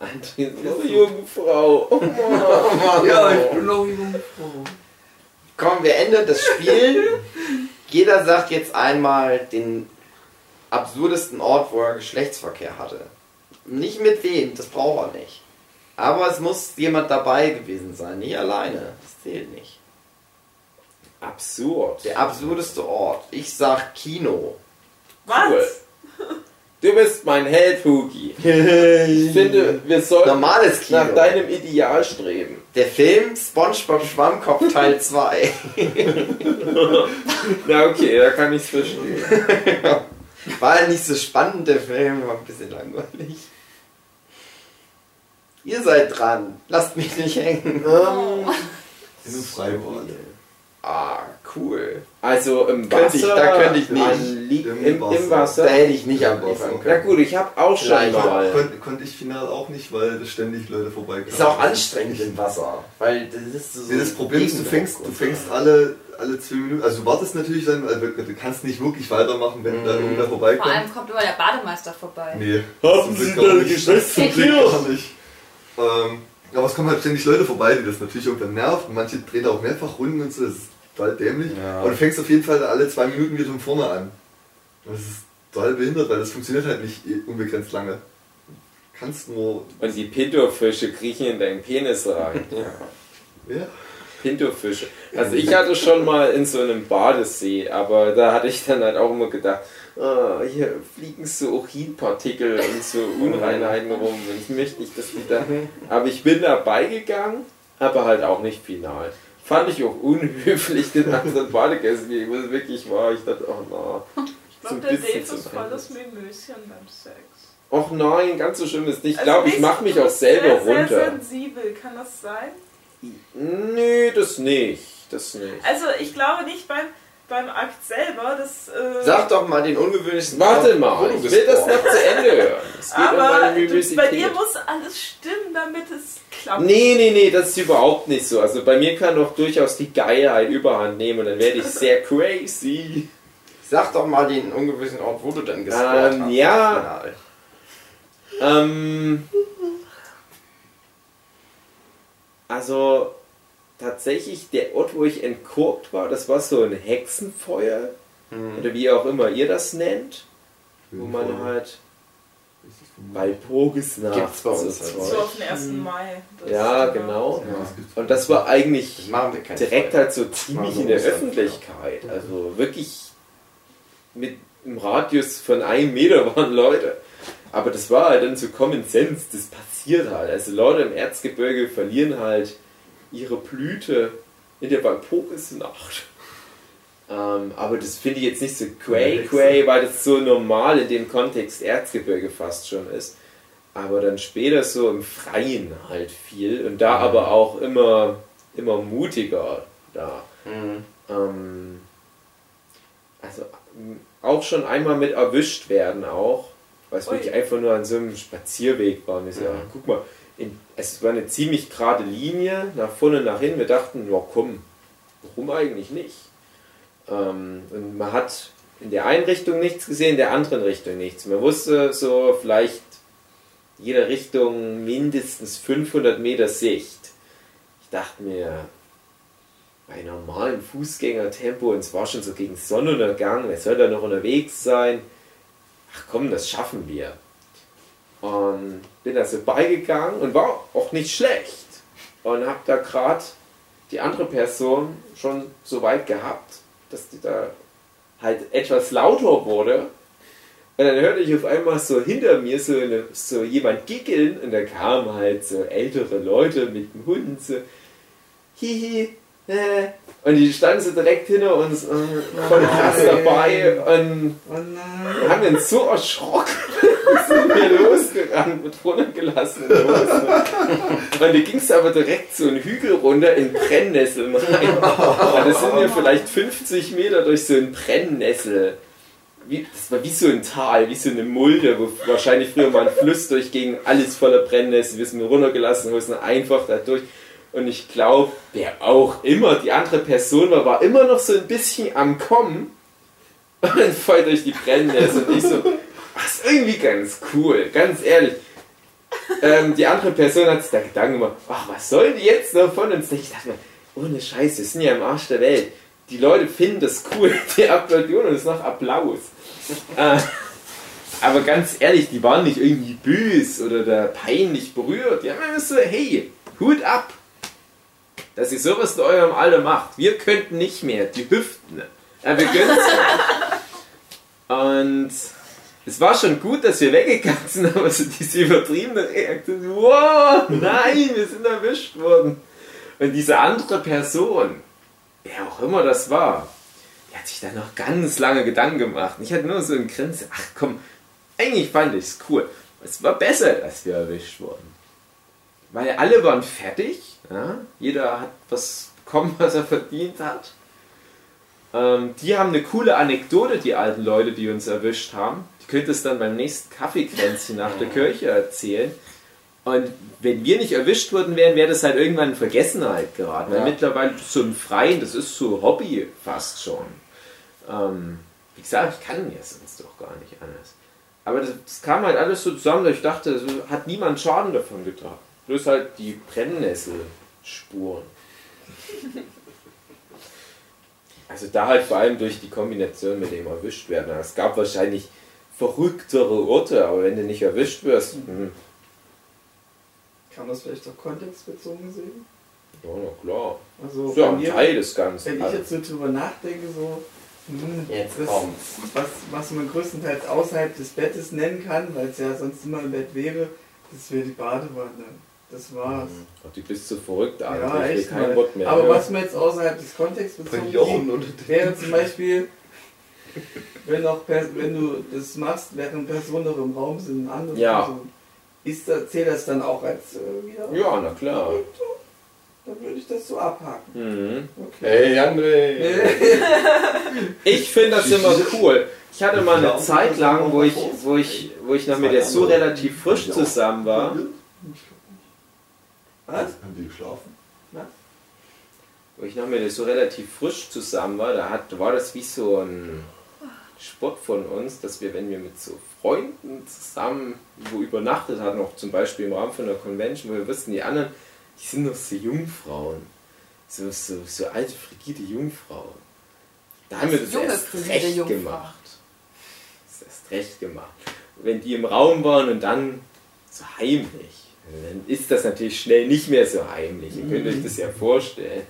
ne? André ist noch eine Jungfrau. [laughs] Oh Mann. Ja, ich bin noch junge Frau. Komm, wir ändern das Spiel. Jeder sagt jetzt einmal den absurdesten Ort, wo er Geschlechtsverkehr hatte. Nicht mit wem, das braucht er nicht. Aber es muss jemand dabei gewesen sein, nicht alleine. Das zählt nicht. Absurd. Der absurdeste Ort. Ich sag Kino. Was? Cool. Du bist mein Held, Hugi. [laughs] Ich finde, wir sollten Normales Kino. nach deinem Ideal streben. Der Film SpongeBob Schwammkopf Teil 2. [laughs] Na okay, da kann ich's verstehen. [laughs] War ja nicht so spannend, der Film, war ein bisschen langweilig. Ihr seid dran. Lasst mich nicht hängen. Diese Freiworte. Ah, cool. Also im Könnte Wasser. ich- da könnte ich nicht. Im Im, Wasser. Im Wasser. Da hätte ich nicht Na können. gut, ich habe auch schon Vielleicht. mal. Konnte, konnte ich final auch nicht, weil da ständig Leute vorbeikamen. Ist auch anstrengend im Wasser. Weil das ist so. Nee, das Problem ist, du fängst, du fängst alle, alle zwei Minuten, also du wartest natürlich dann, also du kannst nicht wirklich weitermachen, wenn da Mhm. irgendwer Vor vorbeikommt. allem kommt immer der Bademeister vorbei. Nee. Haben Sie da? Zum Glück gar nicht. Ähm, aber es kommen halt ständig Leute vorbei, die das natürlich irgendwann nervt. Und manche drehen auch mehrfach Runden und so, das ist total dämlich. Ja. Aber du fängst auf jeden Fall alle zwei Minuten wieder von vorne an. Das ist total behindert, weil das funktioniert halt nicht unbegrenzt lange. Du kannst nur. Und die Pinto-Fische kriechen in deinen Penis rein. [laughs] Ja. Pinto-Fische. Also ich hatte schon mal in so einem Badesee, aber da hatte ich dann halt auch immer gedacht, ah, hier fliegen so Urinpartikel und so [laughs] Unreinheiten rum und ich möchte nicht, dass die da... Aber ich bin dabei gegangen, aber halt auch nicht final. Fand ich auch unhöflich den anderen Badegästen gegenüber, es wirklich war. Ich dachte, oh na. Ich glaube, der Dave ist volles. Mimöschen beim Sex. Och nein, ganz so schlimm ist nicht. Ich Also glaube, ich mache mich auch selber sehr, runter. Sehr sensibel, kann das sein? Nee, das nicht. Das nicht. Also ich glaube nicht beim, beim Akt selber, das. Äh, Sag doch mal den ungewöhnlichsten Warte Ort, wo mal, du ich will das gesprochen noch zu Ende hören. Es geht um aber du, bei dir muss alles stimmen, damit es klappt. Nee, nee, nee, das ist überhaupt nicht so. Also bei mir kann doch durchaus die Geilheit überhand nehmen und dann werde ich sehr crazy. Sag doch mal den ungewöhnlichen Ort, wo du dann gesprochen Ähm, hast. ja. Ähm, also tatsächlich der Ort, wo ich entkorkt war, das war so ein Hexenfeuer Hm. oder wie auch immer ihr das nennt, wo man halt Walpurgisnacht Gibt's bei uns so halt. So auf den 1. Mai. Das Ja, ist genau. Ja. Und das war eigentlich Das direkt Feuer. halt so ziemlich in der Öffentlichkeit. Also wirklich mit einem Radius von einem Meter waren Leute. Aber das war halt dann so Common Sense, das passiert halt. Also Leute im Erzgebirge verlieren halt ihre Blüte in der Walpurgisnacht. Ähm, aber das finde ich jetzt nicht so cray cray, weil das so normal in dem Kontext Erzgebirge fast schon ist. Aber dann später so im Freien halt viel und da aber auch immer, immer mutiger da. Mhm. Ähm, also auch schon einmal mit erwischt werden auch, weil es wirklich einfach nur an so einem Spazierweg war. Und ich so, Mhm. guck mal, in, es war eine ziemlich gerade Linie, nach vorne, nach hinten. Wir dachten, ja komm, warum eigentlich nicht? Ähm, und man hat in der einen Richtung nichts gesehen, in der anderen Richtung nichts. Man wusste so vielleicht jede Richtung mindestens 500 Meter Sicht. Ich dachte mir, bei normalem Fußgängertempo, und es war schon so gegen Sonnenuntergang, wer soll da noch unterwegs sein? Ach komm, das schaffen wir. Und bin da so beigegangen und war auch nicht schlecht. Und hab da gerade die andere Person schon so weit gehabt, dass die da halt etwas lauter wurde. Und dann hörte ich auf einmal so hinter mir so, eine, so jemand giggeln und da kamen halt so ältere Leute mit dem Hund so hihi, äh. und die standen so direkt hinter uns und voll krass dabei und Oh haben uns so erschrocken, sind wir losgerannt mit runtergelassenen Hosen. Und da ging es aber direkt so einen Hügel runter in Brennnesseln rein. Und das sind wir vielleicht 50 Meter durch so einen Brennnessel. Wie, das war wie so ein Tal, wie so eine Mulde, wo wahrscheinlich früher mal ein Fluss durchging, alles voller Brennnessel. Wir sind runtergelassen, Hosen einfach da durch. Und ich glaube, wer auch immer die andere Person war, war immer noch so ein bisschen am Kommen. Und voll durch die Brennnessel. Und ich so, irgendwie ganz cool, ganz ehrlich. Ähm, die andere Person hat sich da Gedanken gemacht, ach, was soll die jetzt davon? Und ich dachte mir, ohne Scheiß, wir sind ja im Arsch der Welt. Die Leute finden das cool, [laughs] die applaudieren und es ist noch Applaus. Äh, aber ganz ehrlich, die waren nicht irgendwie böse oder da peinlich berührt. Die haben immer so, hey, Hut ab, dass ihr sowas in eurem Alter macht. Wir könnten nicht mehr, die Hüften. Ja, wir gönnen [laughs] Und es war schon gut, dass wir weggegangen sind, [laughs] aber so diese übertriebene Reaktion, wow, nein, wir sind erwischt worden. Und diese andere Person, wer auch immer das war, die hat sich dann noch ganz lange Gedanken gemacht. Ich hatte nur so ein Grinsen, ach komm, eigentlich fand ich es cool. Es war besser, dass wir erwischt wurden. Weil alle waren fertig, ja? jeder hat was bekommen, was er verdient hat. Ähm, die haben eine coole Anekdote, die alten Leute, die uns erwischt haben. Die könnt es dann beim nächsten Kaffeekränzchen nach der Kirche erzählen. Und wenn wir nicht erwischt worden wären, wäre das halt irgendwann in Vergessenheit geraten. Weil Ja. mittlerweile so im Freien, das ist so Hobby fast schon. Ähm, wie gesagt, ich kann mir sonst doch gar nicht anders. Aber das, das kam halt alles so zusammen, dass ich dachte, so hat niemand Schaden davon getragen. Bloß halt die Brennnesselspuren. Also da halt vor allem durch die Kombination mit dem erwischt werden. Es gab wahrscheinlich verrücktere Orte, aber wenn du nicht erwischt wirst, hm, Kann man das vielleicht auch kontextbezogen sehen? ja, na klar. Also Ist ja ein mir, Teil des Ganzen. wenn ich Also, jetzt so drüber nachdenke, so, hm, Jetzt das, kommt's. was, was man größtenteils außerhalb des Bettes nennen kann, weil es ja sonst immer im Bett wäre, das wäre die Badewanne. Das war's. Ach, du bist so verrückt, Alter. Ja, ich will echt kein mal. Wort mehr. Aber hören. was man jetzt außerhalb des Kontexts bezogen wäre zum Beispiel, wenn, auch Pers wenn du das machst, während Personen noch im Raum sind, andere Ja. Personen, ist das, zählt das dann auch als äh, wieder? Ja, na klar. Dann würde ich das so abhaken. Mhm. Okay. Hey André! [laughs] Ich finde das immer cool. Ich hatte mal eine Zeit lang, wo ich, wo ich, wo ich noch mit der Sue relativ frisch zusammen war. Was? Haben die geschlafen? wo ich noch mit der so relativ frisch zusammen war, da hat, war das wie so ein Sport von uns, dass wir, wenn wir mit so Freunden zusammen wo übernachtet hatten, auch zum Beispiel im Rahmen von einer Convention, wo wir wussten, die anderen, die sind noch so Jungfrauen. So, so, so alte, frigide Jungfrauen. Da haben wir das Junge, erst recht Jungfrau. gemacht. Das erst recht gemacht. Wenn die im Raum waren und dann so heimlich, dann ist das natürlich schnell nicht mehr so heimlich. Ihr könnt euch das ja vorstellen.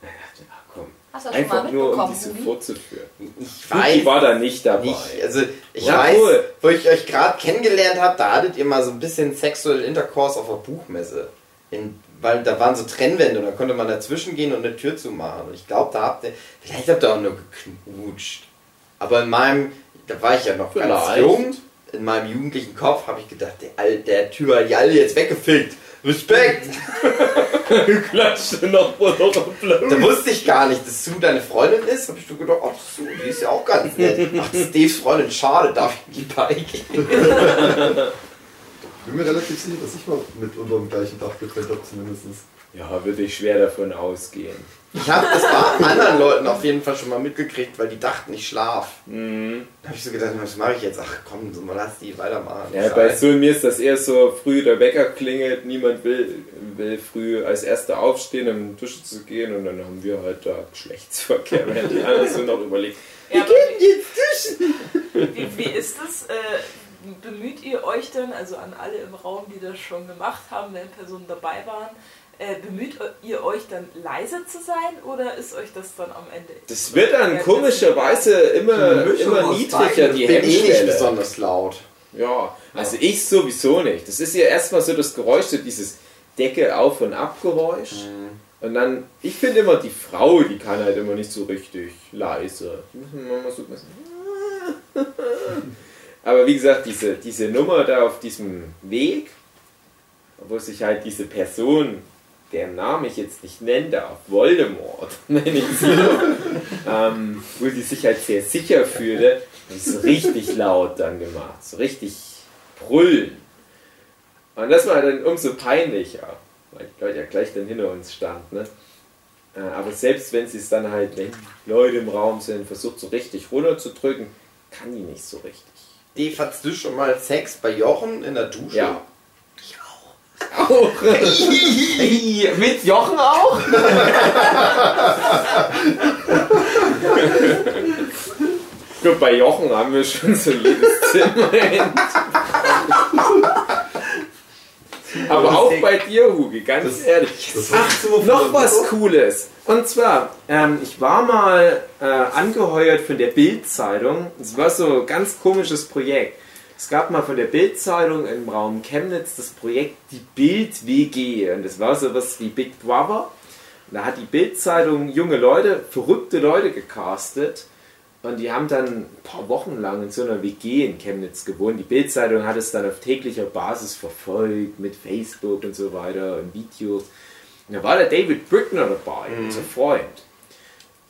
Da dachte ich, ach komm, Hast du das schon mal einfach nur um diese vorzuführen. Ich Fuki war da nicht dabei. nicht, also ich Ja, weiß, cool. wo ich euch gerade kennengelernt habe, da hattet ihr mal so ein bisschen Sexual Intercourse auf der Buchmesse. In, weil da waren so Trennwände und da konnte man dazwischen gehen und eine Tür zumachen. Und ich glaube, da habt ihr, vielleicht habt ihr auch nur geknutscht. Aber in meinem, da war ich ja noch ganz Vielleicht. jung, in meinem jugendlichen Kopf habe ich gedacht, der, der Typ hat die alle jetzt weggefickt. Respekt! [laughs] klatschte noch vor noch Da wusste ich gar nicht, dass Sue deine Freundin ist. Hab ich so gedacht, ach Sue, die ist ja auch ganz nett. Ach, das ist Daves Freundin, schade, darf ich die beigehen? Ich bin mir relativ sicher, dass ich mal mit unter dem gleichen Dach getrennt habe, zumindest. Ja, würde ich schwer davon ausgehen. Ich habe das bei anderen Leuten auf jeden Fall schon mal mitgekriegt, weil die dachten, ich schlaf. Mhm. Da habe ich so gedacht, was mache ich jetzt? Ach komm, so mal lass die weitermachen. Ja, bei so mir ist das eher so, früh der Wecker klingelt, niemand will, will früh als Erster aufstehen, um in die Dusche zu gehen und dann haben wir halt da Geschlechtsverkehr, während die anderen so noch überlegen. Ja, aber wie, wie, wie ist das? Äh, bemüht ihr euch dann, also an alle im Raum, die das schon gemacht haben, wenn Personen dabei waren, äh, bemüht ihr euch dann leise zu sein oder ist euch das dann am Ende? Das wird dann Ja, komischerweise immer, immer niedriger, die ich bin eh nicht Hemmschwelle. besonders laut. Ja, also ich sowieso nicht. Das ist ja erstmal so das Geräusch, so dieses Decke auf und ab Geräusch. Und dann, ich finde immer, die Frau, die kann halt immer nicht so richtig leise. [laughs] Aber wie gesagt, diese, diese Nummer da auf diesem Weg, wo sich halt diese Person, deren Namen ich jetzt nicht nennen darf, Voldemort, [laughs] nenne ich sie, ähm, wo sie sich halt sehr sicher fühlte, ich so richtig laut dann gemacht, so richtig brüllen. Und das war dann umso peinlicher, weil die Leute ja gleich dann hinter uns standen. Ne? Äh, Aber selbst wenn sie es dann halt, wenn Leute im Raum sind, versucht so richtig runterzudrücken, kann die nicht so richtig. Dave, hattest du schon mal Sex bei Jochen in der Dusche? Ja. Auch. Mit Jochen auch? Glaube, bei Jochen haben wir schon so jedes Zimmer. [laughs] Aber auch bei dir, Hugi, ganz Das- ehrlich. Das Ach, noch was Cooles. Und zwar, ähm, ich war mal äh, angeheuert von der Bild-Zeitung. Es war so ein ganz komisches Projekt. Es gab mal von der Bild-Zeitung im Raum Chemnitz das Projekt Die Bild-WG. Und das war so was wie Big Brother. Und da hat die Bild-Zeitung junge Leute, verrückte Leute gecastet. Und die haben dann ein paar Wochen lang in so einer WG in Chemnitz gewohnt. Die Bild-Zeitung hat es dann auf täglicher Basis verfolgt mit Facebook und so weiter und Videos. Und da war der David Brickner dabei, unser Freund.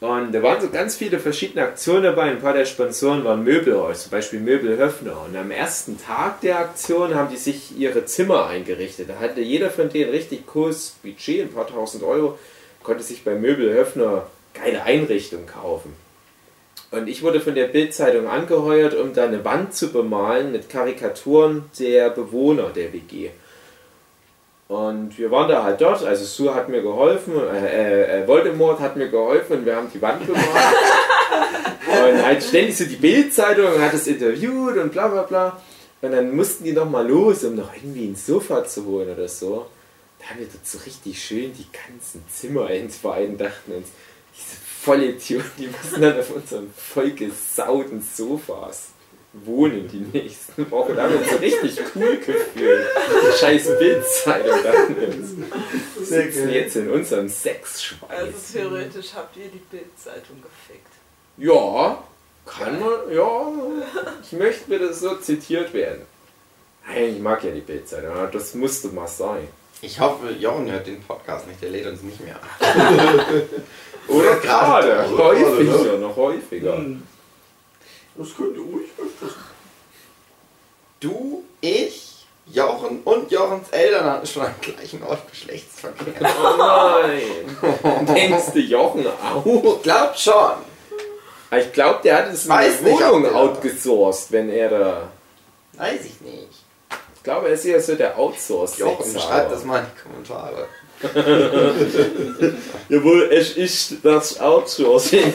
Und da waren so ganz viele verschiedene Aktionen dabei. Ein paar der Sponsoren waren Möbelhaus, zum Beispiel Möbelhöfner. Und am ersten Tag der Aktion haben die sich ihre Zimmer eingerichtet. Da hatte jeder von denen richtig cooles Budget, ein paar tausend Euro, konnte sich bei Möbelhöfner geile Einrichtung kaufen. Und ich wurde von der Bildzeitung angeheuert, um da eine Wand zu bemalen mit Karikaturen der Bewohner der WG. Und wir waren da halt dort, also Sue hat mir geholfen, äh, äh, Voldemort hat mir geholfen und wir haben die Wand bemalt. [laughs] und halt ständig so die Bildzeitung hat es interviewt und bla bla bla. Und dann mussten die noch mal los, um noch irgendwie ein Sofa zu holen oder so. Da haben wir dort so richtig schön die ganzen Zimmer entweiden, dachten uns, diese Vollidioten, die müssen dann auf unseren vollgesauten Sofas wohnen die nächsten Wochen. Da haben wir uns so richtig cool gefühlt. Die scheiß Bildzeitung uns. Wir Sehr sitzen jetzt in unserem Sexschweiß. Also theoretisch habt ihr die Bildzeitung gefickt. Ja, Kann man, ja. Ich möchte bitte so zitiert werden. Nein, ich mag ja die Bildzeitung, aber das musste mal sein. Ich hoffe, Jochen hört den Podcast nicht, der lädt uns nicht mehr [laughs] oder [laughs] gerade, häufiger, noch häufiger. Hm. Das könnte ruhig öfters. Du, ich, Jochen und Jochens Eltern hatten schon am gleichen Ort Geschlechtsverkehr. [laughs] Oh nein. [laughs] Denkst du Jochen auch? Ich glaub schon. Ich glaube, der hat es in Weiß der Wohnung outgesourced, wenn er da. Weiß ich nicht. Ich glaube, er ist ja so der outsourced Jochen, schreib das mal in die Kommentare. [laughs] Jawohl, es ist das Outsourcing.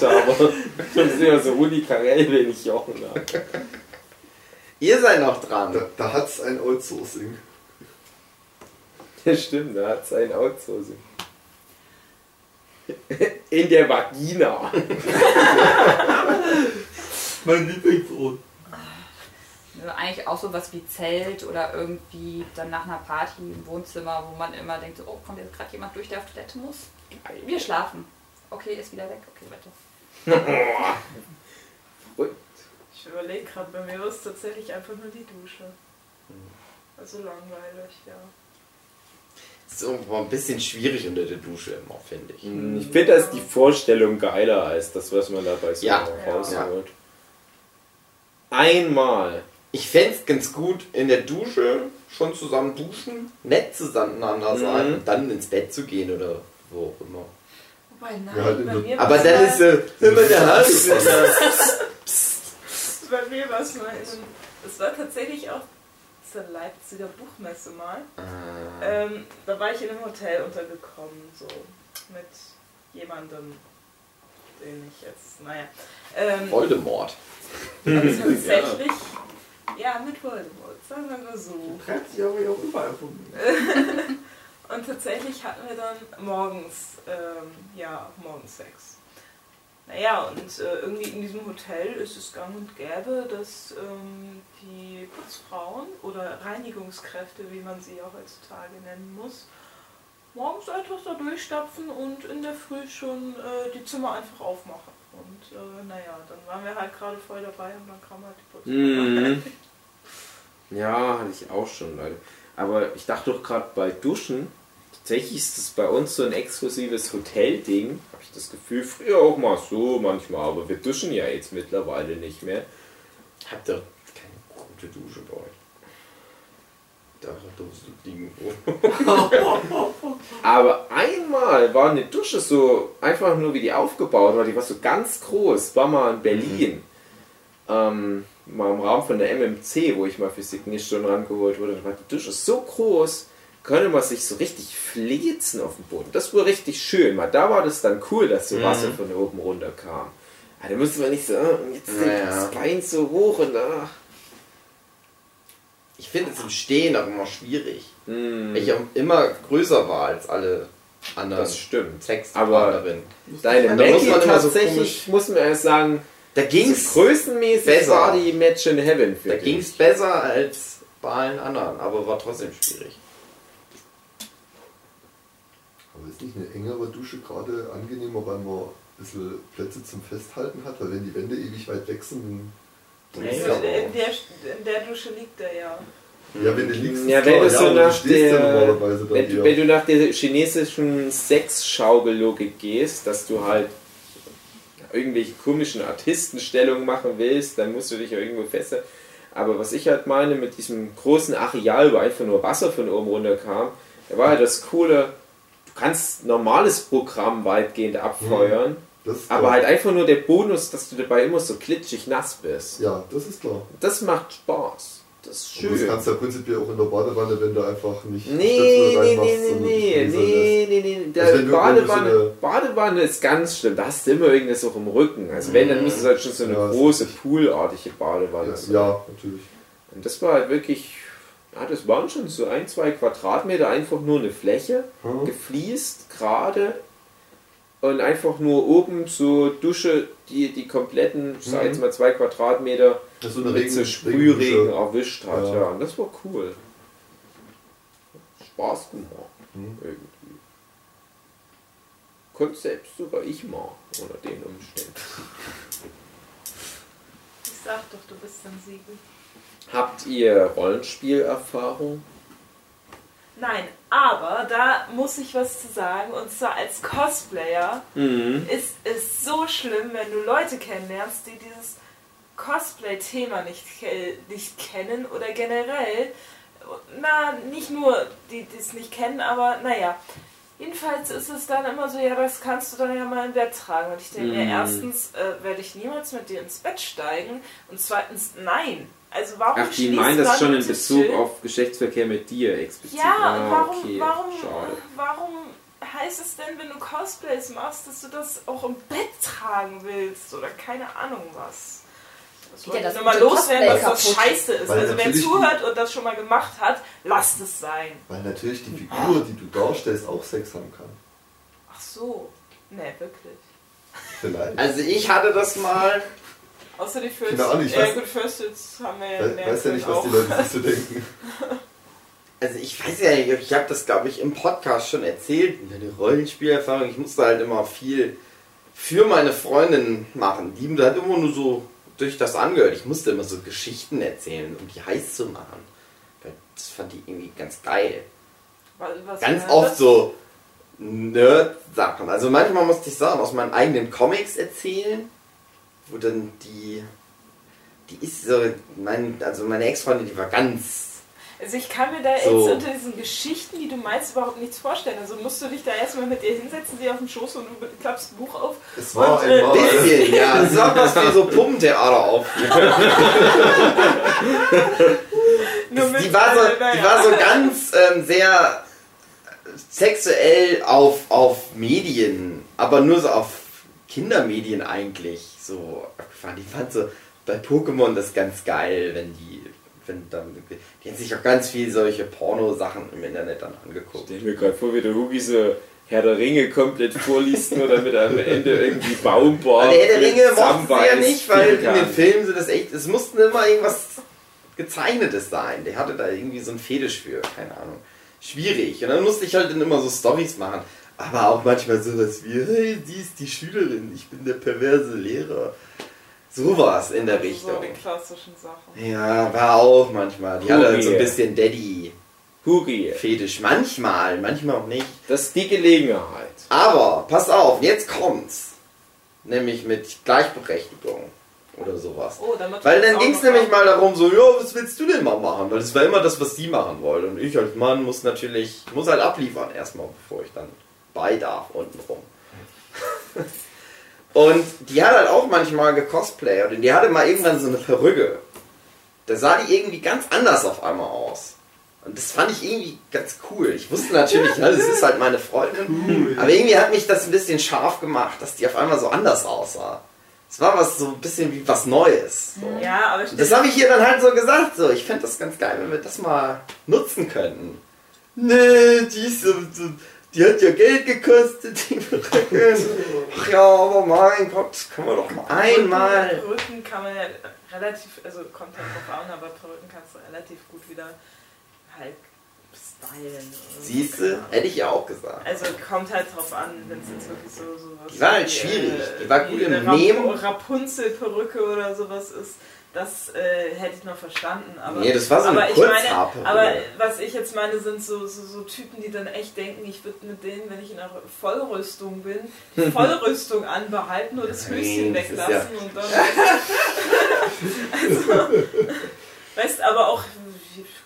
aber das ist ja so Rudi Carell, wenn ich Jochen habe. Ihr seid noch dran. Da, da hat es ein Outsourcing. Ja, stimmt, da hat sein Outsourcing. In der Vagina. [laughs] Mein Lieblingsbrot. Also eigentlich auch sowas wie Zelt oder irgendwie dann nach einer Party im Wohnzimmer, wo man immer denkt, so, oh, kommt jetzt gerade jemand durch, der auf Toilette muss? Wir schlafen. Okay, ist wieder weg. Okay, weiter. [laughs] Ich überlege gerade, bei mir war es tatsächlich einfach nur die Dusche. Hm. Also langweilig, ja. Ist irgendwo ein bisschen schwierig unter der Dusche immer, finde ich. Ich finde das die Vorstellung geiler als das, was man dabei so Ja, rausholt. Einmal. Ich fände es ganz gut, in der Dusche schon zusammen duschen, nett zusammeneinander sein Mhm. und dann ins Bett zu gehen oder wo auch immer. Wobei, nein, Ja, halt Aber dann ist äh, immer der Hals. [laughs] Bei mir war es mal es war tatsächlich auch zur Leipziger Buchmesse mal. äh, Ähm, da war ich in einem Hotel untergekommen, so mit jemandem, den ich jetzt, naja. Ähm, Voldemort. und [laughs] tatsächlich, ja. Mit Voldemort, sagen wir mal so. Treibt sich aber ja auch überall mir. [laughs] Und tatsächlich hatten wir dann morgens, ähm, ja, morgens Sex. Naja, und äh, irgendwie in diesem Hotel ist es gang und gäbe, dass ähm, die Putzfrauen oder Reinigungskräfte, wie man sie auch heutzutage nennen muss, morgens einfach da durchstapfen und in der Früh schon äh, die Zimmer einfach aufmachen. Und äh, naja, dann waren wir halt gerade voll dabei und dann kam halt die Putzfrau. Mhm. [laughs] Ja, hatte ich auch schon, Leute. Aber ich dachte doch gerade bei Duschen, tatsächlich ist das bei uns so ein exklusives Hotelding. Habe ich das Gefühl, früher auch mal so manchmal, aber wir duschen ja jetzt mittlerweile nicht mehr. Habt ihr keine gute Dusche bei euch? Da doofst du liegen. [laughs] Aber einmal war eine Dusche so einfach nur wie die aufgebaut war, die war so ganz groß, war mal in Berlin. Ähm, mal im Rahmen von der MMC, wo ich mal Physik nicht schon rangeholt wurde, da war die Dusche so groß, konnte man sich so richtig flitzen auf dem Boden. Das war richtig schön. Mal da war das dann cool, dass so Wasser von oben runter kam. Ja, da musste man nicht so, ah, jetzt ja. das Bein so hoch und ach. Ich finde es im Stehen auch immer schwierig. Hm, Weil ich auch immer größer war als alle anderen das stimmt. Textpartnerinnen. Deine Und da muss Maggie so tatsächlich, komisch- muss man erst sagen, Da ging's, größenmäßig besser. war die Match in Heaven für da dich. ging's besser als bei allen anderen, aber war trotzdem schwierig. Aber ist nicht eine engere Dusche gerade angenehmer, weil man ein bisschen Plätze zum Festhalten hat? Weil wenn die Wände ewig weit weg sind, dann Ja, ist in, ja der, in der Dusche liegt er ja. Ja, wenn du liegst, Ja, wenn klar, du so aber nach ja der, wenn, du, wenn du nach der chinesischen Sexschaugellogik gehst, dass du halt irgendwelche komischen Artistenstellungen machen willst, dann musst du dich ja irgendwo fester. Aber was ich halt meine mit diesem großen Areal, wo einfach nur Wasser von oben runter kam, da war halt das Coole, du kannst normales Programm weitgehend abfeuern, ist aber halt einfach nur der Bonus, dass du dabei immer so klitschig nass bist. Ja, das ist klar. Das macht Spaß. Das ist Aber das schön. kannst du ja prinzipiell auch in der Badewanne, wenn du einfach nicht Nee, nee, reinmachst, nee, nee, nee, Fräse nee, nee, nee. Der du so Badewanne, Badewanne ist ganz schlimm. Da hast du immer irgendwas auch im Rücken. Also wenn, dann müsste es halt schon so eine Ja, das große Poolartige Badewanne lässt. sein. Ja, ja, natürlich. Und das war halt wirklich, ja, das waren schon so ein, zwei Quadratmeter, einfach nur eine Fläche, Hm. gefliest, gerade. Und einfach nur oben so Dusche, die die kompletten, ich sag jetzt mal zwei Quadratmeter, Das so eine mit Regen, so Sprühregen erwischt hat. Ja. Ja. und das war cool. Spaß gemacht. Hm. Irgendwie. Könnte selbst sogar ich mal unter den Umständen. Ich sag doch, du bist sensibel. Habt ihr Rollenspielerfahrung? Nein, aber da muss ich was zu sagen. Und zwar als Cosplayer Mhm. ist es so schlimm, wenn du Leute kennenlernst, die dieses Cosplay-Thema nicht, nicht kennen oder generell, na, nicht nur die die es nicht kennen, aber naja. Jedenfalls ist es dann immer so, ja, das kannst du dann ja mal im Bett tragen. Und ich denke mir, Mhm. erstens äh, werde ich niemals mit dir ins Bett steigen und zweitens, nein. Also warum Ach, die meint das schon in Bezug schön- auf Geschlechtsverkehr mit dir explizit. ja, Ah, und warum, okay. warum, Schade. warum heißt es denn, wenn du Cosplays machst, dass du das auch im Bett tragen willst oder keine Ahnung was? Das Geht ja wollte ich das nur mal gute loswerden, dass das scheiße ist. Weil also wer zuhört und das schon mal gemacht hat, lasst es sein. Weil natürlich die Figur, die du darstellst, auch Sex haben kann. Ach so. Ne, wirklich. Vielleicht. Also ich hatte das mal. Außer die First. Ahnung, ich ja weiß- gut, First jetzt haben wir ja der weiß ja nicht, was die auch. Leute sich so denken. [laughs] Also ich weiß ja nicht, ich habe das glaube ich im Podcast schon erzählt, eine Rollenspielerfahrung. Ich musste halt immer viel für meine Freundin machen. Die hat immer nur so durch das angehört. Ich musste immer so Geschichten erzählen, um die heiß zu machen. Das fand ich irgendwie ganz geil. Was- was Ganz oft das? so Nerd-Sachen. Also manchmal musste ich Sachen aus meinen eigenen Comics erzählen, wo dann die, die ist so, mein, also meine Ex-Freundin, die war ganz, Also ich kann mir da So. jetzt unter diesen Geschichten, die du meinst, überhaupt nichts vorstellen. Also musst du dich da erstmal mit ihr hinsetzen, sie auf den Schoß und du klappst ein Buch auf. Es war Und, äh, einmal. bisschen, [laughs] ja, es war was wie so Puppentheater auf. [laughs] Mit, Die war so, äh, die war so ganz ähm, sehr sexuell auf, auf Medien, aber nur so auf Kindermedien eigentlich so abgefahren. Die fand so bei Pokémon das ganz geil, wenn die, wenn dann, die hat sich auch ganz viel solche Porno-Sachen im Internet dann angeguckt. Ich stell mir gerade vor, wie der Hugi so Herr der Ringe komplett vorliest, nur damit er am Ende irgendwie Baumbau. Aber der Herr der Ringe mochte ja nicht, weil in den Filmen sind das echt, es mussten immer irgendwas gezeichnetes sein. Der hatte da irgendwie so ein Fetisch für, keine Ahnung. Schwierig. Und dann musste ich halt dann immer so Stories machen. Aber auch manchmal sowas wie, hey, die ist die Schülerin, ich bin der perverse Lehrer. Sowas in der Also Richtung. So die klassischen Sachen. Ja, war auch manchmal. Die hatte halt so ein bisschen Daddy-Fetisch. Hugi, Manchmal, manchmal auch nicht. das ist die Gelegenheit. Aber, pass auf, jetzt kommt's. Nämlich mit Gleichberechtigung oder sowas. Oh, Weil wir dann das ging es nämlich mal darum, so, ja, was willst du denn mal machen? Weil es war immer das, was sie machen wollte. Und ich als Mann muss natürlich, muss halt abliefern erstmal, bevor ich dann bei darf untenrum. und die hat halt auch manchmal gecosplayert und die hatte mal irgendwann so eine Perücke. Da sah die irgendwie ganz anders auf einmal aus. Und das fand ich irgendwie ganz cool. Ich wusste natürlich, ja, das ist halt meine Freundin. Aber irgendwie hat mich das ein bisschen scharf gemacht, dass die auf einmal so anders aussah. Es war was so ein bisschen wie was Neues. So. Ja, aber Das habe ich ihr dann halt so gesagt. So, ich fände das ganz geil, wenn wir das mal nutzen könnten. Nee, die ist so, so die hat ja Geld gekostet, die Perücke. Ach ja, aber mein Gott, können wir doch mal einmal. Perücken kann man ja relativ, also kommt halt drauf an, aber Perücken kannst du relativ gut wieder halt stylen. Siehst du, hätte ich ja auch gesagt. Also kommt halt drauf an, wenn es jetzt wirklich so sowas Die war halt wie, schwierig. Die war gut im Nehmen. Rapunzel-Perücke oder sowas ist, das äh, hätte ich noch verstanden. Aber, Nee, das war so eine aber ich meine, aber was ich jetzt meine, sind so, so, so Typen, die dann echt denken, ich würde mit denen, wenn ich in einer Vollrüstung bin, die [laughs] Vollrüstung anbehalten, nur das Nein, Höschen das ist weglassen und dann. [laughs] also, weißt aber auch,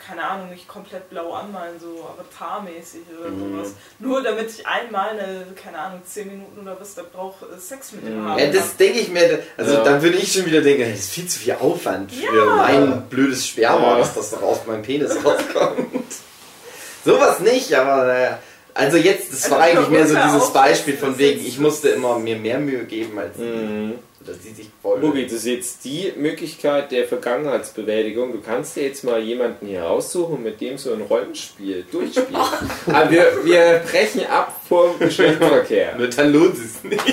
keine Ahnung, nicht komplett blau anmalen, so avatarmäßig oder Mhm. sowas. Nur damit ich einmal eine, keine Ahnung, 10 Minuten oder was da brauche, äh, Sex mit dem Mhm. haben Ja, das denke ich mir, also Ja. dann würde ich schon wieder denken, das ist viel zu viel Aufwand für Ja. mein blödes Sperma, Ja. dass das doch aus meinem Penis rauskommt. [laughs] Sowas nicht, aber naja. Also jetzt, das Also war eigentlich mehr so dieses Beispiel von wegen, ich musste immer mir mehr Mühe geben als sie. Dass sie sich voll. Hugi, das ist jetzt die Möglichkeit der Vergangenheitsbewältigung. Du kannst dir jetzt mal jemanden hier raussuchen und mit dem so ein Rollenspiel durchspielen. Aber [laughs] wir, wir brechen ab vom Geschlechtsverkehr. [laughs] Nur dann lohnt es nicht. [laughs]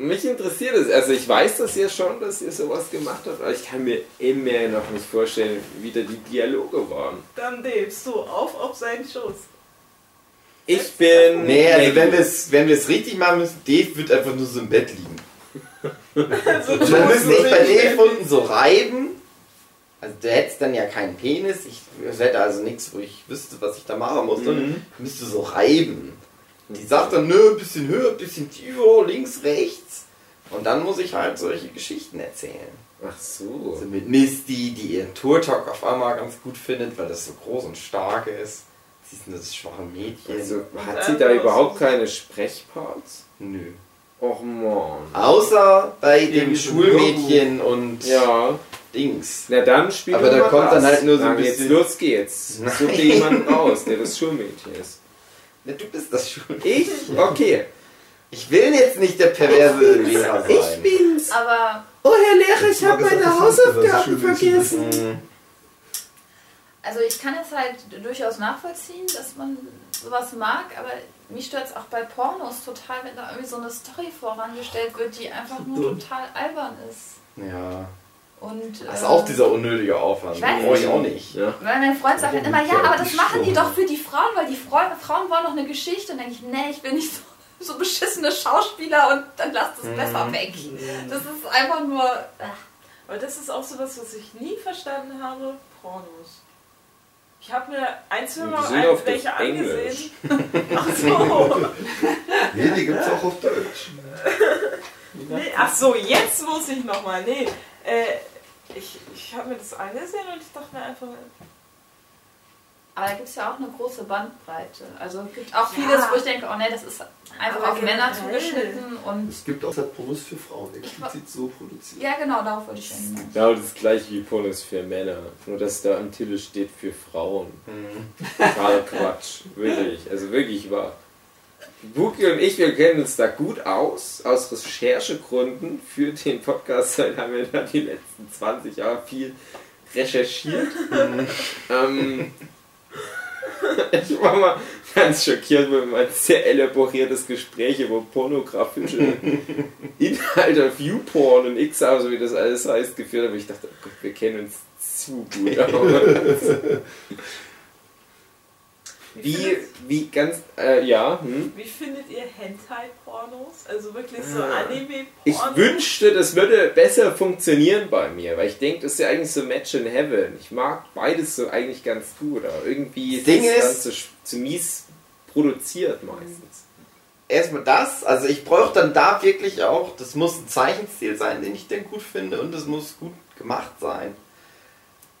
Mich interessiert es. Also ich weiß das ja schon, dass ihr sowas gemacht habt, aber ich kann mir immer noch nicht vorstellen, wie da die Dialoge waren. Dann Dave, so auf auf seinen Schoß. Ich bin. Nee, also wenn wir es wenn wir's richtig machen müssen, Dave wird einfach nur so im Bett liegen. [laughs] So Und dann müssen ich bei Dave unten so reiben. Also du hättest dann ja keinen Penis. Ich es hätte also nichts, wo ich wüsste, was ich da machen muss. sondern Mhm. ich müsste so reiben. Die sagt dann, nö, bisschen höher, bisschen tiefer, links, rechts. Und dann muss ich halt solche Geschichten erzählen. Ach so. Also mit Misty, die ihren Tour-Talk auf einmal ganz gut findet, weil das so groß und stark ist. Sie ist das schwache Mädchen. Also, hat sie da überhaupt keine Sprechparts? Nö. Och man. Außer bei dem Irgendwie ein Schulmädchen und Ja, Dings. na dann spielt Aber da kommt dann halt nur so ein Jetzt bisschen- los geht's. Nein. Such dir jemanden raus, der das Schulmädchen ist. Ja, du bist das Schulmädchen. Ich? Okay. Ich will jetzt nicht der perverse Lehrer sein. bin's. Aber Oh, Herr Lehrer, ich hab meine Hausaufgaben vergessen. Mhm. Also ich kann es halt durchaus nachvollziehen, dass man sowas mag, aber mich stört es auch bei Pornos total, wenn da irgendwie so eine Story vorangestellt wird, die einfach nur total albern ist. Ja. Und, Das ist äh, auch dieser unnötige Aufwand. Ich weiß Brauche ich auch nicht. Ja. Weil mein Freund sagt dann immer, ja, aber das machen die doch für die Frauen, weil die Frauen, Frauen wollen doch eine Geschichte. Und dann denke ich, nee, ich will nicht so, so beschissene Schauspieler und dann lasst es besser weg. Das ist einfach nur... äh, Aber das ist auch sowas, was ich nie verstanden habe. Pornos. Ich habe mir ein, zwei Die Mal sind ein, auf welche Englisch. angesehen. Ach so. [laughs] Nee, die gibt's auch auf Deutsch. [laughs] Nee, ach so, jetzt muss ich nochmal. Nee, äh, ich, ich habe mir das angesehen und ich dachte mir einfach, Aber da gibt es ja auch eine große Bandbreite. Also es gibt auch Ja. vieles, wo ich denke, oh nee, das ist einfach Aber auf Männer zugeschnitten. Und Es gibt auch Pornos für Frauen, explizit so produziert. ja, genau, darauf wollte ich hinaus. Genau das gleiche wie Pornos für Männer. Nur dass da am Titel steht für Frauen. Total Quatsch. Wirklich. Also wirklich wahr. Buki und ich, wir kennen uns da gut aus, aus Recherchegründen für den Podcast, weil haben wir da die letzten 20 Jahre viel recherchiert. ähm, [laughs] ich war mal ganz schockiert, weil wir mal ein sehr elaboriertes Gespräch über pornografische [laughs] Inhalte auf YouPorn und X-House, wie das alles heißt, geführt haben. Ich dachte, oh Gott, wir kennen uns zu gut. [laughs] Wie, findet- wie ganz, äh, ja, hm? wie findet ihr Hentai-Pornos? Also wirklich so Ah. Anime-Pornos? Ich wünschte, das würde besser funktionieren bei mir, weil ich denke, das ist ja eigentlich so Match in Heaven. Ich mag beides so eigentlich ganz gut, aber irgendwie Das Ding das ist- dann zu, zu mies produziert meistens. Erstmal das, also ich brauche dann da wirklich auch, das muss ein Zeichenstil sein, den ich dann gut finde und es muss gut gemacht sein.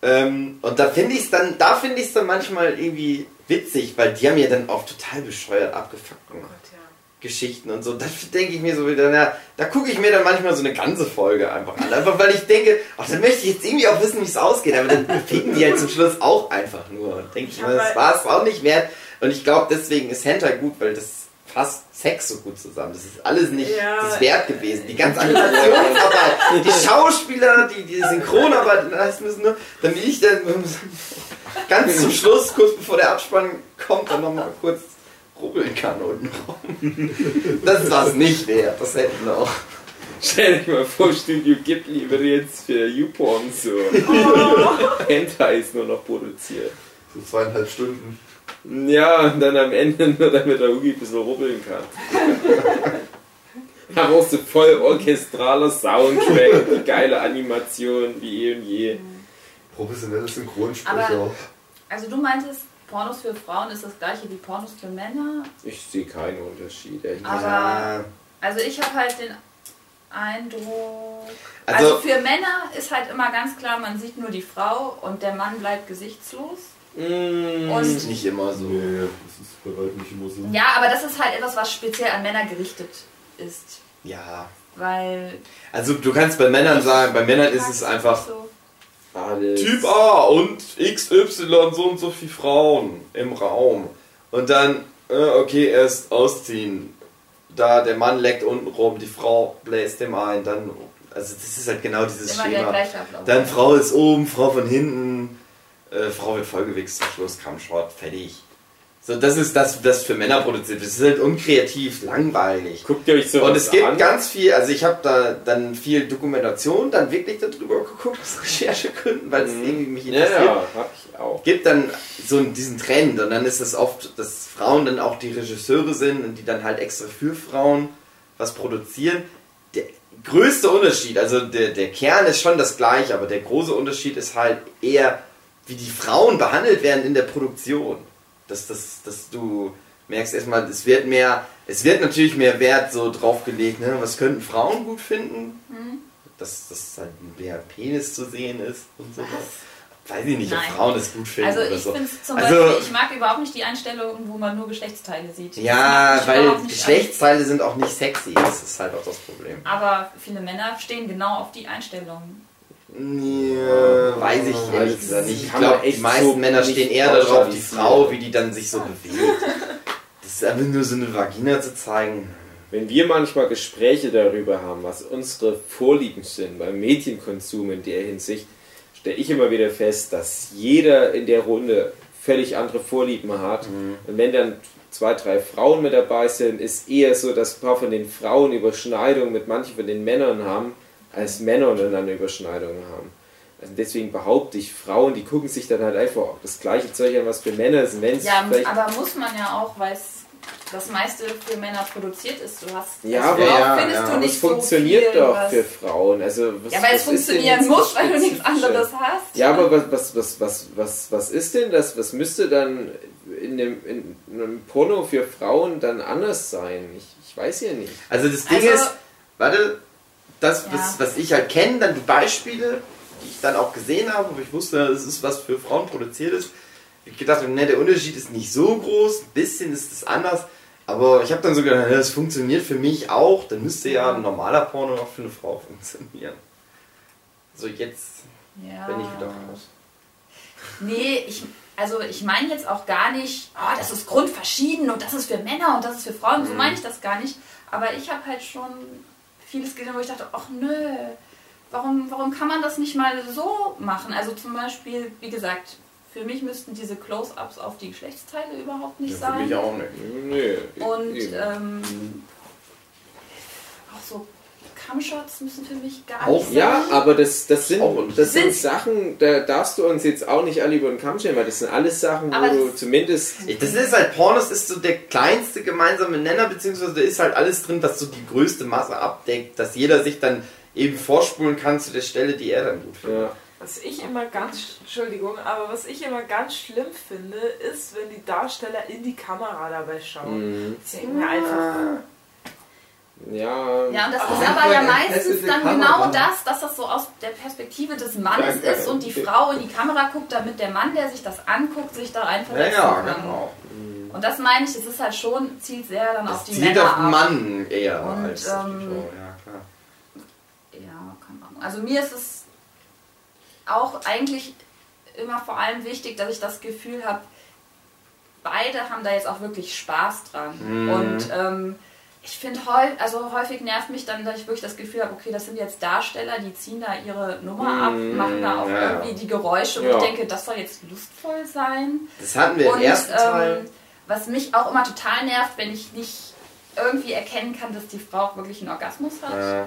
Ähm, und da finde ich es dann, da finde ich es dann manchmal irgendwie witzig, weil die haben ja dann auch total bescheuert abgefuckten Oh Gott, ja. Geschichten und so. Da denke ich mir so wieder, na, da gucke ich mir dann manchmal so eine ganze Folge einfach an. Einfach weil ich denke, ach, dann möchte ich jetzt irgendwie auch wissen, wie es ausgeht. Aber dann ficken die halt zum Schluss auch einfach nur. Und denke ich Ich mir, das war es auch nicht wert. Und ich glaube, deswegen ist Hentai gut, weil das fasst Sex so gut zusammen. Das ist alles nicht Ja. das wert gewesen. Die ganze Animationsarbeit, die Schauspieler, die, die Synchronarbeit, das müssen nur, damit ich dann ganz zum Schluss, kurz bevor der Abspann kommt, dann nochmal kurz rubbeln kann unten rum. Das war es nicht wert, das hätten wir auch. Stell dir mal vor, Studio Ghibli würde jetzt für YouPorn so [laughs] Hentais nur noch produziert. So zweieinhalb Stunden. Ja, und dann am Ende nur damit der Hugi ein bisschen rubbeln kann. [laughs] Da brauchst du voll orchestraler Soundtrack, die geile Animation wie eh und je. Professionelle Synchronsprecher. Aber- Also du meintest, Pornos für Frauen ist das gleiche wie Pornos für Männer. Ich sehe keinen Unterschied. ehrlich Aber-. Also ich habe halt den Eindruck... Also, Also, für Männer ist halt immer ganz klar, man sieht nur die Frau und der Mann bleibt gesichtslos. Mm, Und ist nicht immer so. nee, das ist bei weitem nicht immer so. ja, aber das ist halt etwas, was speziell an Männer gerichtet ist. Ja. Weil... Also du kannst bei Männern sagen, bei Männern ist es einfach So. alles. Typ A und XY so und so viele Frauen im Raum. Und dann, äh, okay, erst ausziehen. Da der Mann leckt unten rum, die Frau bläst dem ein, dann. Also das ist halt genau dieses Immer Schema. Dann Frau ist oben, Frau von hinten, äh, Frau wird vollgewichst zum Schluss, Kammshort, fertig. So, das ist das, das für Männer produziert. Das ist halt unkreativ, langweilig. Guckt ihr euch so Und es gibt ganz viel, also ich habe da dann viel Dokumentation dann wirklich darüber geguckt, aus Recherchegründen, weil es irgendwie mich interessiert. ja, hab ich auch. gibt dann so diesen Trend und dann ist es oft, dass Frauen dann auch die Regisseure sind und die dann halt extra für Frauen was produzieren. Der größte Unterschied, also der, der Kern ist schon das gleiche, aber der große Unterschied ist halt eher, wie die Frauen behandelt werden in der Produktion. Dass, dass, dass du merkst erstmal, es wird mehr, es wird natürlich mehr Wert so drauf gelegt, ne? was könnten Frauen gut finden? Dass, dass halt mehr Penis zu sehen ist und sowas. Weiß ich nicht, Nein. ob Frauen das gut finden Also oder ich so. zum Also- Beispiel, ich mag überhaupt nicht die Einstellung, wo man nur Geschlechtsteile sieht. Ja, weil Geschlechtsteile sind auch nicht sexy. Das ist halt auch das Problem. Aber viele Männer stehen genau auf die Einstellung. Ja, weiß ich ehrlich gesagt nicht. Ich glaube, die meisten so Männer stehen eher darauf, die. Frau, wie die dann sich so bewegt. Das ist einfach nur so eine Vagina zu zeigen. Wenn wir manchmal Gespräche darüber haben, was unsere Vorlieben sind beim Medienkonsum in der Hinsicht, stelle ich immer wieder fest, dass jeder in der Runde völlig andere Vorlieben hat. Und wenn dann zwei, drei Frauen mit dabei sind, ist eher so, dass ein paar von den Frauen Überschneidungen mit manchen von den Männern haben, als Männer untereinander Überschneidungen haben. Also deswegen behaupte ich, Frauen, die gucken sich dann halt einfach auch das gleiche Zeug an, was für Männer ist. Wenn es Ja, aber muss man ja auch, weil es das meiste für Männer produziert ist. Du hast Ja, als aber- ja, findest ja, du Aber nicht es funktioniert so viel, doch was- für Frauen. Also was, Ja, weil es funktionieren muss, weil du nichts anderes hast. Ja, aber was, was, was, was, was, was ist denn das? Was müsste dann in, dem, in einem Porno für Frauen dann anders sein? Ich, ich weiß ja nicht. Also das Ding Also- ist, warte, das, Ja. was, was ich halt kenne, dann die Beispiele, die ich dann auch gesehen habe, wo ich wusste, es ist was für Frauen produziert ist. Ich gedacht, ne, der Unterschied ist nicht so groß, ein bisschen ist es anders. Aber ich habe dann so gedacht, das funktioniert für mich auch, dann müsste ja ein normaler Porno auch für eine Frau funktionieren. So jetzt Ja. bin ich wieder raus. Nee, ich, also ich meine jetzt auch gar nicht, oh, das ist grundverschieden und das ist für Männer und das ist für Frauen. Mhm. So meine ich das gar nicht. Aber ich habe halt schon vieles gesehen, wo ich dachte, ach nö, warum, warum kann man das nicht mal so machen? Also zum Beispiel, wie gesagt, für mich müssten diese Close-ups auf die Geschlechtsteile überhaupt nicht Ja, für sein. mich auch nicht. Nö. Und ähm, auch so Cam-Shots müssen für mich gar Auch, nicht sein. ja, aber das, das, sind, Auch das sind Sind- Sachen, da darfst du uns jetzt auch nicht alle über den Kamm stellen, weil das sind alles Sachen, wo Aber du das- zumindest Das ist halt, Pornos ist so der kleinste gemeinsame Nenner, beziehungsweise da ist halt alles drin, was so die größte Masse abdeckt, dass jeder sich dann eben vorspulen kann zu der Stelle, die er dann gut findet. ja, Was ich immer ganz, Entschuldigung, aber was ich immer ganz schlimm finde, ist, wenn die Darsteller in die Kamera dabei schauen. Mhm. Ich denke mir einfach, ja, Ja, und das ist aber man ja meistens dann Kamera genau das, dass das so aus der Perspektive des Mannes Ja, ist und die Frau in die Kamera guckt, damit der Mann, der sich das anguckt, sich da Ja, reinversetzen ja, kann. genau. Und das meine ich, es ist halt schon, zielt sehr dann auf Das die zielt Männer auf ab. Mann eher Und, als auf die ähm, Frau, ja klar. Ja, keine Ahnung. Also mir ist es auch eigentlich immer vor allem wichtig, dass ich das Gefühl habe, beide haben da jetzt auch wirklich Spaß dran. Mhm. Und ähm, ich finde, häufig, also häufig nervt mich dann, dass ich wirklich das Gefühl habe, okay, das sind jetzt Darsteller, die ziehen da ihre Nummer ab, Mhm, machen da auch ja, ja. irgendwie die Geräusche, wo Ja. ich denke, das soll jetzt lustvoll sein. Das hatten wir im Und ersten Teil. ähm, was mich auch immer total nervt, wenn ich nicht irgendwie erkennen kann, dass die Frau auch wirklich einen Orgasmus hat. Äh,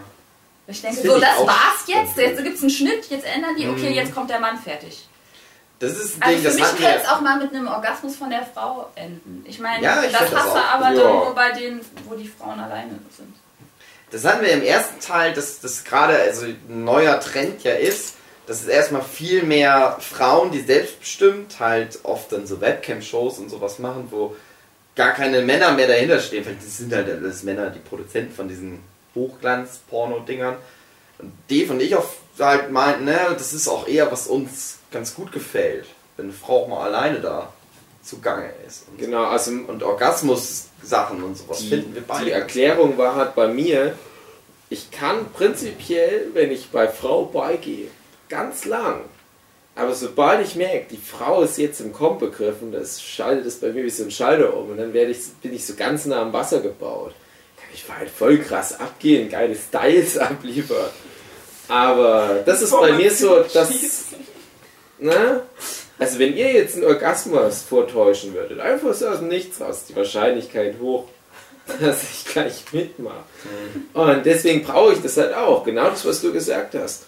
Ich denke, Das so, das war's jetzt. Jetzt gibt es einen Schnitt, jetzt ändern die, okay, Mhm. jetzt kommt der Mann fertig. Das ist ein Also Ding, für das mich könnte es auch mal mit einem Orgasmus von der Frau enden. Ich meine, Ja, ich das hast du aber Ja. nur bei denen, wo die Frauen alleine sind. Das hatten wir im ersten Teil, dass das gerade also ein neuer Trend ja ist, dass es erstmal viel mehr Frauen, die selbstbestimmt halt oft dann so Webcam-Shows und sowas machen, wo gar keine Männer mehr dahinter stehen. Weil das sind halt alles Männer, die Produzenten von diesen Hochglanz-Porno-Dingern. Und Dave und ich auch halt meinten, ne, das ist auch eher, was uns ganz gut gefällt, wenn eine Frau auch mal alleine da zugange ist. Und, genau, also und Orgasmus-Sachen und sowas die, finden wir beide. die Erklärung war halt bei mir, ich kann prinzipiell, wenn ich bei Frau beigehe, ganz lang. Aber sobald ich merke, die Frau ist jetzt im Komp begriffen, das schaltet es bei mir wie so ein Schalter um und dann werde ich, bin ich so ganz nah am Wasser gebaut. Kann ich halt voll krass abgehen, geile Styles abliefern. Aber das ist bei mir so, dass. Ne? Also wenn ihr jetzt einen Orgasmus vortäuschen würdet, einfach so aus dem Nichts raus, ist die Wahrscheinlichkeit hoch, [laughs] dass ich gleich mitmache. Und deswegen brauche ich das halt auch, genau das, was du gesagt hast.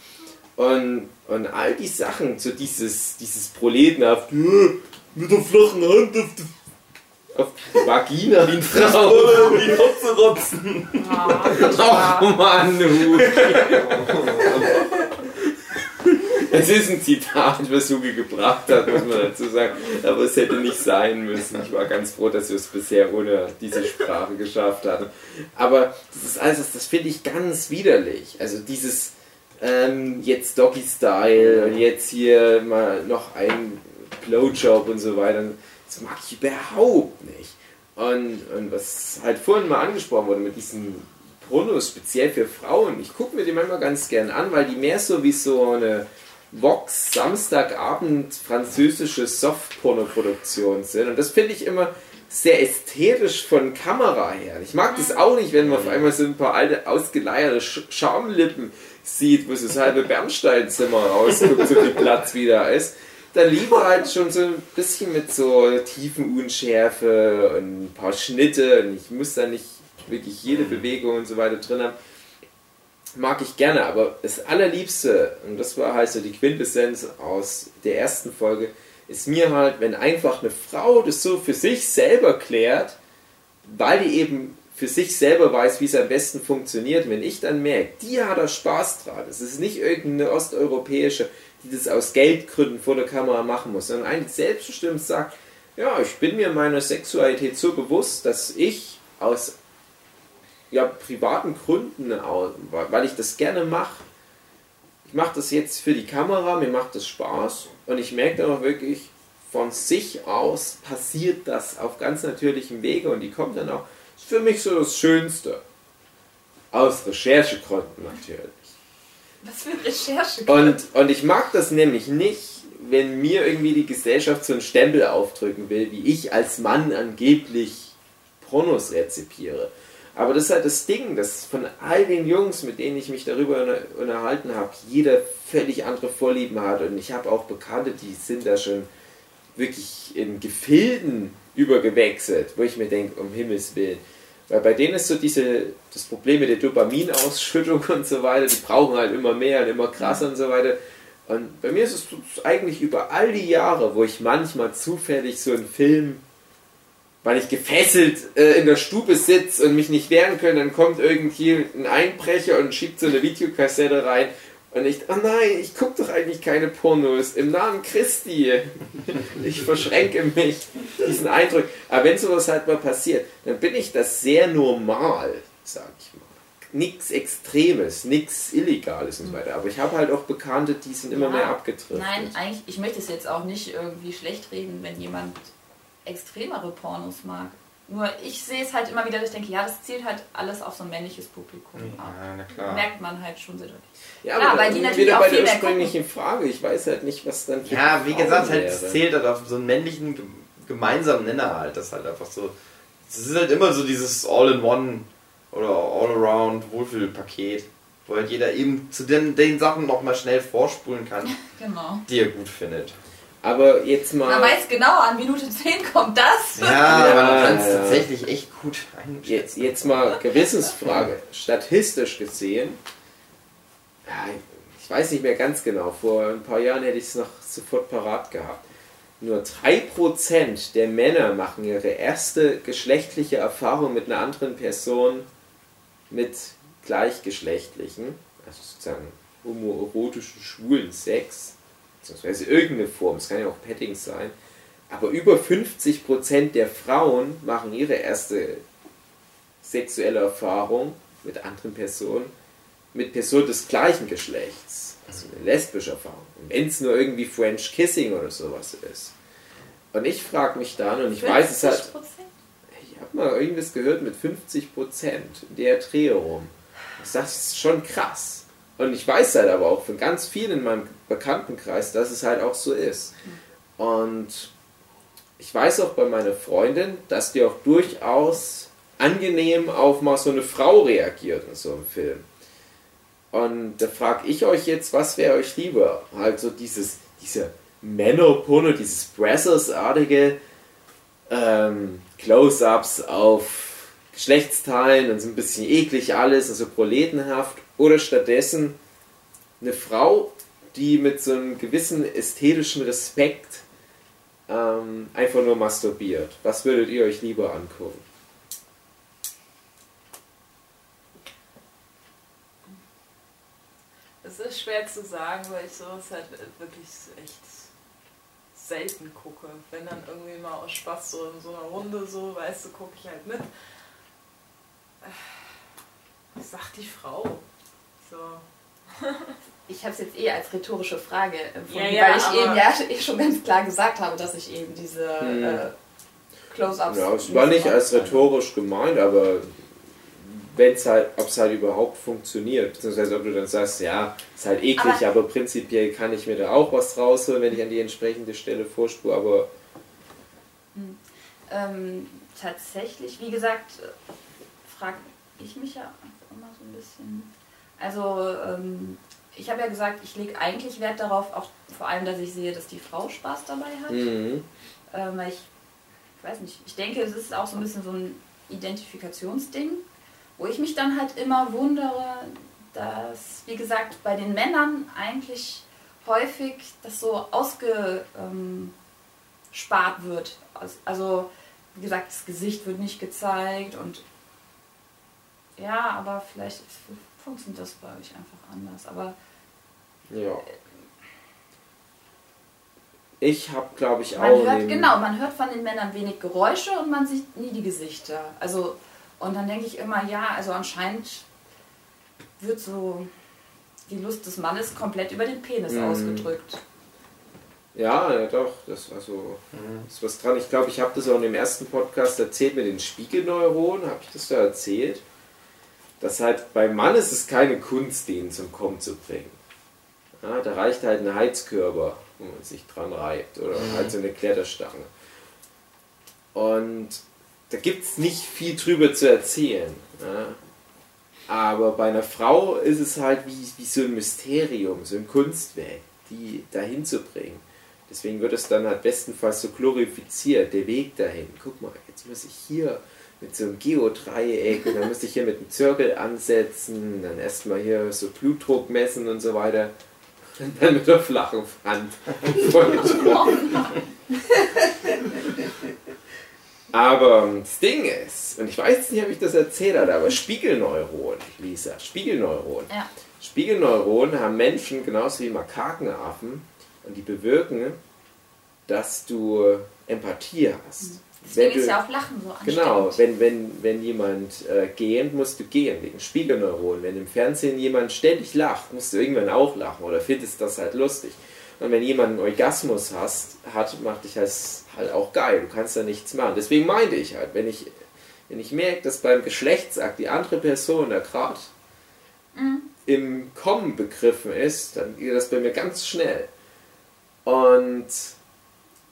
Und, und all die Sachen, so dieses, dieses Proletenhaft, "Ja, mit der flachen Hand auf die, auf die Vagina wie ein Frau. die Rotze rotzen. Ah, [laughs] [laughs] Oh Mann, du. Es ist ein Zitat, was Sugi gebracht hat, muss man dazu sagen. Aber es hätte nicht sein müssen. Ich war ganz froh, dass wir es bisher ohne diese Sprache geschafft hatten. Aber das ist alles, das finde ich ganz widerlich. Also dieses ähm, jetzt Doggy Style und jetzt hier mal noch ein Blowjob und so weiter. Das mag ich überhaupt nicht. Und, und was halt vorhin mal angesprochen wurde mit diesen Pornos, speziell für Frauen, ich gucke mir die manchmal ganz gern an, weil die mehr so wie so eine Vox Samstagabend französische Soft-Porno-Produktion sind. Und das finde ich immer sehr ästhetisch von Kamera her. Ich mag das auch nicht, wenn man auf einmal so ein paar alte, ausgeleierte Sch Schamlippen sieht, wo so das halbe Bernsteinzimmer rausguckt, so viel Platz wieder ist. Dann lieber halt schon so ein bisschen mit so tiefen Unschärfe und ein paar Schnitte. Und ich muss da nicht wirklich jede Bewegung und so weiter drin haben. Mag ich gerne, aber das Allerliebste, und das war halt so die Quintessenz aus der ersten Folge, ist mir halt, wenn einfach eine Frau das so für sich selber klärt, weil die eben für sich selber weiß, wie es am besten funktioniert. Wenn ich dann merke, die hat da Spaß dran, es ist nicht irgendeine osteuropäische, die das aus Geldgründen vor der Kamera machen muss, sondern eigentlich selbstbestimmt sagt, ja, ich bin mir meiner Sexualität so bewusst, dass ich aus ja, privaten Gründen, weil ich das gerne mache, ich mache das jetzt für die Kamera, mir macht das Spaß und ich merke dann auch wirklich, von sich aus passiert das auf ganz natürlichem Wege und die kommt dann auch, ist für mich so das Schönste. Aus Recherchegründen natürlich. was für Recherche. Und, und ich mag das nämlich nicht, wenn mir irgendwie die Gesellschaft so einen Stempel aufdrücken will, wie ich als Mann angeblich Pornos rezipiere. Aber das ist halt das Ding, dass von all den Jungs, mit denen ich mich darüber unterhalten habe, jeder völlig andere Vorlieben hat. Und ich habe auch Bekannte, die sind da schon wirklich in Gefilden übergewechselt, wo ich mir denke, um Himmels Willen. Weil bei denen ist so diese, das Problem mit der Dopaminausschüttung [laughs] und so weiter, die brauchen halt immer mehr und immer krasser und so weiter. Und bei mir ist es eigentlich über all die Jahre, wo ich manchmal zufällig so einen Film, weil ich gefesselt äh, in der Stube sitze und mich nicht wehren kann, dann kommt irgendwie ein Einbrecher und schiebt so eine Videokassette rein und ich, oh nein, ich gucke doch eigentlich keine Pornos. Im Namen Christi. Ich verschränke mich. Diesen Eindruck. Aber wenn sowas halt mal passiert, dann bin ich das sehr normal, sag ich mal. Nichts Extremes, nichts Illegales und so weiter. Aber ich habe halt auch Bekannte, die sind immer Ja. mehr abgetrifft. Nein, eigentlich, ich möchte es jetzt auch nicht irgendwie schlecht reden, wenn jemand extremere Pornos mag. Nur ich sehe es halt immer wieder, dass ich denke, ja, das zielt halt alles auf so ein männliches Publikum ab. Ja, na klar. Merkt man halt schon sehr deutlich. Ja, Klar, aber weil die wieder natürlich auch bei viel der mehr ursprünglichen Frage. Ich weiß halt nicht, was dann Ja, wie Frauen gesagt, halt, es zählt halt auf so einen männlichen gem- gemeinsamen Nenner halt. Das ist halt einfach so. Es ist halt immer so dieses All-in-One oder All-Around Wohlfühlpaket, wo halt jeder eben zu den, den Sachen nochmal schnell vorspulen kann, [laughs] Genau. die er gut findet. Aber jetzt mal. Man weiß genau, an Minute 10 kommt das. Ja, Ja, aber du kannst ja. tatsächlich echt gut Jetzt, einschätzen. jetzt mal Gewissensfrage. Statistisch gesehen, ja, ich weiß nicht mehr ganz genau, vor ein paar Jahren hätte ich es noch sofort parat gehabt. Nur 3% der Männer machen ihre erste geschlechtliche Erfahrung mit einer anderen Person mit gleichgeschlechtlichen, also sozusagen homoerotischen, schwulen Sex, beziehungsweise irgendeine Form, es kann ja auch Petting sein, aber über 50% der Frauen machen ihre erste sexuelle Erfahrung mit anderen Personen, mit Personen des gleichen Geschlechts. Also eine lesbische Erfahrung. Wenn es nur irgendwie French Kissing oder sowas ist. Und ich frage mich dann, und ich weiß es halt, 50%? ich habe mal irgendwas gehört mit 50 Prozent der Dreh rum. Das ist schon krass. Und ich weiß halt aber auch von ganz vielen in meinem Bekanntenkreis, dass es halt auch so ist. Und ich weiß auch bei meiner Freundin, dass die auch durchaus angenehm auf mal so eine Frau reagiert in so einem Film. Und da frage ich euch jetzt, was wäre euch lieber? Also dieses, dieser Männerporno, dieses Brazzers-artige ähm, Close-Ups auf Geschlechtsteilen und so ein bisschen eklig alles, also proletenhaft. Oder stattdessen eine Frau, die mit so einem gewissen ästhetischen Respekt ähm, einfach nur masturbiert. Was würdet ihr euch lieber angucken? Es ist schwer zu sagen, weil ich sowas halt wirklich echt selten gucke. Wenn dann irgendwie mal aus Spaß so in so einer Runde so, weißt du, gucke ich halt mit. Was sagt die Frau? So. [laughs] Ich habe es jetzt eh als rhetorische Frage empfunden, Ja, ja, weil ich eben ja eh schon ganz klar gesagt habe, dass ich eben diese Hm. äh, Close-Ups. Ja, es war nicht als rhetorisch gemeint, aber wenn's halt, ob es halt überhaupt funktioniert, beziehungsweise ob du dann sagst, ja, ist halt eklig, Aber- aber, prinzipiell kann ich mir da auch was rausholen, wenn ich an die entsprechende Stelle vorspur, aber Ähm, tatsächlich, wie gesagt, frage ich mich ja immer so ein bisschen. Also, ähm, ich habe ja gesagt, ich lege eigentlich Wert darauf, auch vor allem, dass ich sehe, dass die Frau Spaß dabei hat. mhm. Ähm, weil ich, ich weiß nicht, ich denke, es ist auch so ein bisschen so ein Identifikationsding, wo ich mich dann halt immer wundere, dass, wie gesagt, bei den Männern eigentlich häufig das so ausgespart ähm, wird. Aus- Also, wie gesagt, das Gesicht wird nicht gezeigt und ja, aber vielleicht funktioniert das bei euch einfach anders. Aber ja. Ich habe, glaube ich, Man auch. hört, den- genau, man hört von den Männern wenig Geräusche und man sieht nie die Gesichter. Also, und dann denke ich immer, ja, also anscheinend wird so die Lust des Mannes komplett über den Penis Mhm. ausgedrückt. Ja, ja doch, das war so. Ist was dran. Ich glaube, ich habe das auch in dem ersten Podcast erzählt mit den Spiegelneuronen. Habe ich das da erzählt? Dass halt beim Mann ist es keine Kunst, den zum Kommen zu bringen. Ja, da reicht halt ein Heizkörper, wo man sich dran reibt. Oder halt so eine Kletterstange. Und da gibt es nicht viel drüber zu erzählen. Ja. Aber bei einer Frau ist es halt wie, wie so ein Mysterium, so ein Kunstwerk, die dahin zu bringen. Deswegen wird es dann halt bestenfalls so glorifiziert, der Weg dahin. Guck mal, jetzt muss ich hier mit so einem Geodreieck und dann muss ich hier mit einem Zirkel ansetzen, dann erstmal hier so Blutdruck messen und so weiter. Und [laughs] dann mit der flachen Hand. [laughs] Aber das Ding ist, und ich weiß nicht, ob ich das erzählt habe, aber Spiegelneuronen, Lisa, Spiegelneuronen. Ja. Spiegelneuronen haben Menschen genauso wie Makakenaffen und die bewirken, dass du Empathie hast. Deswegen Wenn ist du- ja auch Lachen so anstrengend. Genau, wenn, wenn, wenn jemand äh, gähnt, musst du gehen, wegen Spiegelneuronen. Wenn im Fernsehen jemand ständig lacht, musst du irgendwann auch lachen oder findest das halt lustig. Und wenn jemand einen Orgasmus hast, hat, macht dich das halt auch geil. Du kannst da nichts machen. Deswegen meinte ich halt, wenn ich, wenn ich merke, dass beim Geschlechtsakt die andere Person da gerade im Kommen begriffen ist, dann geht das bei mir ganz schnell. Und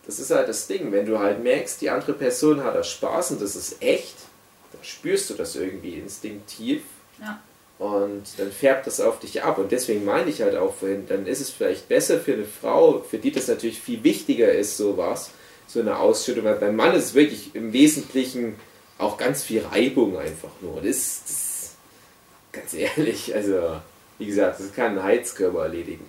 das ist halt das Ding, wenn du halt merkst, die andere Person hat da Spaß und das ist echt, dann spürst du das irgendwie instinktiv Ja. und dann färbt das auf dich ab. Und deswegen meine ich halt auch vorhin, dann ist es vielleicht besser für eine Frau, für die das natürlich viel wichtiger ist, sowas, so eine Ausschüttung. Weil beim Mann ist es wirklich im Wesentlichen auch ganz viel Reibung einfach nur. Das ist, das, ganz ehrlich, also wie gesagt, das kann ein Heizkörper erledigen.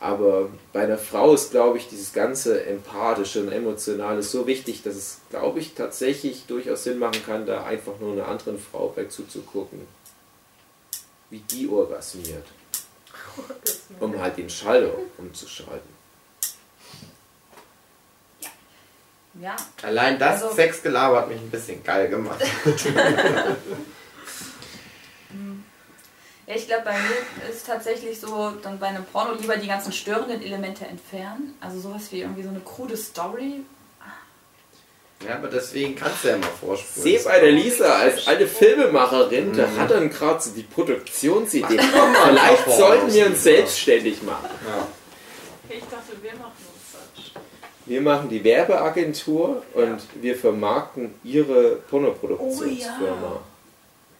Aber bei einer Frau ist, glaube ich, dieses ganze Empathische und Emotionale so wichtig, dass es, glaube ich, tatsächlich durchaus Sinn machen kann, da einfach nur einer anderen Frau bei zuzugucken, wie die orgasmiert, um halt den Schalter umzuschalten. Ja, Allein das Also- Sexgelaber hat mich ein bisschen geil gemacht. [laughs] [laughs] Ja, ich glaube, bei mir ist tatsächlich so, dann bei einem Porno lieber die ganzen störenden Elemente entfernen. Also sowas wie irgendwie so eine krude Story. Ja, aber deswegen kannst du ja mal vorspulen. Sehe bei der Lisa als alte Filmemacherin, da hat dann gerade so die Produktionsidee. Vielleicht Pornos, sollten wir uns selbstständig machen. Ich dachte, wir machen uns das. Wir machen die Werbeagentur und wir vermarkten ihre Pornoproduktionsfirma.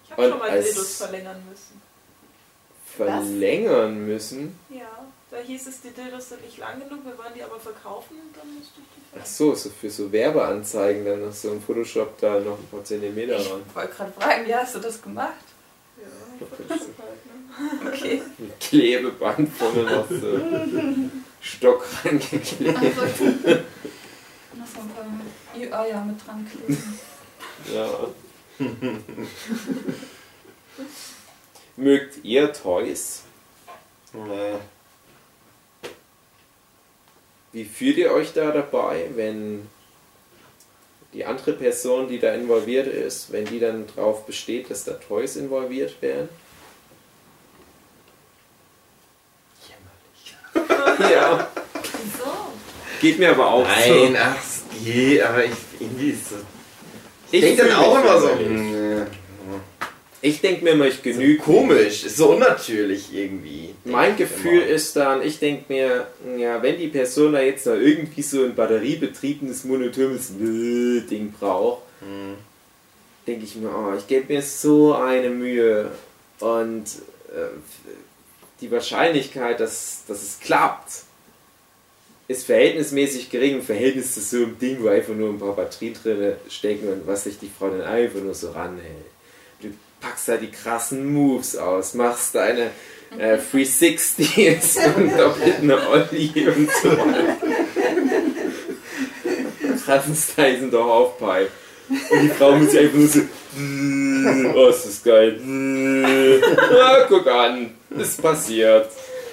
Ich habe schon mal Dildos verlängern müssen. Verlängern müssen. Ja. Da hieß es, die Dildos sind nicht lang genug, wir wollen die aber verkaufen und dann musste ich die Ach verkaufen. so, so für so Werbeanzeigen dann noch so im Photoshop da noch ein paar Zentimeter ran. Ich wollte gerade fragen, wie hast du das gemacht? Ja, Photoshop halt, ne? Okay. Mit Klebeband vorne noch so Stock reingeklebt. Also, noch so ein paar Eier mit dran kleben. Ja. [laughs] Mögt ihr Toys? Nee. Wie fühlt ihr euch da dabei, wenn die andere Person, die da involviert ist, wenn die dann drauf besteht, dass da Toys involviert werden? [laughs] Ja, Wieso? geht mir aber auch Nein, ach, es geht, aber ich, irgendwie ist so. Ich, Ich denke dann auch immer so. körperlich. So. Ich denke mir immer, ich Genü genüge. komisch, ist so unnatürlich irgendwie. Mein Gefühl immer. ist dann, ich denke mir, ja, wenn die Person da jetzt noch irgendwie so ein batteriebetriebenes, monotones Ding braucht, Hm. denke ich mir, oh, ich gebe mir so eine Mühe und äh, die Wahrscheinlichkeit, dass, dass es klappt, ist verhältnismäßig gering im Verhältnis zu so einem Ding, wo einfach nur ein paar Batterien drin stecken und was sich die Frau dann einfach nur so ranhält. Packst da die krassen Moves aus, machst deine äh, 360s [laughs] und doppelten Ollie und so weiter. Tanzt Tyson doch auf Pipe. Und die Frau muss sich einfach nur so. Oh, ist das geil. Ah, guck an, ist passiert.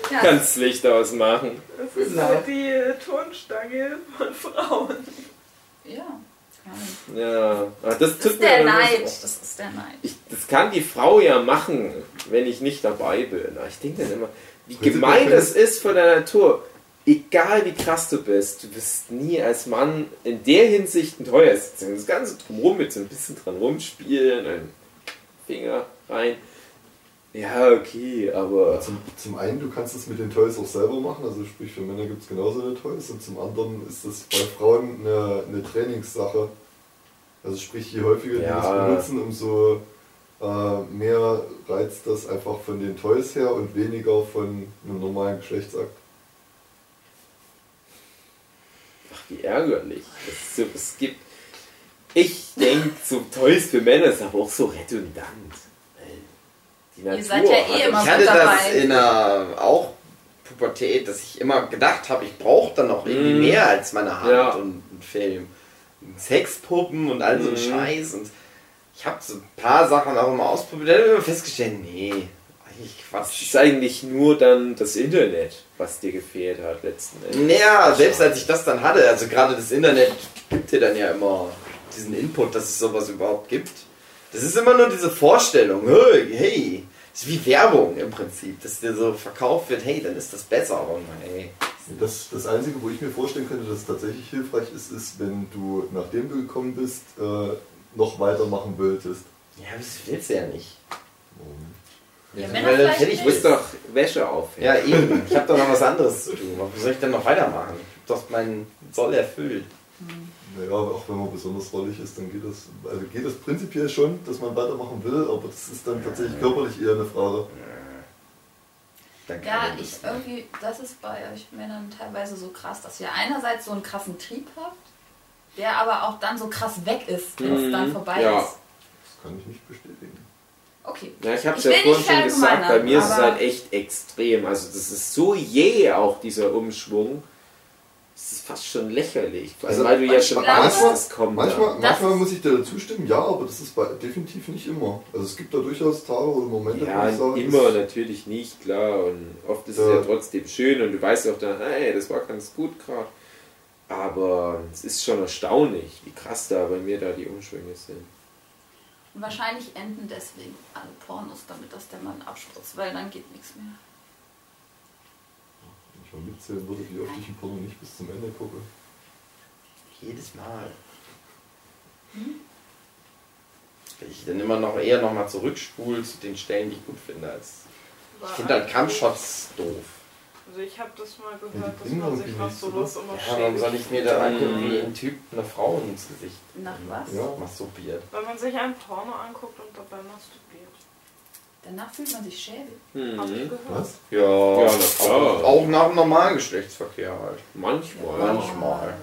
Ja, Kannst Licht ausmachen. Das ist so die äh, Tonstange von Frauen. ja. Ja, aber das Das tut ist mir der Neid. was- Das ist der Neid. Ich, das kann die Frau ja machen, wenn ich nicht dabei bin. Aber ich denke dann immer, wie Prinzipiell gemein das ist von der Natur. Egal wie krass du bist, du wirst nie als Mann in der Hinsicht ein teuer. Das Ganze drumherum mit so ein bisschen dran rumspielen, einen Finger rein. Ja, okay, aber. Zum, zum einen, du kannst es mit den Toys auch selber machen, also sprich für Männer gibt es genauso eine Toys und zum anderen ist das bei Frauen eine, eine Trainingssache. Also sprich, je häufiger die Ja. das benutzen, umso äh, mehr reizt das einfach von den Toys her und weniger von einem normalen Geschlechtsakt. Ach, wie ärgerlich. So, es gibt. Ich denke, so Toys für Männer ist aber auch so redundant. Die Natur seid ja eh hat- immer Ich hatte das dabei. in der auch Pubertät, dass ich immer gedacht habe, ich brauche dann noch irgendwie Mhm. mehr als meine Hand Ja. und einen Film. Sexpuppen und all so Mhm. Scheiß. Und ich habe so ein paar Sachen auch immer ausprobiert. Dann habe ich immer festgestellt, nee, eigentlich Es Quatsch. ist eigentlich nur dann das Internet, was dir gefehlt hat letzten Endes. Naja, selbst als ich das dann hatte, also gerade das Internet gibt dir dann ja immer diesen Input, dass es sowas überhaupt gibt. Das ist immer nur diese Vorstellung, hey, hey, das ist wie Werbung im Prinzip, dass dir so verkauft wird, hey, dann ist das besser. Aber hey, Das, das Einzige, wo ich mir vorstellen könnte, dass es tatsächlich hilfreich ist, ist, wenn du, nachdem du gekommen bist, äh, noch weitermachen wolltest. ja, das willst du ja nicht. Ja, Weil dann hätte ich muss doch Wäsche aufhängen. Ja, eben. Ich habe doch noch was anderes zu tun. Wie soll ich denn noch weitermachen? Ich hab doch meinen Soll erfüllt. Naja, auch wenn man besonders rollig ist, dann geht das, also geht das prinzipiell schon, dass man weitermachen will, aber das ist dann tatsächlich körperlich eher eine Frage. Ja, ich das- irgendwie, das ist bei euch Männern teilweise so krass, dass ihr einerseits so einen krassen Trieb habt, der aber auch dann so krass weg ist, wenn es Mhm, dann vorbei ja. ist. Das kann ich nicht bestätigen. Okay. Ja, ich habe es ja vorhin schon gesagt, bei mir ist es halt echt extrem. Also das ist so jäh auch dieser Umschwung. Es ist fast schon lächerlich. Also, Also, weil du ja schon ahnst, es kommt. Manchmal, da. Das manchmal muss ich dir dazu stimmen, ja, aber das ist bei, definitiv nicht immer. Also es gibt da durchaus Tage oder Momente, Ja, wo ich sage, immer das- natürlich nicht, klar. Und oft ist es Ja. ja trotzdem schön und du weißt auch dann, hey, das war ganz gut gerade. Aber es ist schon erstaunlich, wie krass da bei mir da die Umschwünge sind. Und wahrscheinlich enden deswegen alle Pornos damit, dass der Mann abspritzt, weil dann geht nichts mehr. Wenn ich mal mitzählen würde, wie oft ich ein Porno nicht bis zum Ende gucke. Jedes Mal. Weil ich dann immer noch eher nochmal zurückspule zu den Stellen, die ich gut finde. Als ich finde halt Kampfshots doof. Also ich habe das mal gehört, dass man sich nach nichts, sowas immer Ja, warum soll ich mir da angucken, wie ein Typ eine Frau ins Gesicht Nach was? Ja. masturbiert? Weil man sich ein Porno anguckt und dabei masturbiert. Danach fühlt man sich schäbig. Hab ich Mhm. gehört. Was? Ja, Ja, na klar. auch, auch nach dem normalen Geschlechtsverkehr halt. Manchmal. Manchmal.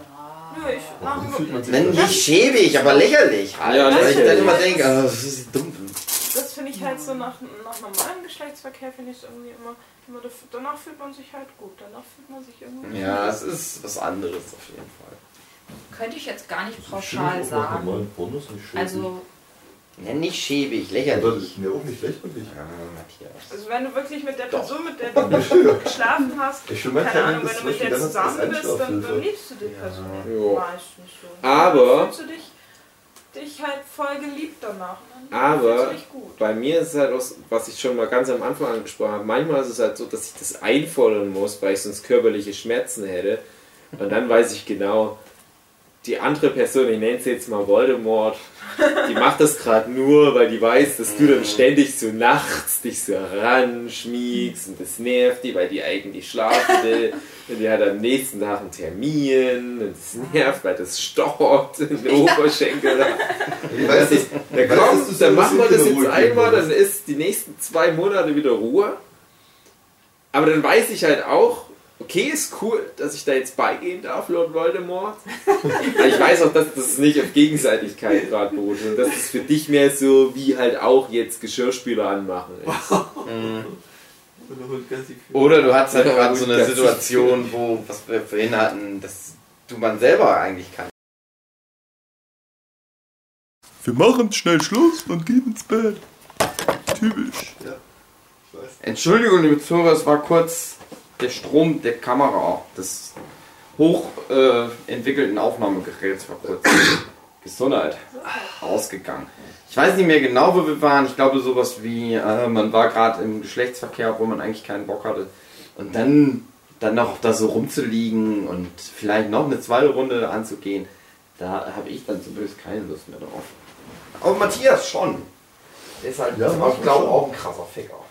Nö, ich mache das? nicht schäbig, aber lächerlich halt. Ja, Weil ich dann immer denke, ah, das ist dumm. Das finde ich halt so nach, nach normalem Geschlechtsverkehr finde ich es irgendwie immer, immer danach fühlt man sich halt gut, danach fühlt man sich irgendwie Ja, es ist was anderes auf jeden Fall. Könnte ich jetzt gar nicht pauschal sagen. Also, Ja, nicht schäbig, lächerlich. ist mir auch nicht lächerlich. Ja, Matthias. Also wenn du wirklich mit der. Person, mit der [laughs] du geschlafen hast, Ich keine Ahnung, wenn du mit der zusammen bist, dann, liebst du die Person Ja. meistens so. Aber- Dann fühlst du dich, dich halt voll geliebt danach. und Dann Aber-. Bei mir ist es halt auch, was ich schon mal ganz am Anfang angesprochen habe, manchmal ist es halt so, dass ich das einfordern muss, weil ich sonst körperliche Schmerzen hätte. Und dann weiß ich genau, die andere Person, ich nenne sie jetzt mal Voldemort, die macht das gerade nur, weil die weiß, dass du dann ständig so nachts dich so ranschmiegst und das nervt die, weil die eigentlich schlafen will. [laughs] Und die hat am nächsten Tag einen Termin und das nervt, weil das stochert in den [laughs] Oberschenkel. Ich weiß Weißt du, dass kommt, du dann machen wir das jetzt einmal, dann ist die nächsten zwei Monate wieder Ruhe. Aber dann weiß ich halt auch, okay, ist cool, dass ich da jetzt beigehen darf, Lord Voldemort. Aber ich weiß auch, dass das nicht auf Gegenseitigkeit gerade beruht und dass es für dich mehr so wie halt auch jetzt Geschirrspüler anmachen ist. [laughs] Für. Oder du hast halt Ja, gerade so eine Situation, wo, was wir vorhin hatten, dass du man selber eigentlich kann. Wir machen schnell Schluss und gehen ins Bett. Typisch. ich weiß. Entschuldigung, liebe Zuhörer, es war kurz der Strom der Kamera des hoch äh, entwickelten Aufnahmegeräts war kurz Gesundheit [clears throat] ausgegangen. Ich weiß nicht mehr genau, wo wir waren. Ich glaube sowas wie, äh, man war gerade im Geschlechtsverkehr, wo man eigentlich keinen Bock hatte. Und dann, dann noch da so rumzuliegen und vielleicht noch eine zweite Runde anzugehen, da habe ich dann zumindest keine Lust mehr drauf. Aber Matthias schon. Der ist halt, Ja, ich glaube, auch ein krasser Ficker.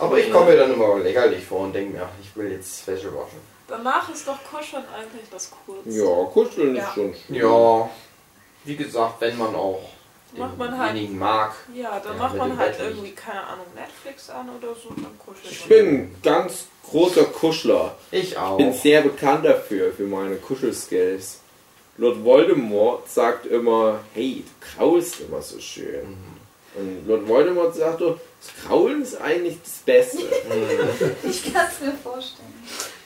Aber ich komme mir dann immer lächerlich vor und denke mir, ach, ich will jetzt Wäsche waschen. Danach ist doch Kuscheln eigentlich das Coolste. Ja, kuscheln Ja. ist schon schön. Ja, wie gesagt, wenn man auch Macht man halt- denjenigen mag. Ja, dann Ja, macht mit man dem halt Bett liegt. irgendwie, keine Ahnung, Netflix an oder so, dann kuschelt Ich man. bin ein ganz großer Kuschler. Ich auch. Ich bin sehr bekannt dafür, für meine Kuschelskills. Lord Voldemort sagt immer, hey, du kraulst immer so schön. Mhm. Und Lord Voldemort sagt doch, das Kraulen ist eigentlich das Beste. [laughs] ich kann es mir vorstellen.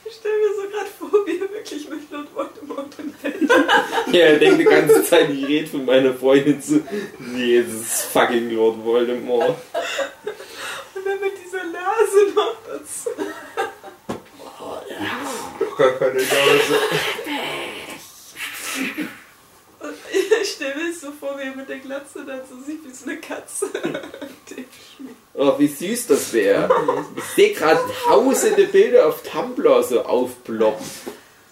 Ich stelle mir so gerade vor, wie er wirklich mit Lord Voldemort im Bett ja, er denkt die ganze Zeit, ich rede von meiner Freundin zu. Nee, ist fucking Lord Voldemort. und dann mit dieser Nase noch dazu. gar keine Nase. Und ich stelle mir so vor, wie er mit der Glatze dann so sieht wie so eine Katze. [laughs] Oh, wie süß das wäre. Ich sehe gerade tausende Bilder auf Tumblr so aufploppen.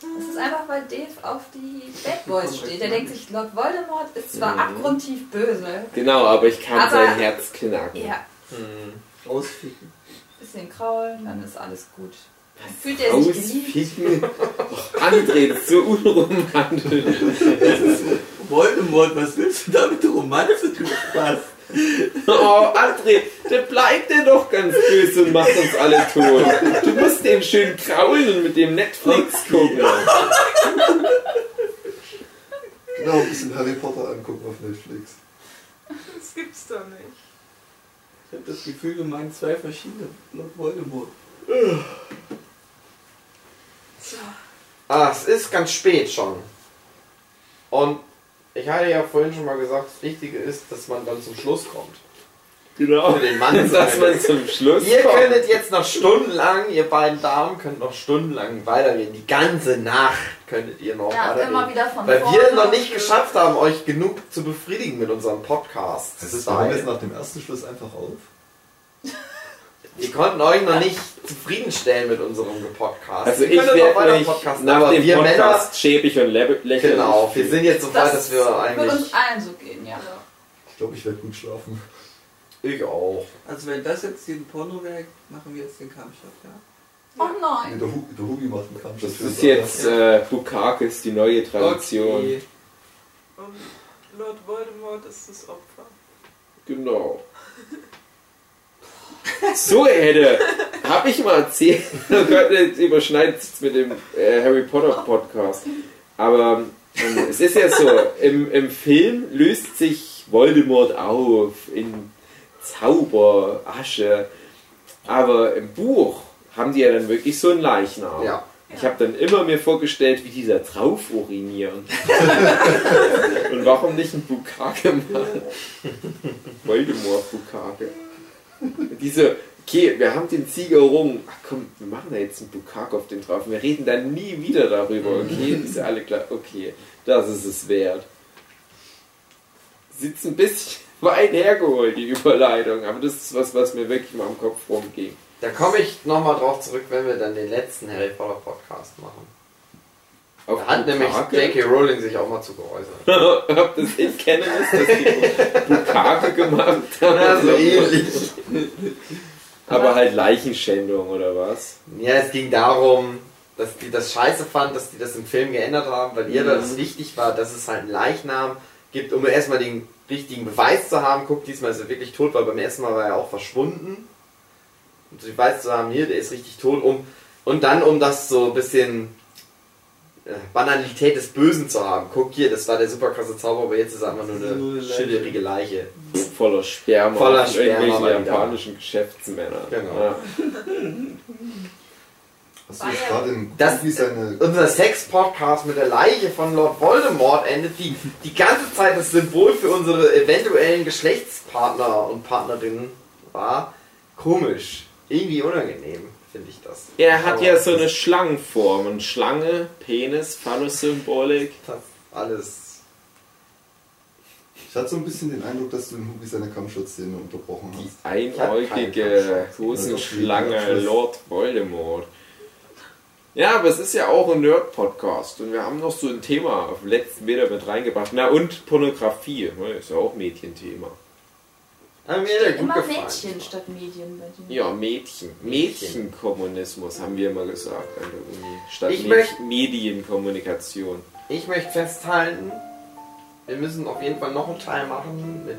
Das ist einfach, weil Dave auf die Bad Boys steht. Der denkt sich, Lord Voldemort ist zwar abgrundtief böse. Genau, aber ich kann Aber- sein Herz knacken. Ja, Ausficken. bisschen kraulen, dann ist alles gut. Fühlt er sich. Ausficken. Och, André, das ist so unromantisch. Voldemort, was willst du damit Romanze, du Spaß? Oh, André, der bleibt dir doch ganz böse und macht uns alle tot. Du musst den schön kraulen und mit dem Netflix gucken. Genau, ein bisschen Harry Potter angucken auf Netflix. Das gibt's doch nicht. Ich habe das Gefühl, wir meinen zwei verschiedene Lord Ah, es ist ganz spät schon. Und ich hatte ja vorhin schon mal gesagt, das Wichtige ist, dass man dann zum Schluss kommt. Genau. Für den Mann [laughs] Dass man zum Schluss Ihr kommt. könntet jetzt noch stundenlang, ihr beiden Damen könnt noch stundenlang weiterreden. Die ganze Nacht könntet ihr noch Ja, weiterreden. immer wieder von Weil vorne. wir noch nicht geschafft haben, euch genug zu befriedigen mit unserem Podcast. Das ist, jetzt nach dem ersten Schluss einfach auf. Wir konnten euch noch nicht zufriedenstellen mit unserem Podcast. Also Ihr ich könntet noch weiter werde mich podcasten, nach aber dem wir Podcast schäbig und lä- lächerlich. Genau, wir sind jetzt so weit, Das dass wir wird eigentlich. uns allen so gehen, ja. Ich glaube, ich werde gut schlafen. Ich auch. Also wenn das jetzt hier ein Porno wäre, machen wir jetzt den Kampfshot, ja? Oh Nee, nein. der, Hu der Hubi macht einen Kampf. Das ist jetzt äh, Bukakis, die neue Tradition. Okay. Und Lord Voldemort ist das Opfer. Genau. [laughs] so hätte, habe ich mal erzählt, [laughs] oh jetzt überschneidet es mit dem äh, Harry Potter Podcast. Aber ähm, es ist ja so, im, im Film löst sich Voldemort auf in Zauberasche. Aber im Buch haben die ja dann wirklich so einen Leichnam. Ja. Ich habe dann immer mir vorgestellt, wie dieser drauf urinieren. [laughs] Und warum nicht ein Bukake machen? Voldemort Bukake. [laughs] Diese, okay, wir haben den Sieger rum. Ach komm, wir machen da jetzt einen Bukake auf den drauf. Wir reden dann nie wieder darüber, okay? [laughs] Ist ja alle klar, okay, das ist es wert. Sitzt ein bisschen [laughs] weit hergeholt, die Überleitung, aber das ist was, was mir wirklich mal im Kopf rumging. Da komme ich nochmal drauf zurück, wenn wir dann den letzten Harry Potter Podcast machen. Auf Da hat nämlich? J.K. Rowling sich auch mal zu geäußert. [laughs] Ob das ich kenne, ist, dass die Bukake gemacht [laughs] haben. Ja, so ähnlich. [laughs] Aber halt Leichenschändung oder was? Ja, es ging darum, dass die das scheiße fand, dass die das im Film geändert haben, weil ihr das wichtig war, dass es halt einen Leichnam gibt, um erstmal den richtigen Beweis zu haben. Guck, diesmal ist er wirklich tot, weil beim ersten Mal war er auch verschwunden. Um den Beweis zu haben, hier, der ist richtig tot, um und dann um das so ein bisschen Banalität des Bösen zu haben. Guck hier, das war der super krasse Zauber, aber jetzt ist er einfach nur Nur eine eine Leiche. schillerige Leiche. Voller Sperma. Voller von Sperma Irgendwelche mal wieder. japanischen Geschäftsmänner. Genau. Ja. [laughs] Hast du jetzt gerade im Das- seine. Unser Sex-Podcast mit der Leiche von Lord Voldemort endet, die die ganze Zeit das Symbol für unsere eventuellen Geschlechtspartner und Partnerinnen war. Komisch. Irgendwie unangenehm, finde ich das. Er hat ja so eine Schlangenform. Und Schlange, Penis, Phallus-Symbolik. Das alles. Ich hatte so ein bisschen den Eindruck, dass du im Hubi seine Kampfschutzszene unterbrochen Die hast. einäugige Ja, Hosenschlange Lord Voldemort. Ja, aber es ist ja auch ein Nerd-Podcast und wir haben noch so ein Thema auf dem letzten Meter mit reingebracht. Na und Pornografie, ne, ist ja auch Mädchenthema. Hat mir der gut Immer gefallen. Mädchen statt Medien bei dir. Ja, Mädchen. Mädchen. Mädchenkommunismus haben wir immer gesagt an der Uni. Statt Ich möcht- Medienkommunikation. Ich möchte festhalten, wir müssen auf jeden Fall noch einen Teil machen mit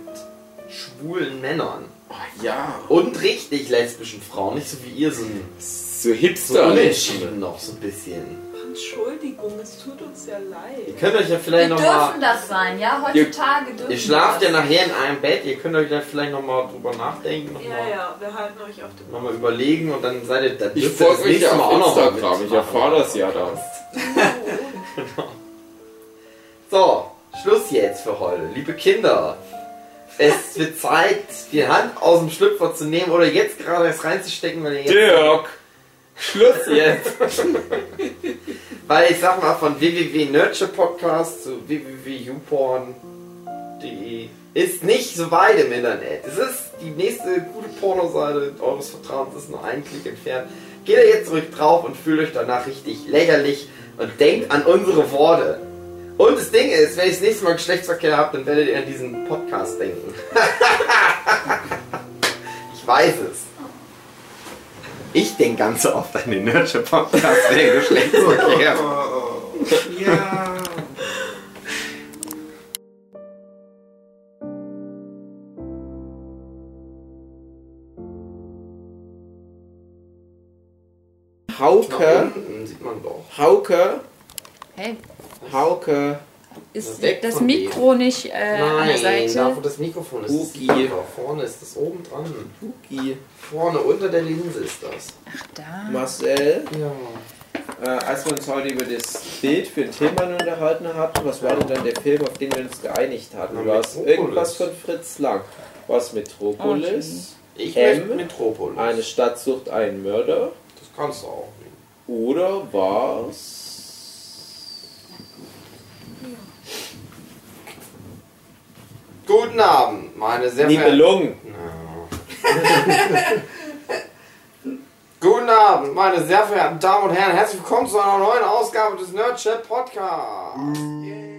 schwulen Männern. Oh, ja, Und richtig lesbischen Frauen, nicht so wie ihr so, ein- so so hipster unentschieden noch so ein bisschen. Entschuldigung, es tut uns ja Ihr leid. könnt euch ja Wir vielleicht noch mal dürfen das sein, ja? Heutzutage dürfen Ihr schlaft ja wir das. nachher in einem Bett, ihr könnt euch dann vielleicht nochmal drüber nachdenken, Ja, nochmal ja, wir halten euch auf dem noch mal überlegen und dann seid ihr dann Ich ihr folge nächste ja Mal auch noch mal Instagram, ich erfahre das ja dann. [laughs] So, Schluss jetzt für heute. Liebe Kinder, es wird Zeit, die Hand aus dem Schlüpfer zu nehmen oder jetzt gerade erst reinzustecken, weil ihr jetzt... Dirk! Schluss jetzt! [laughs] Weil ich sag mal, von www.nurture-podcast zu www.youporn.de ist nicht so weit im Internet. Es ist die nächste gute Pornoseite eures Vertrauens, ist nur ein Klick entfernt. Geht da jetzt ruhig drauf und fühlt euch danach richtig lächerlich und denkt an unsere Worte. Und das Ding ist, wenn ich das nächste Mal Geschlechtsverkehr habt, dann werdet ihr an diesen Podcast denken. [laughs] ich weiß es. Ich denke ganz so oft an den Nurture-Podcast wegen Geschlechtsverkehr. Ja. Hauke, unten sieht man doch. Hauke, Hey, Hauke, ist Weg das Mikro nicht äh, an der Nein, da wo Seite? das Mikrofon ist, Uki. doch. Vorne ist das oben dran. Huki, Vorne unter der Linse ist das. Ach, da. Marcel. Ja. Äh, als wir uns heute über das Bild für den Tillmann unterhalten hatten, was war denn dann der Film, auf den wir uns geeinigt hatten? Na, War es irgendwas von Fritz Lang? War es Metropolis? Ich M. Metropolis. Eine Stadt sucht einen Mörder? Das kannst du auch. Oder war es... Guten Abend, meine sehr verehrten... Nibelungen? [laughs] Guten Abend, meine sehr verehrten Damen und Herren. Herzlich willkommen zu einer neuen Ausgabe des Nerdchat Podcasts. Yay.